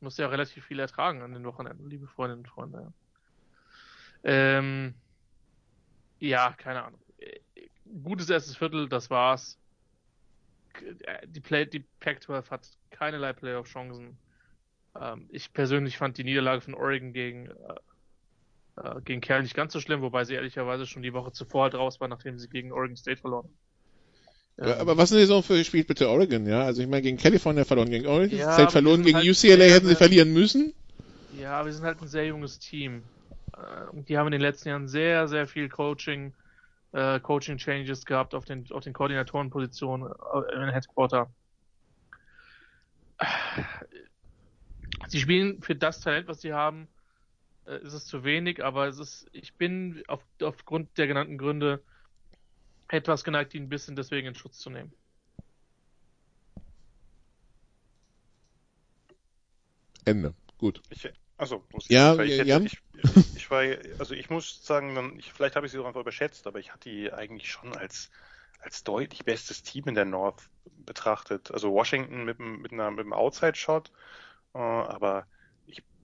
muss ja relativ viel ertragen an den Wochenenden, liebe Freundinnen und Freunde. Ähm, ja keine Ahnung. Gutes erstes Viertel, das war's. Die, Play die Pac-12 hat keinerlei Playoff-Chancen. Ähm, ich persönlich fand die Niederlage von Oregon gegen, äh, äh, gegen Kerl nicht ganz so schlimm, wobei sie ehrlicherweise schon die Woche zuvor halt raus war, nachdem sie gegen Oregon State verloren haben. Aber was sind die so für Spiel bitte Oregon, ja? Also ich meine gegen California verloren, gegen Oregon ja, State verloren, gegen halt UCLA hätten sie verlieren müssen. Ja, aber wir sind halt ein sehr junges Team. Äh, und die haben in den letzten Jahren sehr, sehr viel Coaching, äh, Coaching Changes gehabt auf den, auf den Koordinatorenpositionen äh, im Headquarter. Sie spielen für das Talent, was sie haben, äh, ist es zu wenig, aber es ist, ich bin auf, aufgrund der genannten Gründe etwas geneigt, ihn ein bisschen deswegen in Schutz zu nehmen. Ende. Gut. Ich, also, ja, ich, Jan? Ich, ich, war, also ich muss sagen, ich, vielleicht habe ich sie auch einfach überschätzt, aber ich hatte die eigentlich schon als, als deutlich bestes Team in der North betrachtet. Also Washington mit, mit, einer, mit einem Outside-Shot, äh, aber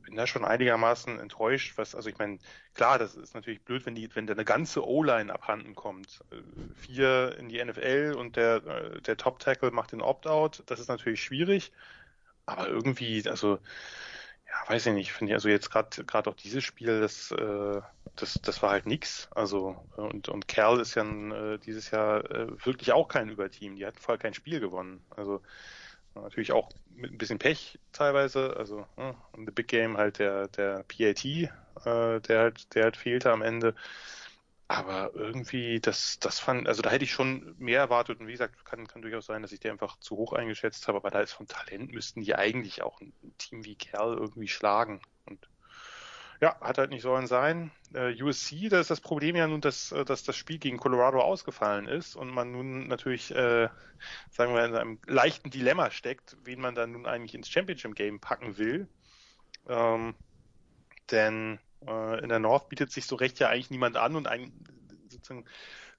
bin da schon einigermaßen enttäuscht, was, also ich meine, klar, das ist natürlich blöd, wenn die, wenn da eine ganze O-Line abhanden kommt. Äh, vier in die NFL und der, äh, der Top-Tackle macht den Opt-out, das ist natürlich schwierig. Aber irgendwie, also, ja, weiß ich nicht, finde ich, also jetzt gerade gerade auch dieses Spiel, das, äh, das, das war halt nix. Also, und, und Kerl ist ja äh, dieses Jahr äh, wirklich auch kein Überteam. Die hatten vorher kein Spiel gewonnen. Also, natürlich auch mit ein bisschen Pech teilweise. Also, äh, The Big Game halt der, der PAT, äh, der halt, der halt fehlte am Ende. Aber irgendwie, das, das fand, also da hätte ich schon mehr erwartet und wie gesagt, kann, kann durchaus sein, dass ich die einfach zu hoch eingeschätzt habe, aber da ist von Talent müssten die eigentlich auch ein Team wie Kerl irgendwie schlagen. Und ja, hat halt nicht sollen sein. Äh, USC, da ist das Problem ja nun, dass, äh, dass das Spiel gegen Colorado ausgefallen ist und man nun natürlich, äh, sagen wir, in einem leichten Dilemma steckt, wen man dann nun eigentlich ins Championship Game packen will. Ähm, denn äh, in der North bietet sich so recht ja eigentlich niemand an und ein, sozusagen,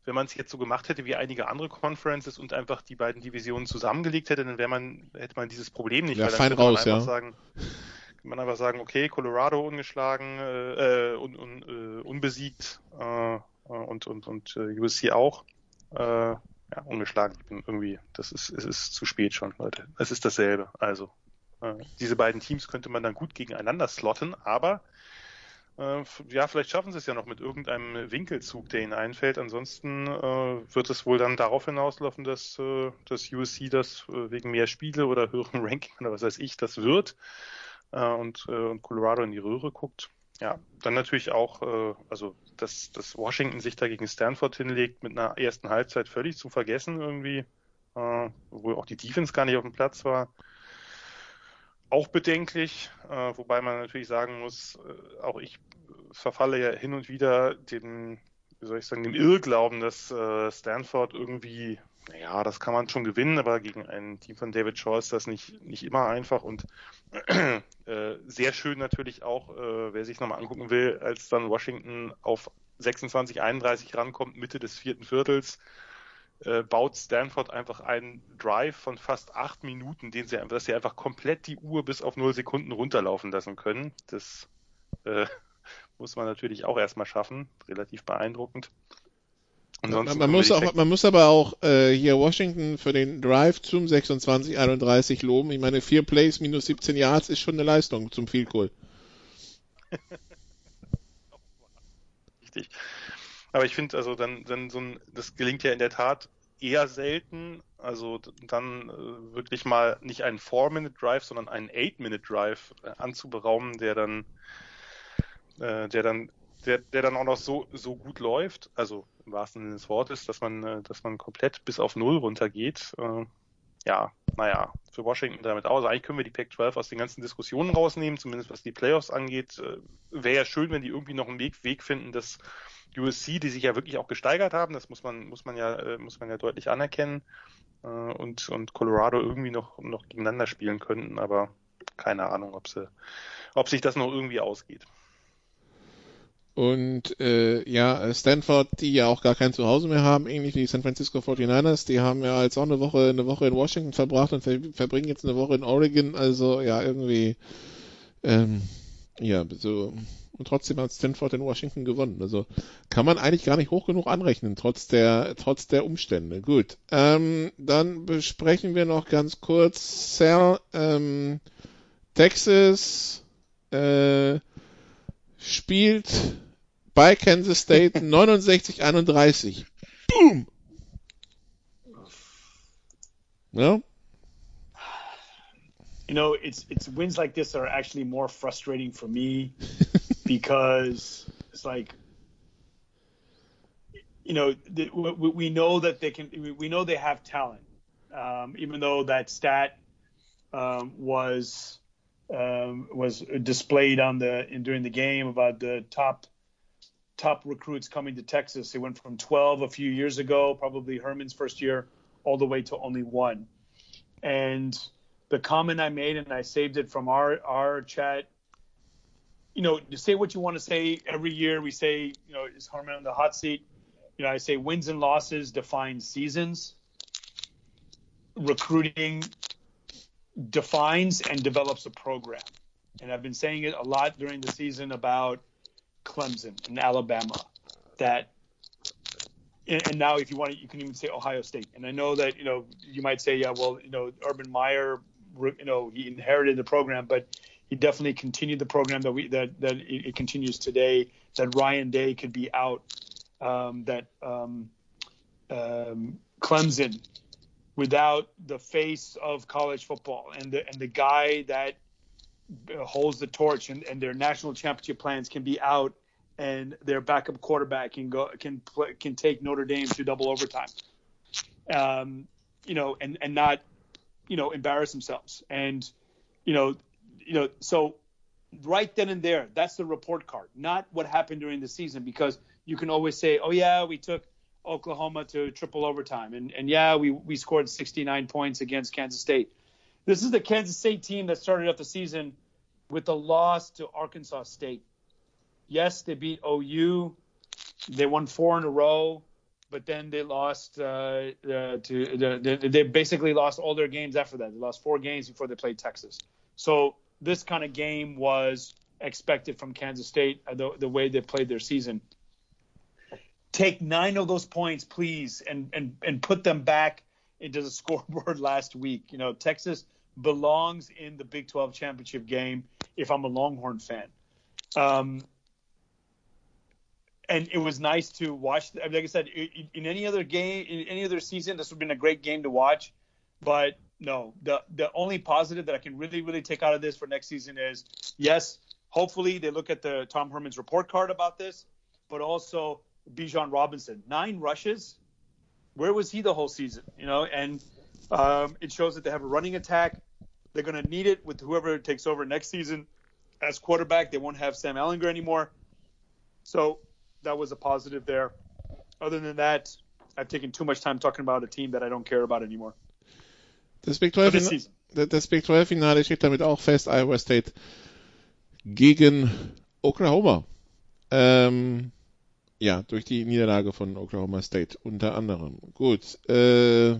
wenn man es jetzt so gemacht hätte wie einige andere Conferences und einfach die beiden Divisionen zusammengelegt hätte, dann wäre man, hätte man dieses Problem nicht. Ja, fein raus, ja. Sagen, man einfach sagen, okay, Colorado ungeschlagen, äh, un, un, uh, unbesiegt äh, und, und, und uh, USC auch. Äh, ja, ungeschlagen. Ich bin irgendwie, das ist, es ist zu spät schon, Leute. Es ist dasselbe. Also, äh, diese beiden Teams könnte man dann gut gegeneinander slotten, aber äh, ja, vielleicht schaffen sie es ja noch mit irgendeinem Winkelzug, der ihnen einfällt. Ansonsten äh, wird es wohl dann darauf hinauslaufen, dass äh, das USC das äh, wegen mehr Spiele oder höheren Ranking oder was weiß ich das wird äh, und, äh, und Colorado in die Röhre guckt. Ja, dann natürlich auch, äh, also dass, dass Washington sich da gegen Stanford hinlegt mit einer ersten Halbzeit völlig zu vergessen irgendwie, äh, obwohl auch die Defense gar nicht auf dem Platz war auch bedenklich, äh, wobei man natürlich sagen muss, äh, auch ich verfalle ja hin und wieder dem, wie soll ich sagen, dem Irrglauben, dass äh, Stanford irgendwie, naja, das kann man schon gewinnen, aber gegen ein Team von David Shaw ist das nicht, nicht immer einfach und äh, sehr schön natürlich auch, äh, wer sich nochmal angucken will, als dann Washington auf 26, 31 rankommt, Mitte des vierten Viertels, äh, baut Stanford einfach einen Drive von fast acht Minuten, den sie, dass sie einfach komplett die Uhr bis auf null Sekunden runterlaufen lassen können. Das äh, muss man natürlich auch erstmal schaffen. Relativ beeindruckend. Man, man, muss auch, man muss aber auch äh, hier Washington für den Drive zum 26-31 loben. Ich meine, vier Plays minus 17 Yards ist schon eine Leistung zum Field Goal. Richtig. Aber ich finde, also dann, dann so ein, das gelingt ja in der Tat eher selten. Also dann äh, wirklich mal nicht einen 4-Minute-Drive, sondern einen 8-Minute-Drive äh, anzuberaumen, der dann, äh, der dann, der, der dann auch noch so, so gut läuft, also im wahrsten Sinne des Wortes, dass man, äh, dass man komplett bis auf Null runtergeht. Äh, ja, naja, für Washington damit aus. Eigentlich können wir die Pac-12 aus den ganzen Diskussionen rausnehmen, zumindest was die Playoffs angeht. Äh, Wäre ja schön, wenn die irgendwie noch einen Weg, Weg finden, dass USC, die sich ja wirklich auch gesteigert haben, das muss man, muss man ja, muss man ja deutlich anerkennen, und, und Colorado irgendwie noch, noch gegeneinander spielen könnten, aber keine Ahnung, ob sie, ob sich das noch irgendwie ausgeht. Und äh, ja, Stanford, die ja auch gar kein Zuhause mehr haben, ähnlich wie die San Francisco 49ers, die haben ja jetzt auch eine Woche, eine Woche in Washington verbracht und ver verbringen jetzt eine Woche in Oregon, also ja, irgendwie ähm, ja, so und trotzdem hat Stanford in Washington gewonnen. Also kann man eigentlich gar nicht hoch genug anrechnen, trotz der, trotz der Umstände. Gut. Ähm, dann besprechen wir noch ganz kurz Sal, ähm, Texas äh, spielt bei Kansas State 69-31. Boom! Ja? You know, it's it's wins like this are actually more frustrating for me because it's like you know the, we, we know that they can we know they have talent um, even though that stat um, was um, was displayed on the in, during the game about the top top recruits coming to Texas. They went from 12 a few years ago, probably Herman's first year, all the way to only one. And the comment I made, and I saved it from our our chat you know, to say what you want to say every year. We say, you know, is Herman on the hot seat? You know, I say wins and losses define seasons. Recruiting defines and develops a program. And I've been saying it a lot during the season about Clemson and Alabama. That and now if you want to, you can even say Ohio State. And I know that you know you might say, yeah, well, you know, Urban Meyer, you know, he inherited the program, but he definitely continued the program that we that that it, continues today. That Ryan Day could be out. Um, that um, um, Clemson without the face of college football and the and the guy that holds the torch and, and their national championship plans can be out and their backup quarterback can go can play, can take Notre Dame to double overtime. Um, you know, and and not you know embarrass themselves. And you know you know so right then and there that's the report card not what happened during the season because you can always say oh yeah we took Oklahoma to triple overtime. And and yeah we we scored 69 points against Kansas State this is the Kansas State team that started off the season with a loss to Arkansas State yes they beat OU they won four in a row but then they lost uh, uh, to they, they basically lost all their games after that. They lost four games before they played Texas. So this kind of game was expected from Kansas State uh, the, the way they played their season. Take nine of those points, please, and and and put them back into the scoreboard last week. You know, Texas belongs in the Big 12 championship game. If I'm a Longhorn fan. Um, and it was nice to watch. Like I said, in any other game, in any other season, this would have been a great game to watch. But no, the the only positive that I can really really take out of this for next season is yes, hopefully they look at the Tom Herman's report card about this, but also Bijan Robinson, nine rushes. Where was he the whole season? You know, and um, it shows that they have a running attack. They're going to need it with whoever takes over next season as quarterback. They won't have Sam Ehlinger anymore. So that was a positive there. Other than that, I've taken too much time talking about a team that I don't care about anymore. Das Big 12, Finale, das Big 12 Finale steht damit auch fest. Iowa State gegen Oklahoma. Ähm, ja, durch die Niederlage von Oklahoma State unter anderem. Gut. Äh,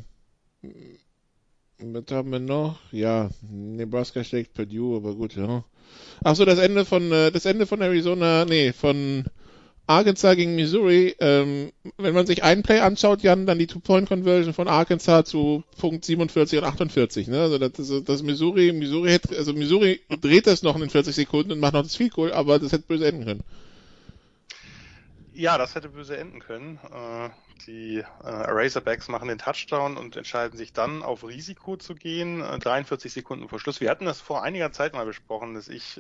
was haben wir noch? Ja, Nebraska schlägt Purdue, aber gut, ja. Ach so, das Ende von äh, das Ende von Arizona, nee, von Arkansas gegen Missouri, ähm, wenn man sich einen Play anschaut, Jan, dann die Two-Point-Conversion von Arkansas zu Punkt 47 und 48, ne? Also das, ist, das Missouri, Missouri hätte, also Missouri dreht das noch in 40 Sekunden und macht noch das Field Goal, aber das hätte böse enden können. Ja, das hätte böse enden können. Äh, die äh, Razorbacks machen den Touchdown und entscheiden sich dann auf Risiko zu gehen, 43 äh, Sekunden vor Schluss. Wir hatten das vor einiger Zeit mal besprochen, dass ich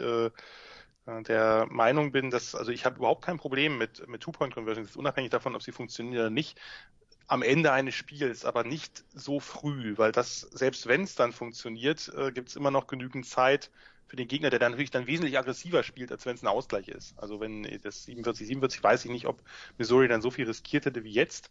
der Meinung bin, dass, also ich habe überhaupt kein Problem mit, mit Two-Point-Conversions, unabhängig davon, ob sie funktionieren oder nicht, am Ende eines Spiels, aber nicht so früh, weil das, selbst wenn es dann funktioniert, gibt es immer noch genügend Zeit für den Gegner, der dann natürlich dann wesentlich aggressiver spielt, als wenn es ein Ausgleich ist. Also wenn das 47, 47, weiß ich nicht, ob Missouri dann so viel riskiert hätte wie jetzt.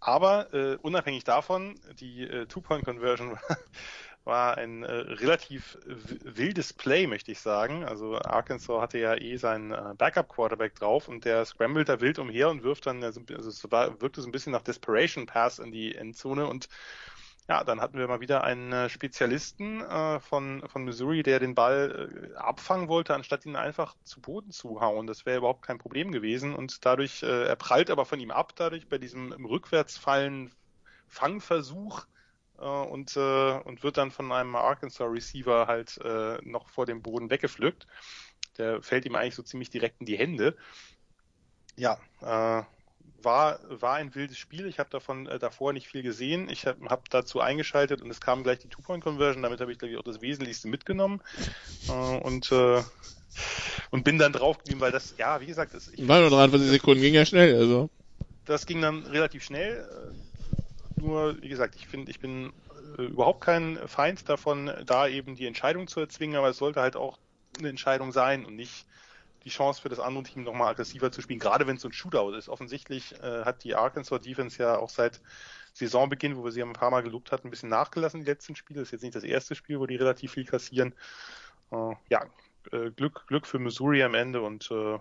Aber äh, unabhängig davon, die äh, Two-Point-Conversion war ein äh, relativ wildes Play, möchte ich sagen. Also Arkansas hatte ja eh seinen äh, Backup-Quarterback drauf und der scrambled da wild umher und wirft dann, also, also es war, wirkte so ein bisschen nach Desperation Pass in die Endzone und ja, dann hatten wir mal wieder einen äh, Spezialisten äh, von, von Missouri, der den Ball äh, abfangen wollte, anstatt ihn einfach zu Boden zu hauen. Das wäre überhaupt kein Problem gewesen. Und dadurch, äh, er prallt aber von ihm ab, dadurch bei diesem im Rückwärtsfallen Fangversuch äh, und, äh, und wird dann von einem Arkansas Receiver halt noch vor dem Boden weggepflückt. Der fällt ihm eigentlich so ziemlich direkt in die Hände. Ja, war, war ein wildes Spiel. Ich habe davon äh, davor nicht viel gesehen. Ich habe hab dazu eingeschaltet und es kam gleich die Two-Point-Conversion. Damit habe ich, glaube ich, auch das Wesentlichste mitgenommen. Äh, und, äh, und bin dann drauf geblieben, weil das, ja, wie gesagt, das, ich, war nur 43 Sekunden, ging ja schnell, also. Das ging dann relativ schnell nur, wie gesagt, ich finde, ich bin äh, überhaupt kein Feind davon, da eben die Entscheidung zu erzwingen, aber es sollte halt auch eine Entscheidung sein und nicht die Chance für das andere Team nochmal aggressiver zu spielen, gerade wenn es so ein Shootout ist. Offensichtlich äh, hat die Arkansas Defense ja auch seit Saisonbeginn, wo wir sie ein paar Mal gelobt hatten, ein bisschen nachgelassen, die letzten Spiele. Das ist jetzt nicht das erste Spiel, wo die relativ viel kassieren. Äh, ja, äh, Glück, Glück für Missouri am Ende und äh,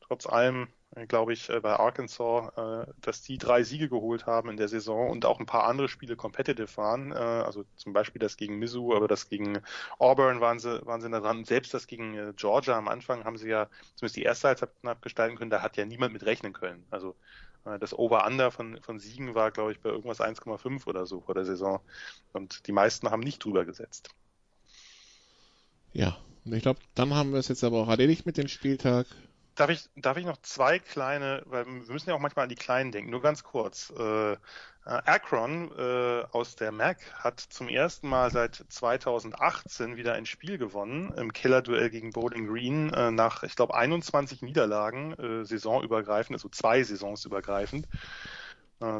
trotz allem glaube ich, äh, bei Arkansas, äh, dass die drei Siege geholt haben in der Saison und auch ein paar andere Spiele competitive waren. Also zum Beispiel das gegen Mizzou, aber das gegen Auburn waren sie, waren sie da dran. Und selbst das gegen Georgia am Anfang haben sie ja zumindest die erste Halbzeit knapp gestalten können. Da hat ja niemand mit rechnen können. Also das Over-Under von, von Siegen war, glaube ich, bei irgendwas 1,5 oder so vor der Saison. Und die meisten haben nicht drüber gesetzt. Ja, Ich glaube, dann haben wir es jetzt aber auch erledigt mit dem Spieltag. Darf ich, darf ich noch zwei kleine, weil wir müssen ja auch manchmal an die Kleinen denken, nur ganz kurz. Äh, Akron äh, aus der MAC hat zum ersten Mal seit 2018 wieder ein Spiel gewonnen im Killer-Duell gegen Bowling Green äh, nach, ich glaube, 21 Niederlagen, äh, saisonübergreifend, also zwei Saisons übergreifend.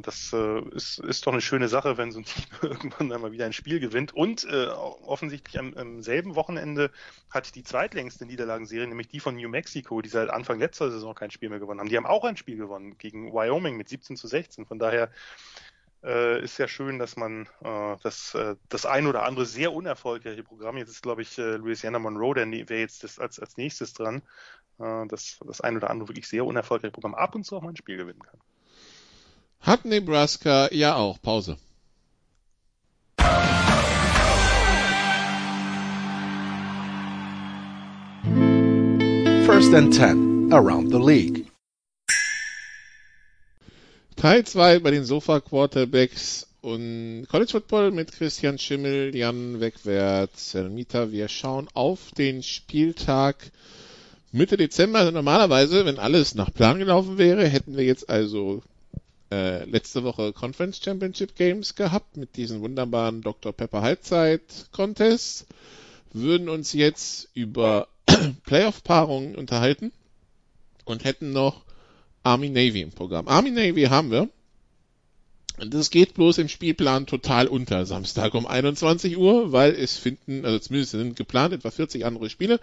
Das äh, ist, ist doch eine schöne Sache, wenn so ein Team irgendwann einmal wieder ein Spiel gewinnt. Und äh, offensichtlich am, am selben Wochenende hat die zweitlängste Niederlagenserie, nämlich die von New Mexico, die seit Anfang letzter Saison kein Spiel mehr gewonnen haben. Die haben auch ein Spiel gewonnen gegen Wyoming mit 17 zu 16. Von daher äh, ist ja schön, dass man äh, das, äh, das ein oder andere sehr unerfolgreiche Programm, jetzt ist glaube ich äh, Louisiana Monroe, der wäre jetzt das als, als nächstes dran, äh, das, das ein oder andere wirklich sehr unerfolgreiche Programm ab und zu auch mal ein Spiel gewinnen kann. Hat Nebraska ja auch. Pause. First and 10 around the league. Teil 2 bei den Sofa Quarterbacks und College Football mit Christian Schimmel, Jan Wegwert, Selmita. Wir schauen auf den Spieltag Mitte Dezember. Also normalerweise, wenn alles nach Plan gelaufen wäre, hätten wir jetzt also äh, letzte Woche Conference Championship Games gehabt mit diesen wunderbaren Dr. Pepper Halbzeit Contests, würden uns jetzt über Playoff-Paarungen unterhalten und hätten noch Army Navy im Programm. Army Navy haben wir. Das geht bloß im Spielplan total unter, Samstag um 21 Uhr, weil es finden, also zumindest sind geplant etwa 40 andere Spiele.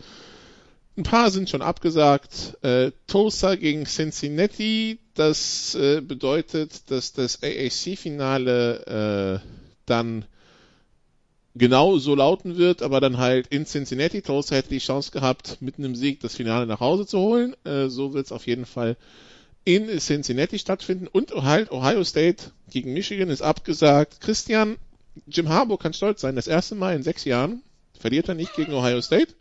Ein paar sind schon abgesagt. Äh, Tulsa gegen Cincinnati, das äh, bedeutet, dass das AAC-Finale äh, dann genau so lauten wird, aber dann halt in Cincinnati. Tulsa hätte die Chance gehabt, mit einem Sieg das Finale nach Hause zu holen. Äh, so wird es auf jeden Fall in Cincinnati stattfinden. Und halt Ohio State gegen Michigan ist abgesagt. Christian, Jim Harbour kann stolz sein. Das erste Mal in sechs Jahren verliert er nicht gegen Ohio State.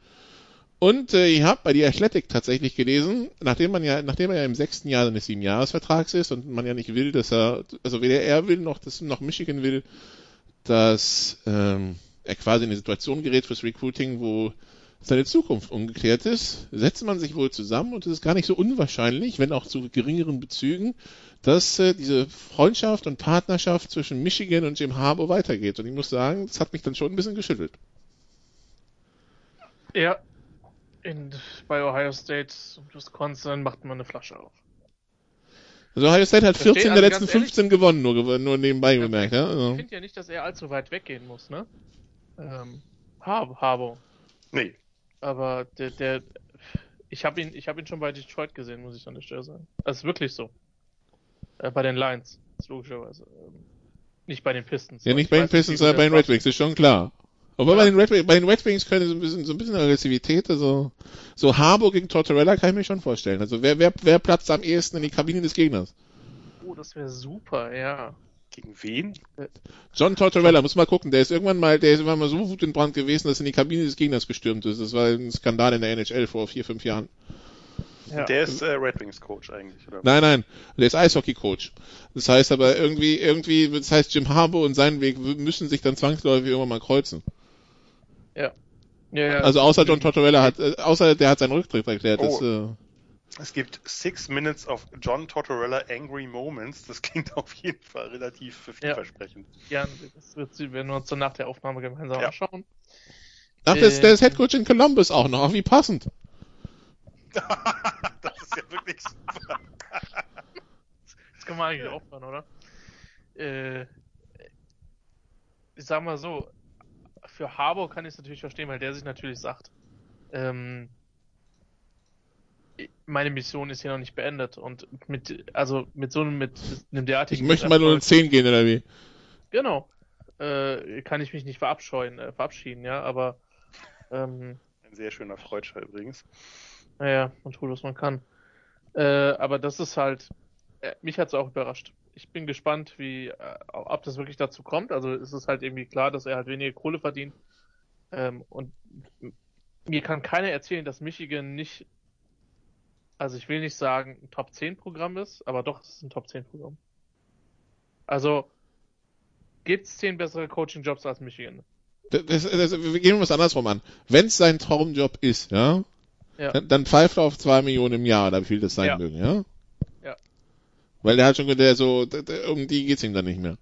Und äh, ich habe bei die Athletic tatsächlich gelesen, nachdem man ja, nachdem er ja im sechsten Jahr seines Siebenjahresvertrags ist und man ja nicht will, dass er, also weder er will noch, dass noch Michigan will, dass ähm, er quasi in eine Situation gerät fürs Recruiting, wo seine Zukunft ungeklärt ist, setzt man sich wohl zusammen und es ist gar nicht so unwahrscheinlich, wenn auch zu geringeren Bezügen, dass äh, diese Freundschaft und Partnerschaft zwischen Michigan und Jim Harbour weitergeht. Und ich muss sagen, das hat mich dann schon ein bisschen geschüttelt. Ja, in, bei Ohio State und Wisconsin macht man eine Flasche auf. Also Ohio State hat 14 Versteh, der also letzten ganz ehrlich, 15 gewonnen, nur, nur nebenbei bemerkt. Ja? Ich Also. finde ja nicht, dass er allzu weit weggehen muss, ne? Ähm, Har Harbo. Nee. Aber der, der, ich habe ihn, ich habe ihn schon bei Detroit gesehen, muss ich an der Stelle sagen. Das ist wirklich so. Äh, bei den Lions, logischerweise. Ähm, nicht bei den Pistons. Ja, nicht ich bei den Pistons, sondern bei den Red Wings, ist schon klar. Obwohl bei, den Red, Wings- bei den Red Wings können so ein bisschen, so ein bisschen Aggressivität, also, so Harbour gegen Tortorella kann ich mir schon vorstellen. Also, wer, wer, wer platzt am ehesten in die Kabine des Gegners? Oh, das wäre super, ja. Gegen wen? John Tortorella, muss mal gucken, der ist irgendwann mal, der ist irgendwann mal so wutentbrannt gewesen, dass er in die Kabine des Gegners gestürmt ist. Das war ein Skandal in der NHL vor vier, fünf Jahren. ja. Der ist äh, Red Wings Coach eigentlich, oder? Nein, nein, der ist Eishockey-Coach. Das heißt aber irgendwie, irgendwie, das heißt Jim Harbour und sein Weg müssen sich dann zwangsläufig irgendwann mal kreuzen. Ja. Ja, ja. Also außer John Tortorella hat, äh, außer der hat seinen Rücktritt erklärt. Das, Oh. äh, Es gibt Six Minutes of John Tortorella Angry Moments. Das klingt auf jeden Fall relativ vielversprechend. Jan, das wird, sie- werden wir uns dann nach der Aufnahme gemeinsam Ja. anschauen. ach, der ist, Äh, der ist Headcoach in Columbus auch noch. Wie passend. das ist ja wirklich super. Das kann man eigentlich aufhören, oder? Äh, ich sag mal so, für Harbour kann ich es natürlich verstehen, weil der sich natürlich sagt, ähm, meine Mission ist hier noch nicht beendet und mit, also mit so einem, mit einem Ich derartigen möchte mal nur in Erfolg- 10 gehen, oder wie? Genau. Äh, kann ich mich nicht verabscheuen, äh, verabschieden, ja, aber ähm, Ein sehr schöner Freudscher übrigens. naja, man tut, was man kann. Äh, aber das ist halt, äh, mich hat's auch überrascht. Ich bin gespannt, wie, äh, ob das wirklich dazu kommt. Also ist es halt irgendwie klar, dass er halt weniger Kohle verdient. Ähm, und mir kann keiner erzählen, dass Michigan nicht, also ich will nicht sagen, ein Top 10 Programm ist, aber doch, es ist ein Top 10 Programm. Also, gibt's 10 bessere Coaching-Jobs als Michigan? Das, das, das, wir gehen was andersrum an. Wenn es sein Traumjob ist, ja, Ja. dann, dann pfeift er auf zwei Millionen im Jahr, oder wie viel das sein Ja. mögen? Ja. Weil der hat schon der so, der, der, um die geht's ihm dann nicht mehr.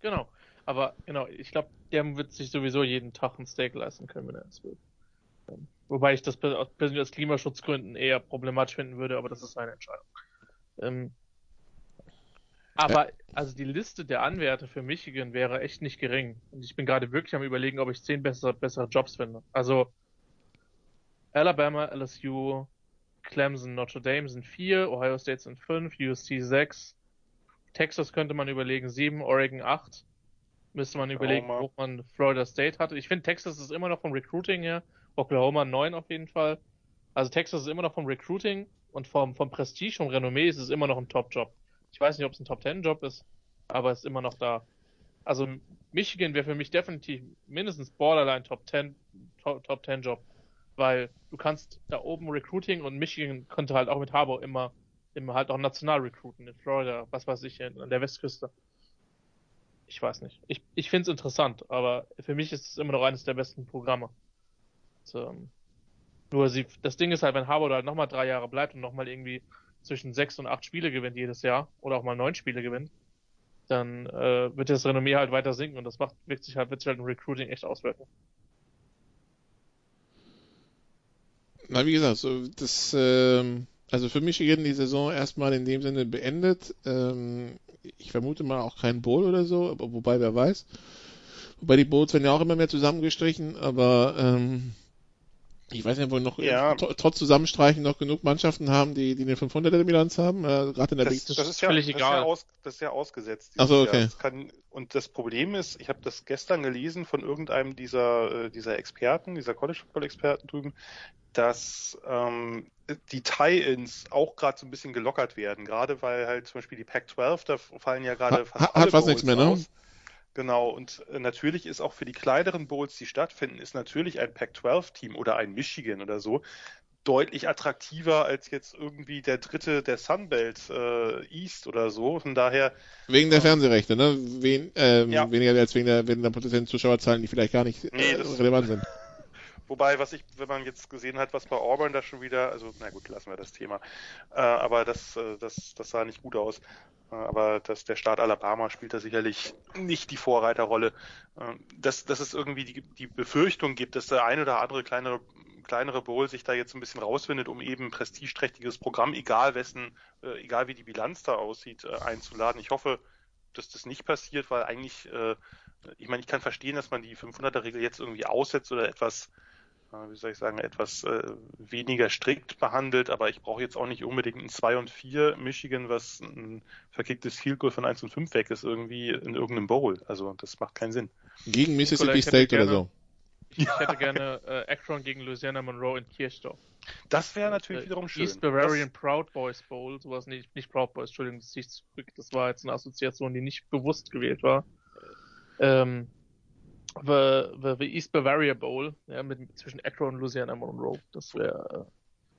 Genau. Aber genau, ich glaube, der wird sich sowieso jeden Tag ein Steak leisten können, wenn er es will. Wobei ich das persönlich aus Klimaschutzgründen eher problematisch finden würde, aber das ist seine Entscheidung. Ähm, aber also die Liste der Anwärter für Michigan wäre echt nicht gering. Und ich bin gerade wirklich am überlegen, ob ich zehn bessere, bessere Jobs finde. Also Alabama, LSU, Clemson, Notre Dame sind vier, Ohio State sind fünf, USC sechs, Texas könnte man überlegen sieben, Oregon acht. Müsste man überlegen, Oklahoma. wo man Florida State hatte. Ich finde, Texas ist immer noch vom Recruiting her. Oklahoma neun auf jeden Fall. Also Texas ist immer noch vom Recruiting und vom, vom Prestige, vom Renommee ist es immer noch ein Top-Job. Ich weiß nicht, ob es ein Top-10-Job ist, aber es ist immer noch da. Also Michigan wäre für mich definitiv mindestens Borderline Top 10, Top, Top 10 Job, weil du kannst da oben Recruiting und Michigan konnte halt auch mit Harbour immer, immer halt auch national recruiten in Florida, was weiß ich, an der Westküste. Ich weiß nicht. Ich, ich finde es interessant, aber für mich ist es immer noch eines der besten Programme. So, ähm, nur sie, das Ding ist halt, wenn Harbour da halt nochmal drei Jahre bleibt und nochmal irgendwie zwischen sechs und acht Spiele gewinnt jedes Jahr oder auch mal neun Spiele gewinnt, dann äh, wird das Renommee halt weiter sinken und das macht, wirkt sich halt, wird sich halt im Recruiting echt auswirken. Na, wie gesagt, so, das, ähm, also für Michigan die Saison erstmal in dem Sinne beendet. Ähm, ich vermute mal auch kein Bowl oder so, aber wobei, wer weiß. Wobei die Bowls werden ja auch immer mehr zusammengestrichen, aber ähm, ich weiß nicht, wo noch Ja. tr- trotz Zusammenstreichen noch genug Mannschaften haben, die, die eine 500er Bilanz haben, äh, gerade in der Das, Big das, ist ja, völlig das, ist egal. ja aus, das ist ja ausgesetzt. Ach so, dieses okay. Jahr. Das kann, und das Problem ist, ich habe das gestern gelesen von irgendeinem dieser, äh, dieser Experten, dieser College Football Experten drüben, dass ähm, die Tie-Ins auch gerade so ein bisschen gelockert werden. Gerade weil halt zum Beispiel die Pac-12, da fallen ja gerade Ha- fast hat alle fast Bowls nichts mehr, ne? aus. Genau, und äh, natürlich ist auch für die kleineren Bowls, die stattfinden, ist natürlich ein Pac-12-Team oder ein Michigan oder so deutlich attraktiver als jetzt irgendwie der dritte der Sunbelt äh, East oder so. Von daher, Wegen der Fernsehrechte, ne? Wen, ähm, Ja. Weniger als wegen der, wegen der potenziellen Zuschauerzahlen, die vielleicht gar nicht äh, Nee, relevant sind. wobei, was ich, wenn man jetzt gesehen hat, was bei Auburn da schon wieder, also na gut, lassen wir das Thema. Äh, aber das, äh, das, das sah nicht gut aus. Äh, aber das, der Staat Alabama spielt da sicherlich nicht die Vorreiterrolle. Äh, dass, dass es irgendwie die, die Befürchtung gibt, dass der ein oder andere kleinere kleinere Bowl sich da jetzt ein bisschen rausfindet, um eben prestigeträchtiges Programm, egal wessen, äh, egal wie die Bilanz da aussieht, einzuladen. Ich hoffe, dass das nicht passiert, weil eigentlich, ich meine, ich kann verstehen, dass man die 500er-Regel jetzt irgendwie aussetzt oder etwas, wie soll ich sagen, etwas äh, weniger strikt behandelt, aber ich brauche jetzt auch nicht unbedingt ein 2 und 4 Michigan, was ein verkicktes Field Goal von 1 und 5 weg ist, irgendwie in irgendeinem Bowl. Also das macht keinen Sinn. Gegen Mississippi hätte State oder gerne- so. Ich hätte gerne äh, Akron gegen Louisiana Monroe in Kirchdorf. Das wäre natürlich Äh, wiederum schön. East Bavarian Proud Boys Bowl, sowas nicht, nicht Proud Boys, Entschuldigung, das zurück. Das war jetzt eine Assoziation, die nicht bewusst gewählt war. Ähm, the, the, the East Bavaria Bowl, ja, mit, zwischen Akron und Louisiana Monroe. Das wäre,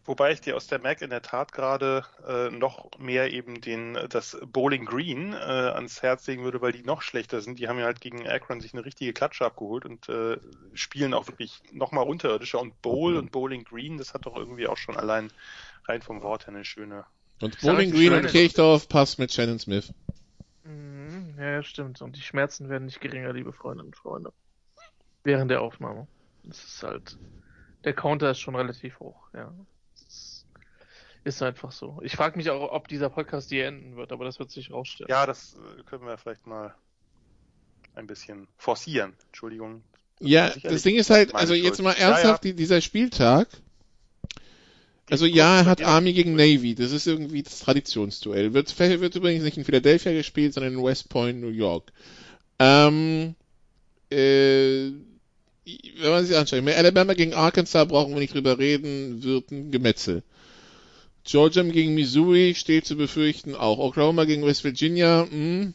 Wobei ich dir aus der Mac in der Tat gerade äh, noch mehr eben den das Bowling Green äh, ans Herz legen würde, weil die noch schlechter sind. Die haben ja halt gegen Akron sich eine richtige Klatsche abgeholt und äh, spielen auch wirklich noch mal unterirdischer. Und Bowl und Bowling Green, das hat doch irgendwie auch schon allein rein vom Wort her eine schöne. Und Bowling Green und Kirchdorf passt mit Shannon Smith. Mhm, ja, ja, stimmt. Und die Schmerzen werden nicht geringer, liebe Freundinnen und Freunde. Während der Aufnahme. Das ist halt, der Counter ist schon relativ hoch, ja. Das ist, ist einfach so. Ich frage mich auch, ob dieser Podcast je enden wird, aber das wird sich rausstellen. Ja, das äh, können wir vielleicht mal ein bisschen forcieren. Entschuldigung. Ja, Sicherlich das Ding ist halt, also jetzt mal Ja, ernsthaft, ja. die- dieser Spieltag. Also ja, er hat. Army gegen Navy. Das ist irgendwie das Traditionsduell. Wird, wird übrigens nicht in Philadelphia gespielt, sondern in West Point, New York. Ähm, äh, wenn man sich anschaut, Alabama gegen Arkansas brauchen wir nicht drüber reden, wird ein Gemetzel. Georgia gegen Missouri steht zu befürchten auch. Oklahoma gegen West Virginia, mh.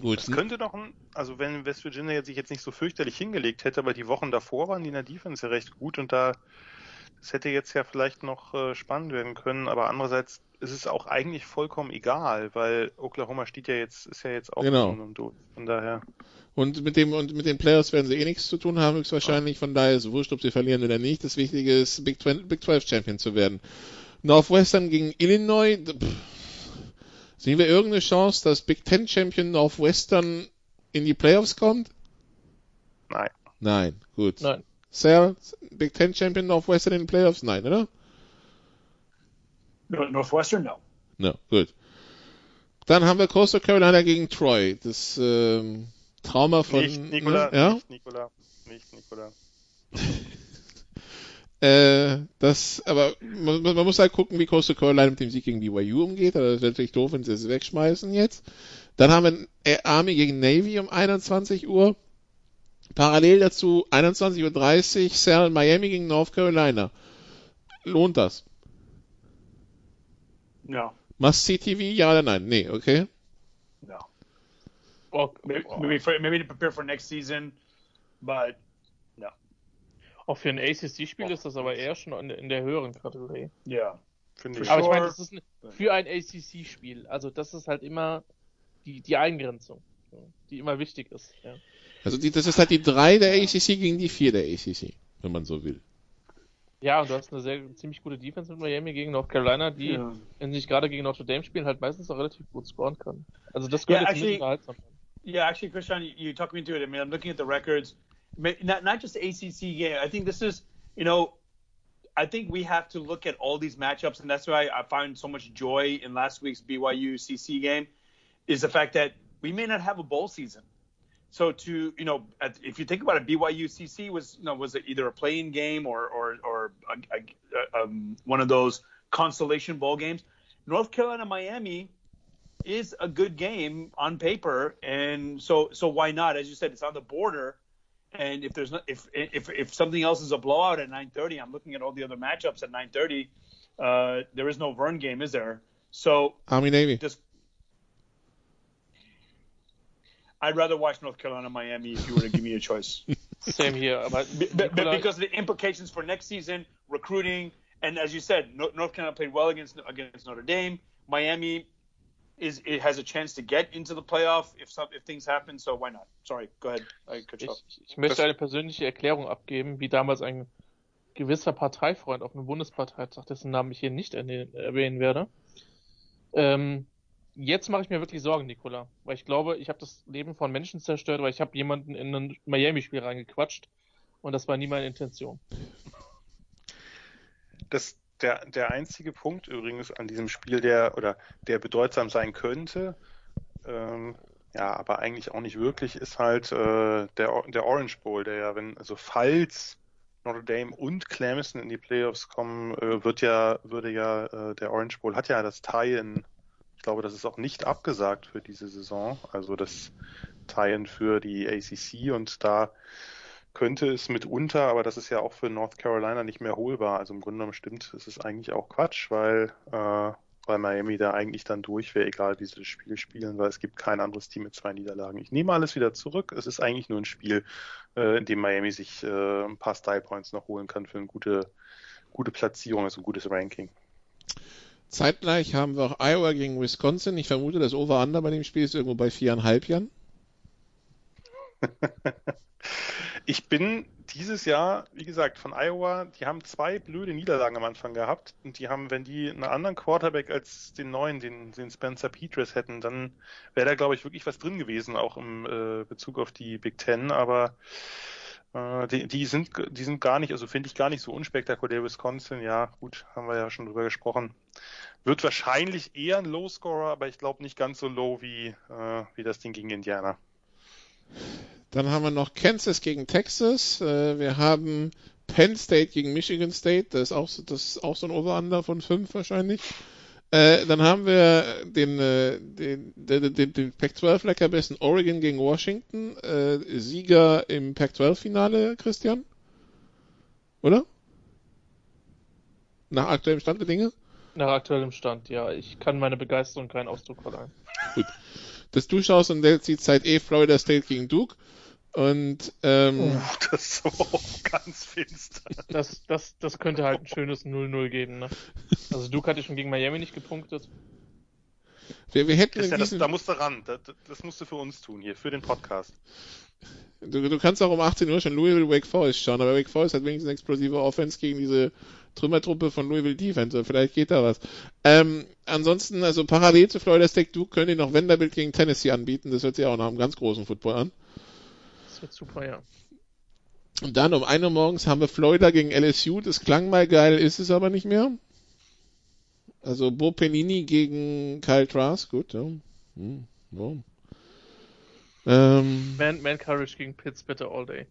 Gut. Das könnte noch ein, also wenn West Virginia jetzt sich jetzt nicht so fürchterlich hingelegt hätte, aber die Wochen davor waren die in der Defense ja recht gut und da es hätte jetzt ja vielleicht noch äh, spannend werden können, aber andererseits ist es auch eigentlich vollkommen egal, weil Oklahoma steht ja jetzt, ist ja jetzt auch Genau. schon durch. Von daher. Und mit dem und mit den Playoffs werden sie eh nichts zu tun haben, höchstwahrscheinlich. Von daher ist es wurscht, ob sie verlieren oder nicht. Das Wichtige ist, Big, 12, Big 12 Champion zu werden. Northwestern gegen Illinois. Pff. Sehen wir irgendeine Chance, dass Big 10 Champion Northwestern in die Playoffs kommt? Nein. Nein, gut. Nein. Sal, Big 10 Champion Northwestern in den Playoffs? Nein, oder? No- Northwestern, no. No, gut. Dann haben wir Coastal Carolina gegen Troy. Das ähm, Trauma von nicht Nikola, ne? ja? nicht Nikola, nicht Nikola. Äh, das, aber man, man muss halt gucken, wie Coastal Carolina mit dem Sieg gegen BYU umgeht. Also das wäre natürlich doof, wenn sie es wegschmeißen jetzt. Dann haben wir Army gegen Navy um 21 Uhr. Parallel dazu 21.30 Uhr Sal Miami gegen North Carolina. Lohnt das? No. Must see TV? Ja oder nein? Nee, okay. No. Oh, Maybe, oh. maybe, for, maybe to prepare for next season, but no. Auch für ein ACC-Spiel ist das aber eher schon in, in der höheren Kategorie. Yeah. Finde ich. Aber ich meine, das ist ein, für ein ACC-Spiel. Also das ist halt immer die, die Eingrenzung, die immer wichtig ist. Ja. Also die, das ist halt die 3 der ACC gegen die 4 der ACC, wenn man so will. Ja, und du hast eine sehr ziemlich gute Defense mit Miami gegen North Carolina, die, Yeah. wenn sie nicht gerade gegen Notre Dame spielen, halt meistens auch relativ gut scoren können. Also das Yeah, könnte actually- zumindest unterhaltsam. Yeah, actually, Christian, you, you talked me into it. I mean, I'm looking at the records, not not just ACC game. I think this is, you know, I think we have to look at all these matchups, and that's why I find so much joy in last week's BYU CC game, is the fact that we may not have a bowl season. So to you know, at, if you think about it, BYU CC was you know was it either a playing game or or or a, a, um, one of those consolation bowl games. North Carolina Miami is a good game on paper, and so so why not? As you said, it's on the border, and if there's not if if if something else is a blowout at 9:30, I'm looking at all the other matchups at 9:30. Uh, there is no Vern game, is there? So Army Navy. just I'd rather watch North Carolina Miami if you were to give me a choice. Same here, aber Be- be- Nikolai- uh, because of the implications for next season, recruiting, and as you said, North Carolina played well against against Notre Dame. Miami is it has a chance to get into the playoff if some if things happen. So why not? Sorry, go ahead. Uh, Cut. Ich, ich möchte eine persönliche Erklärung abgeben, wie damals ein gewisser Parteifreund auf einem Bundesparteitag, dessen Namen ich hier nicht erwähnen werde. Ähm, jetzt mache ich mir wirklich Sorgen, Nicola, weil ich glaube, ich habe das Leben von Menschen zerstört, weil ich habe jemanden in ein Miami-Spiel reingequatscht und das war nie meine Intention. Das, der, der einzige Punkt übrigens an diesem Spiel, der oder der bedeutsam sein könnte, ähm, ja, aber eigentlich auch nicht wirklich, ist halt äh, der, der Orange Bowl, der ja, wenn, also falls Notre Dame und Clemson in die Playoffs kommen, äh, wird ja, würde ja, äh, der Orange Bowl hat ja das Tie-In, glaube, das ist auch nicht abgesagt für diese Saison, also das Tie-In für die ACC und da könnte es mitunter, aber das ist ja auch für North Carolina nicht mehr holbar. Also im Grunde genommen stimmt, es ist eigentlich auch Quatsch, weil, äh, weil Miami da eigentlich dann durch wäre, egal wie sie das Spiel spielen, weil es gibt kein anderes Team mit zwei Niederlagen. Ich nehme alles wieder zurück. Es ist eigentlich nur ein Spiel, äh, in dem Miami sich äh, ein paar Style Points noch holen kann für eine gute, gute Platzierung, also ein gutes Ranking. Zeitgleich haben wir auch Iowa gegen Wisconsin. Ich vermute, das Over-Under bei dem Spiel ist irgendwo bei viereinhalb Jahren. Ich bin dieses Jahr, wie gesagt, von Iowa, die haben zwei blöde Niederlagen am Anfang gehabt und die haben, wenn die einen anderen Quarterback als den neuen, den, den Spencer Petras hätten, dann wäre da, glaube ich, wirklich was drin gewesen, auch im äh, Bezug auf die Big Ten, aber die, die sind die sind gar nicht, also finde ich gar nicht so unspektakulär. Wisconsin, ja, gut, haben wir ja schon drüber gesprochen. Wird wahrscheinlich eher ein Low-Scorer, aber ich glaube nicht ganz so low wie, äh, wie das Ding gegen Indiana. Dann haben wir noch Kansas gegen Texas. Äh, wir haben Penn State gegen Michigan State. Das ist auch, das ist auch so ein Over-Under von 5 wahrscheinlich. Äh, dann haben wir den, äh, den, den, den, den Pac-12-Leckerbissen Oregon gegen Washington. Äh, Sieger im Pac-12-Finale, Christian? Oder? Nach aktuellem Stand der Dinge? Nach aktuellem Stand, ja. Ich kann meine Begeisterung keinen Ausdruck verleihen. Das du schaust und der zieht Zeit eh Florida State gegen Duke. Und ähm, Uh, das ist so ganz finster. Das, das, das könnte halt ein schönes 0-0 geben, ne? Also Duke hatte schon gegen Miami nicht gepunktet. wir, wir hätten in Christian, das, da musst du ran. Das, das musst du für uns tun hier, für den Podcast. du, du kannst auch um 18 Uhr schon Louisville Wake Forest schauen, aber Wake Forest hat wenigstens eine explosive Offense gegen diese Trümmertruppe von Louisville Defense. Vielleicht geht da was. Ähm, ansonsten, also parallel zu Florida State Duke könnt ihr noch Vanderbilt gegen Tennessee anbieten. Das hört sich auch nach einem ganz großen Football an. Das wird super, ja. Und dann um 1 Uhr morgens haben wir Florida gegen LSU. Das klang mal geil, ist es aber nicht mehr. Also Bo Penini gegen Kyle Trask, gut, ja. Hm, ja. Ähm, Man, Man Courage gegen Pitts bitte all day.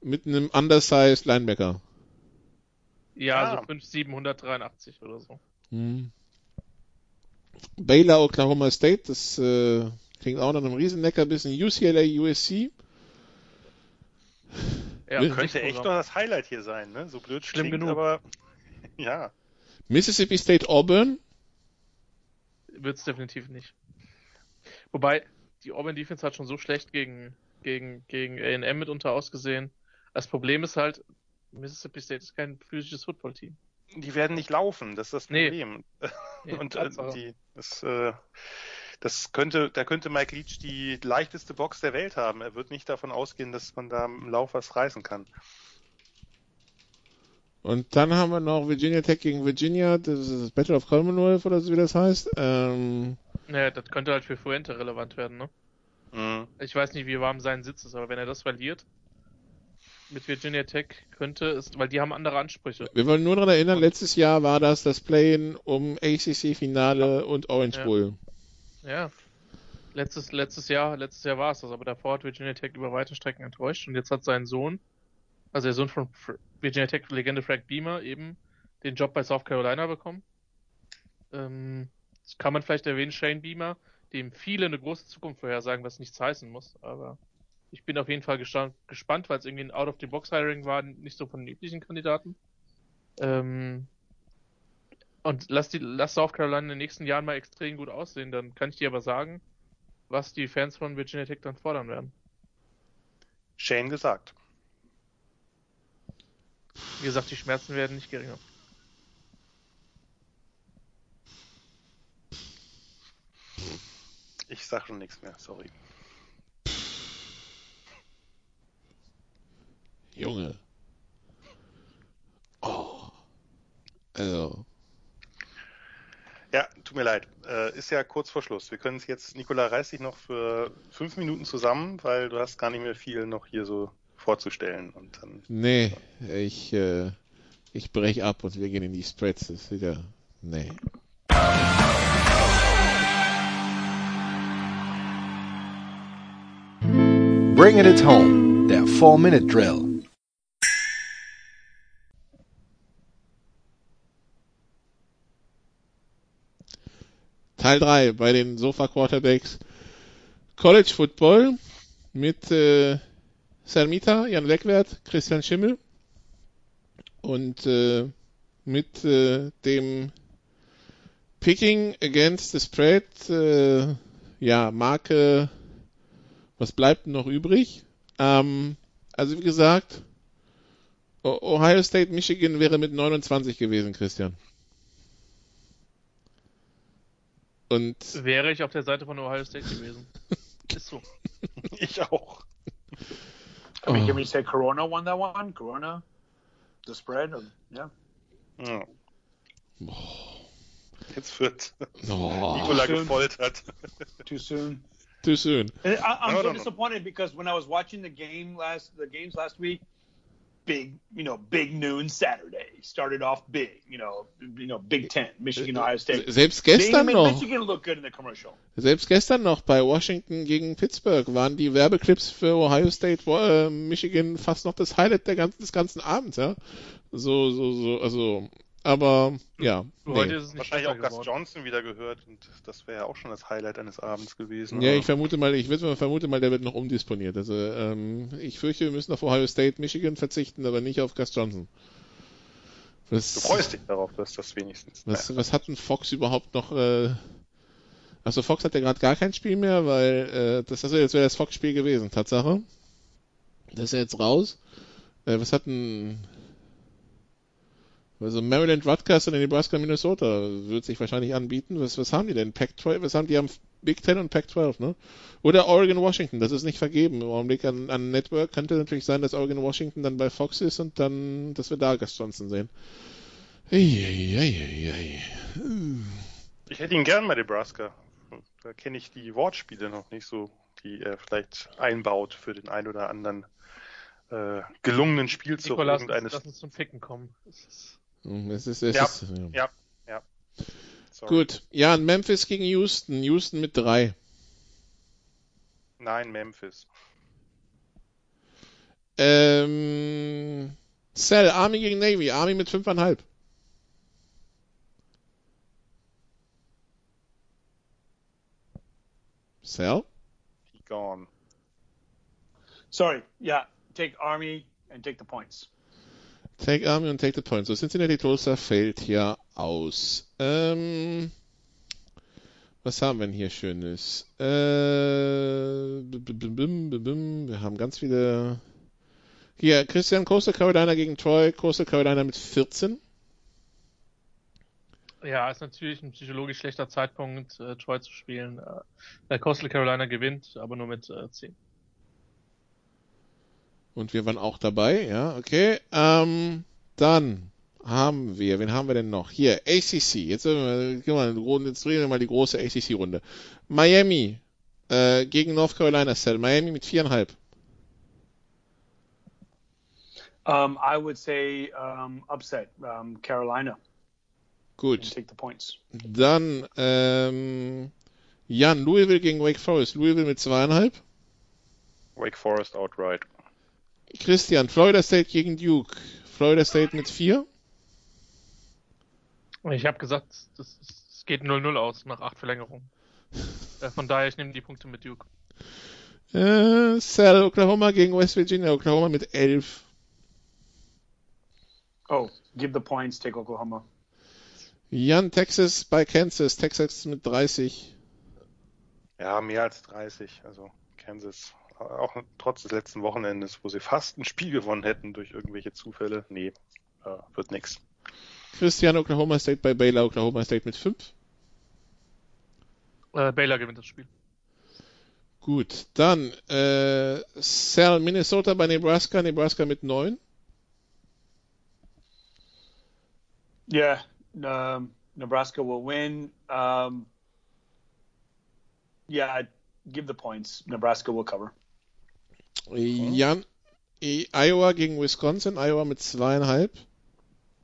mit einem undersized Linebacker. Ja, Ah. so 5, 783 oder so. Hm. Baylor, Oklahoma State, das äh, klingt auch nach einem Riesenleckerbissen. UCLA, USC. Ja, Will- Könnte echt noch das Highlight hier sein, ne? So blöd Schlimm klingt, genug. aber ja. Mississippi State, Auburn. Wird's definitiv nicht. Wobei, die Auburn Defense hat schon so schlecht gegen, gegen, gegen A&M mitunter ausgesehen. Das Problem ist halt, Mississippi State ist kein physisches Footballteam. Die werden nicht laufen, das ist das Nee. Problem. Nee, Und äh, Tatsache. die, das, äh, das könnte, da könnte Mike Leach die leichteste Box der Welt haben. Er wird nicht davon ausgehen, dass man da im Lauf was reißen kann. Und dann haben wir noch Virginia Tech gegen Virginia. Das ist das Battle of Commonwealth oder so wie das heißt. Ähm, Naja, das könnte halt für Fuente relevant werden, ne? Mhm. Ich weiß nicht, wie warm sein Sitz ist, aber wenn er das verliert, mit Virginia Tech könnte es, weil die haben andere Ansprüche. wir wollen nur daran erinnern, letztes Jahr war das das Play-in um ACC-Finale und Orange Ja. Bowl. Ja. Letztes, letztes Jahr, letztes Jahr war es das, aber davor hat Virginia Tech über weite Strecken enttäuscht und jetzt hat sein Sohn, also der Sohn von Virginia Tech Legende Frank Beamer eben den Job bei South Carolina bekommen. Ähm, das kann man vielleicht erwähnen, Shane Beamer, dem viele eine große Zukunft vorhersagen, was nichts heißen muss, aber ich bin auf jeden Fall gespannt weil es irgendwie ein Out-of-the-Box-Hiring war, nicht so von den üblichen Kandidaten. Ähm, und lass die, lass South Carolina in den nächsten Jahren mal extrem gut aussehen, dann kann ich dir aber sagen, was die Fans von Virginia Tech dann fordern werden. Shane gesagt. Wie gesagt, die Schmerzen werden nicht geringer. Ich sag schon nichts mehr, sorry. Junge. Oh. Also. Ja, tut mir leid. Äh, ist ja kurz vor Schluss. Wir können es jetzt, Nikola, reiß dich noch für fünf Minuten zusammen, weil du hast gar nicht mehr viel noch hier so vorzustellen. Und dann Nee, ich, äh, ich brech ab und wir gehen in die Spreads. Das ist wieder. Nee. Bringing it home, der 4-Minute-Drill. Teil 3 bei den Sofa Quarterbacks College Football mit äh, Salmita, Jan Leckwert, Christian Schimmel und äh, mit äh, dem Picking against the Spread, äh, ja, Marke, was bleibt noch übrig? Ähm, also wie gesagt, Ohio State, Michigan wäre mit 29 gewesen, Christian. Und Wäre ich auf der Seite von Ohio State gewesen. Ist so. ich auch. I mean, Oh. can we say Corona won that one? Corona, the spread, or, yeah. Ja. Jetzt wird oh, Nikola gefoltert. Too soon. too soon. And I, I'm No, so no, no. disappointed because when I was watching the game last, the games last week, big, you know, big noon Saturday started off big, you know, you know, Big Ten, Michigan, Ohio State. Selbst gestern noch, Michigan look good in the commercial. selbst gestern noch bei Washington gegen Pittsburgh waren die Werbeclips für Ohio State, äh, Michigan fast noch das Highlight der ganzen, des ganzen Abends, ja. So, so, so, also, aber, ja. Nur Heute Nee. ist es nicht Wahrscheinlich auch Gus. Johnson wieder gehört und das wäre ja auch schon das Highlight eines Abends gewesen. Ja, aber- ich vermute mal, ich würde vermute mal, der wird noch umdisponiert. Also, ähm, ich fürchte, wir müssen auf Ohio State, Michigan verzichten, aber nicht auf Gus Johnson. Was, Du freust dich darauf, dass das wenigstens. Was, was hat denn Fox überhaupt noch äh, Also Fox hat ja gerade gar kein Spiel mehr, weil äh, das also jetzt wäre das Fox-Spiel gewesen, Tatsache. Das ist ja jetzt raus. Äh, was hat denn also Maryland Rutgers und Nebraska Minnesota wird sich wahrscheinlich anbieten. Was, was haben die denn? Pac-12? Was haben die? haben Big Ten und Pac-12, ne? Oder Oregon Washington. Das ist nicht vergeben im Augenblick an, an Network. Könnte natürlich sein, dass Oregon Washington dann bei Fox ist und dann, dass wir da Gus Johnson sehen. Eieieiei. Ich hätte ihn gern bei Nebraska. Da kenne ich die Wortspiele noch nicht so, die er vielleicht einbaut für den ein oder anderen äh, gelungenen Spielzug Nico, lass, irgendeines. lass uns zum Ficken kommen. Ist, Es ist, es Ja, ist, ja. ja, ja. Gut. Ja, Memphis gegen Houston. Houston mit drei. Nein, Memphis. Ähm, Cell, Army gegen Navy. Army mit fünfeinhalb. Cell? He gone. Sorry. Yeah. Take Army and take the points. Take Army und take the point. So, Cincinnati Tulsa fällt hier aus. Ähm, was haben wir denn hier Schönes? Äh, wir haben ganz viele. Hier, Christian, Coastal Carolina gegen Troy. Coastal Carolina mit 14. ja, ist natürlich ein psychologisch schlechter Zeitpunkt, äh, Troy zu spielen. Äh, Coastal Carolina gewinnt, aber nur mit äh, 10. Und wir waren auch dabei, ja, okay. Ähm, dann haben wir, wen haben wir denn noch? Hier, ACC. Jetzt, äh, gehen wir mal, jetzt drehen wir mal die große ACC-Runde. Miami äh, gegen North Carolina Cell. Miami mit viereinhalb. Um, I would say um, upset um, Carolina Gut. take the points. Dann ähm, Jan, Louisville gegen Wake Forest. Louisville mit zweieinhalb. Wake Forest outright. Christian, Florida State gegen Duke. Florida State mit vier. Ich habe gesagt, es geht 0-0 aus nach acht Verlängerungen. Äh, von daher, ich nehme die Punkte mit Duke. Äh, Cell, Oklahoma gegen West Virginia. Oklahoma mit elf. Oh, give the points. Take Oklahoma. Jan, Texas bei Kansas. Texas mit 30. Ja, mehr als 30. Also Kansas. Auch trotz des letzten Wochenendes, wo sie fast ein Spiel gewonnen hätten durch irgendwelche Zufälle. Nee, äh, wird nix. Christian, Oklahoma State bei Baylor. Oklahoma State mit 5. Äh, Baylor gewinnt das Spiel. Gut, dann äh, Cell, Minnesota bei Nebraska. Nebraska mit 9. Yeah, um, Nebraska will win. Um, yeah, give the points. Nebraska will cover. Jan, I- Iowa gegen Wisconsin. Iowa mit zweieinhalb.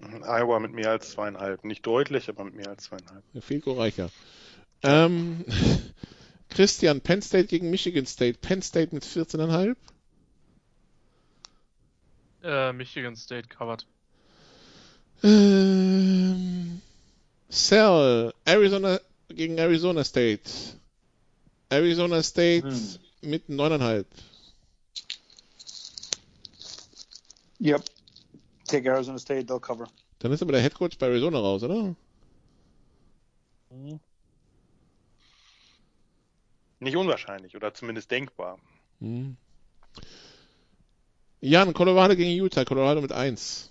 Iowa mit mehr als zweieinhalb. Nicht deutlich, aber mit mehr als zweieinhalb. Ja, Viel reicher. Ähm, Christian, Penn State gegen Michigan State. Penn State mit 14,5. Äh, Michigan State covered. Ähm, Cell, Arizona gegen Arizona State. Arizona State mit 9,5. Yep. Take Arizona State. They'll cover. Dann ist aber der Headcoach bei Arizona raus, oder? Nicht unwahrscheinlich oder zumindest denkbar. Hm. Jan, Colorado gegen Utah. Colorado mit 1.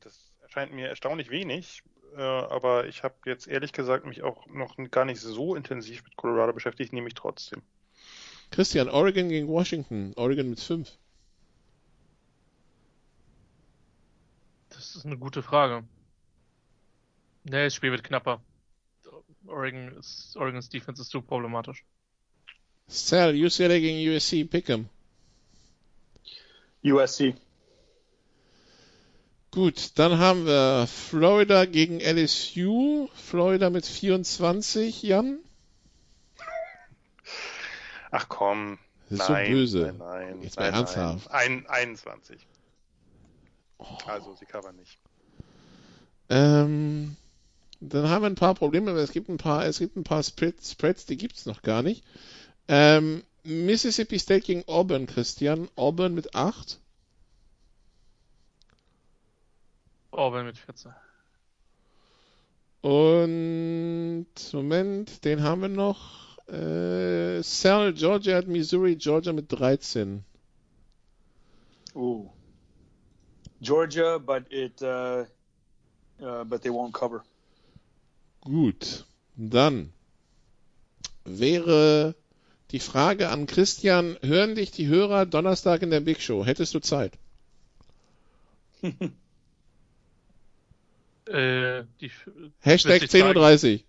Das erscheint mir erstaunlich wenig, äh, aber ich habe jetzt ehrlich gesagt mich auch noch gar nicht so intensiv mit Colorado beschäftigt, nehme ich trotzdem. Christian, Oregon gegen Washington. Oregon mit 5. Das ist eine gute Frage. Nee, das Spiel wird knapper. Oregon ist, Oregons Defense ist zu problematisch. Cell, UCLA gegen USC. Pick'em. USC. Gut, dann haben wir Florida gegen LSU. Florida mit 24, Jan. Ach komm. Das ist so nein, böse. Nein, nein, Jetzt mal nein, ernsthaft. Nein. Ein, 21. Also, sie covern nicht. Ähm, dann haben wir ein paar Probleme, aber es gibt ein paar, es gibt ein paar Spreads, Spreads die gibt's noch gar nicht. Ähm, Mississippi State gegen Auburn, Christian. Auburn mit 8. Auburn mit 14. Und Moment, den haben wir noch. Äh, Sal, Georgia hat Missouri, Georgia mit 13. Ooh. Georgia, but it, uh, uh, but they won't cover. Gut, dann wäre die Frage an Christian, hören dich die Hörer Donnerstag in der Big Show? Hättest du Zeit? Äh, die, Hashtag witzig sagen. 10.30 Uhr.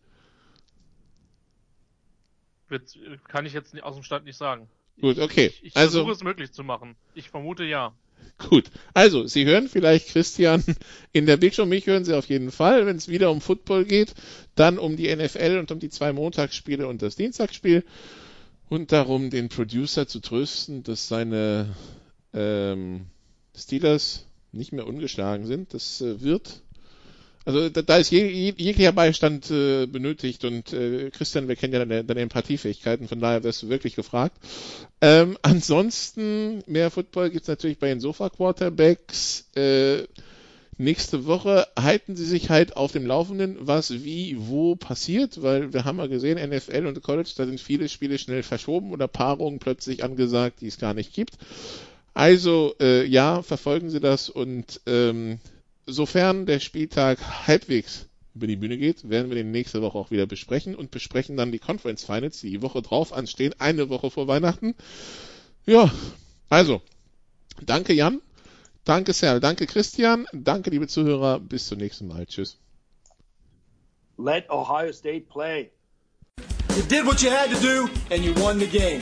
Wird, kann ich jetzt aus dem Stand nicht sagen. Gut, okay. Ich, ich also, versuche es möglich zu machen. Ich vermute ja. Gut, also Sie hören vielleicht Christian in der Big Show, mich hören Sie auf jeden Fall, wenn es wieder um Football geht, dann um die NFL und um die zwei Montagsspiele und das Dienstagsspiel und darum, den Producer zu trösten, dass seine ähm, Steelers nicht mehr ungeschlagen sind. Das äh, wird also da, da ist je, je, jeglicher Beistand äh, benötigt und äh, Christian, wir kennen ja deine, deine Empathiefähigkeiten, von daher wirst du wirklich gefragt. Ähm, ansonsten, mehr Football gibt's natürlich bei den Sofa-Quarterbacks. Äh, nächste Woche halten sie sich halt auf dem Laufenden, was wie wo passiert, weil wir haben ja gesehen, NFL und College, da sind viele Spiele schnell verschoben oder Paarungen plötzlich angesagt, die es gar nicht gibt. Also äh, ja, verfolgen Sie das und ähm, sofern der Spieltag halbwegs über die Bühne geht, werden wir den nächste Woche auch wieder besprechen und besprechen dann die Conference Finals, die die Woche drauf anstehen, eine Woche vor Weihnachten. Ja, also, danke Jan, danke Serl, danke Christian, danke liebe Zuhörer, bis zum nächsten Mal. Tschüss. Let Ohio State play. You did what you had to do and you won the game.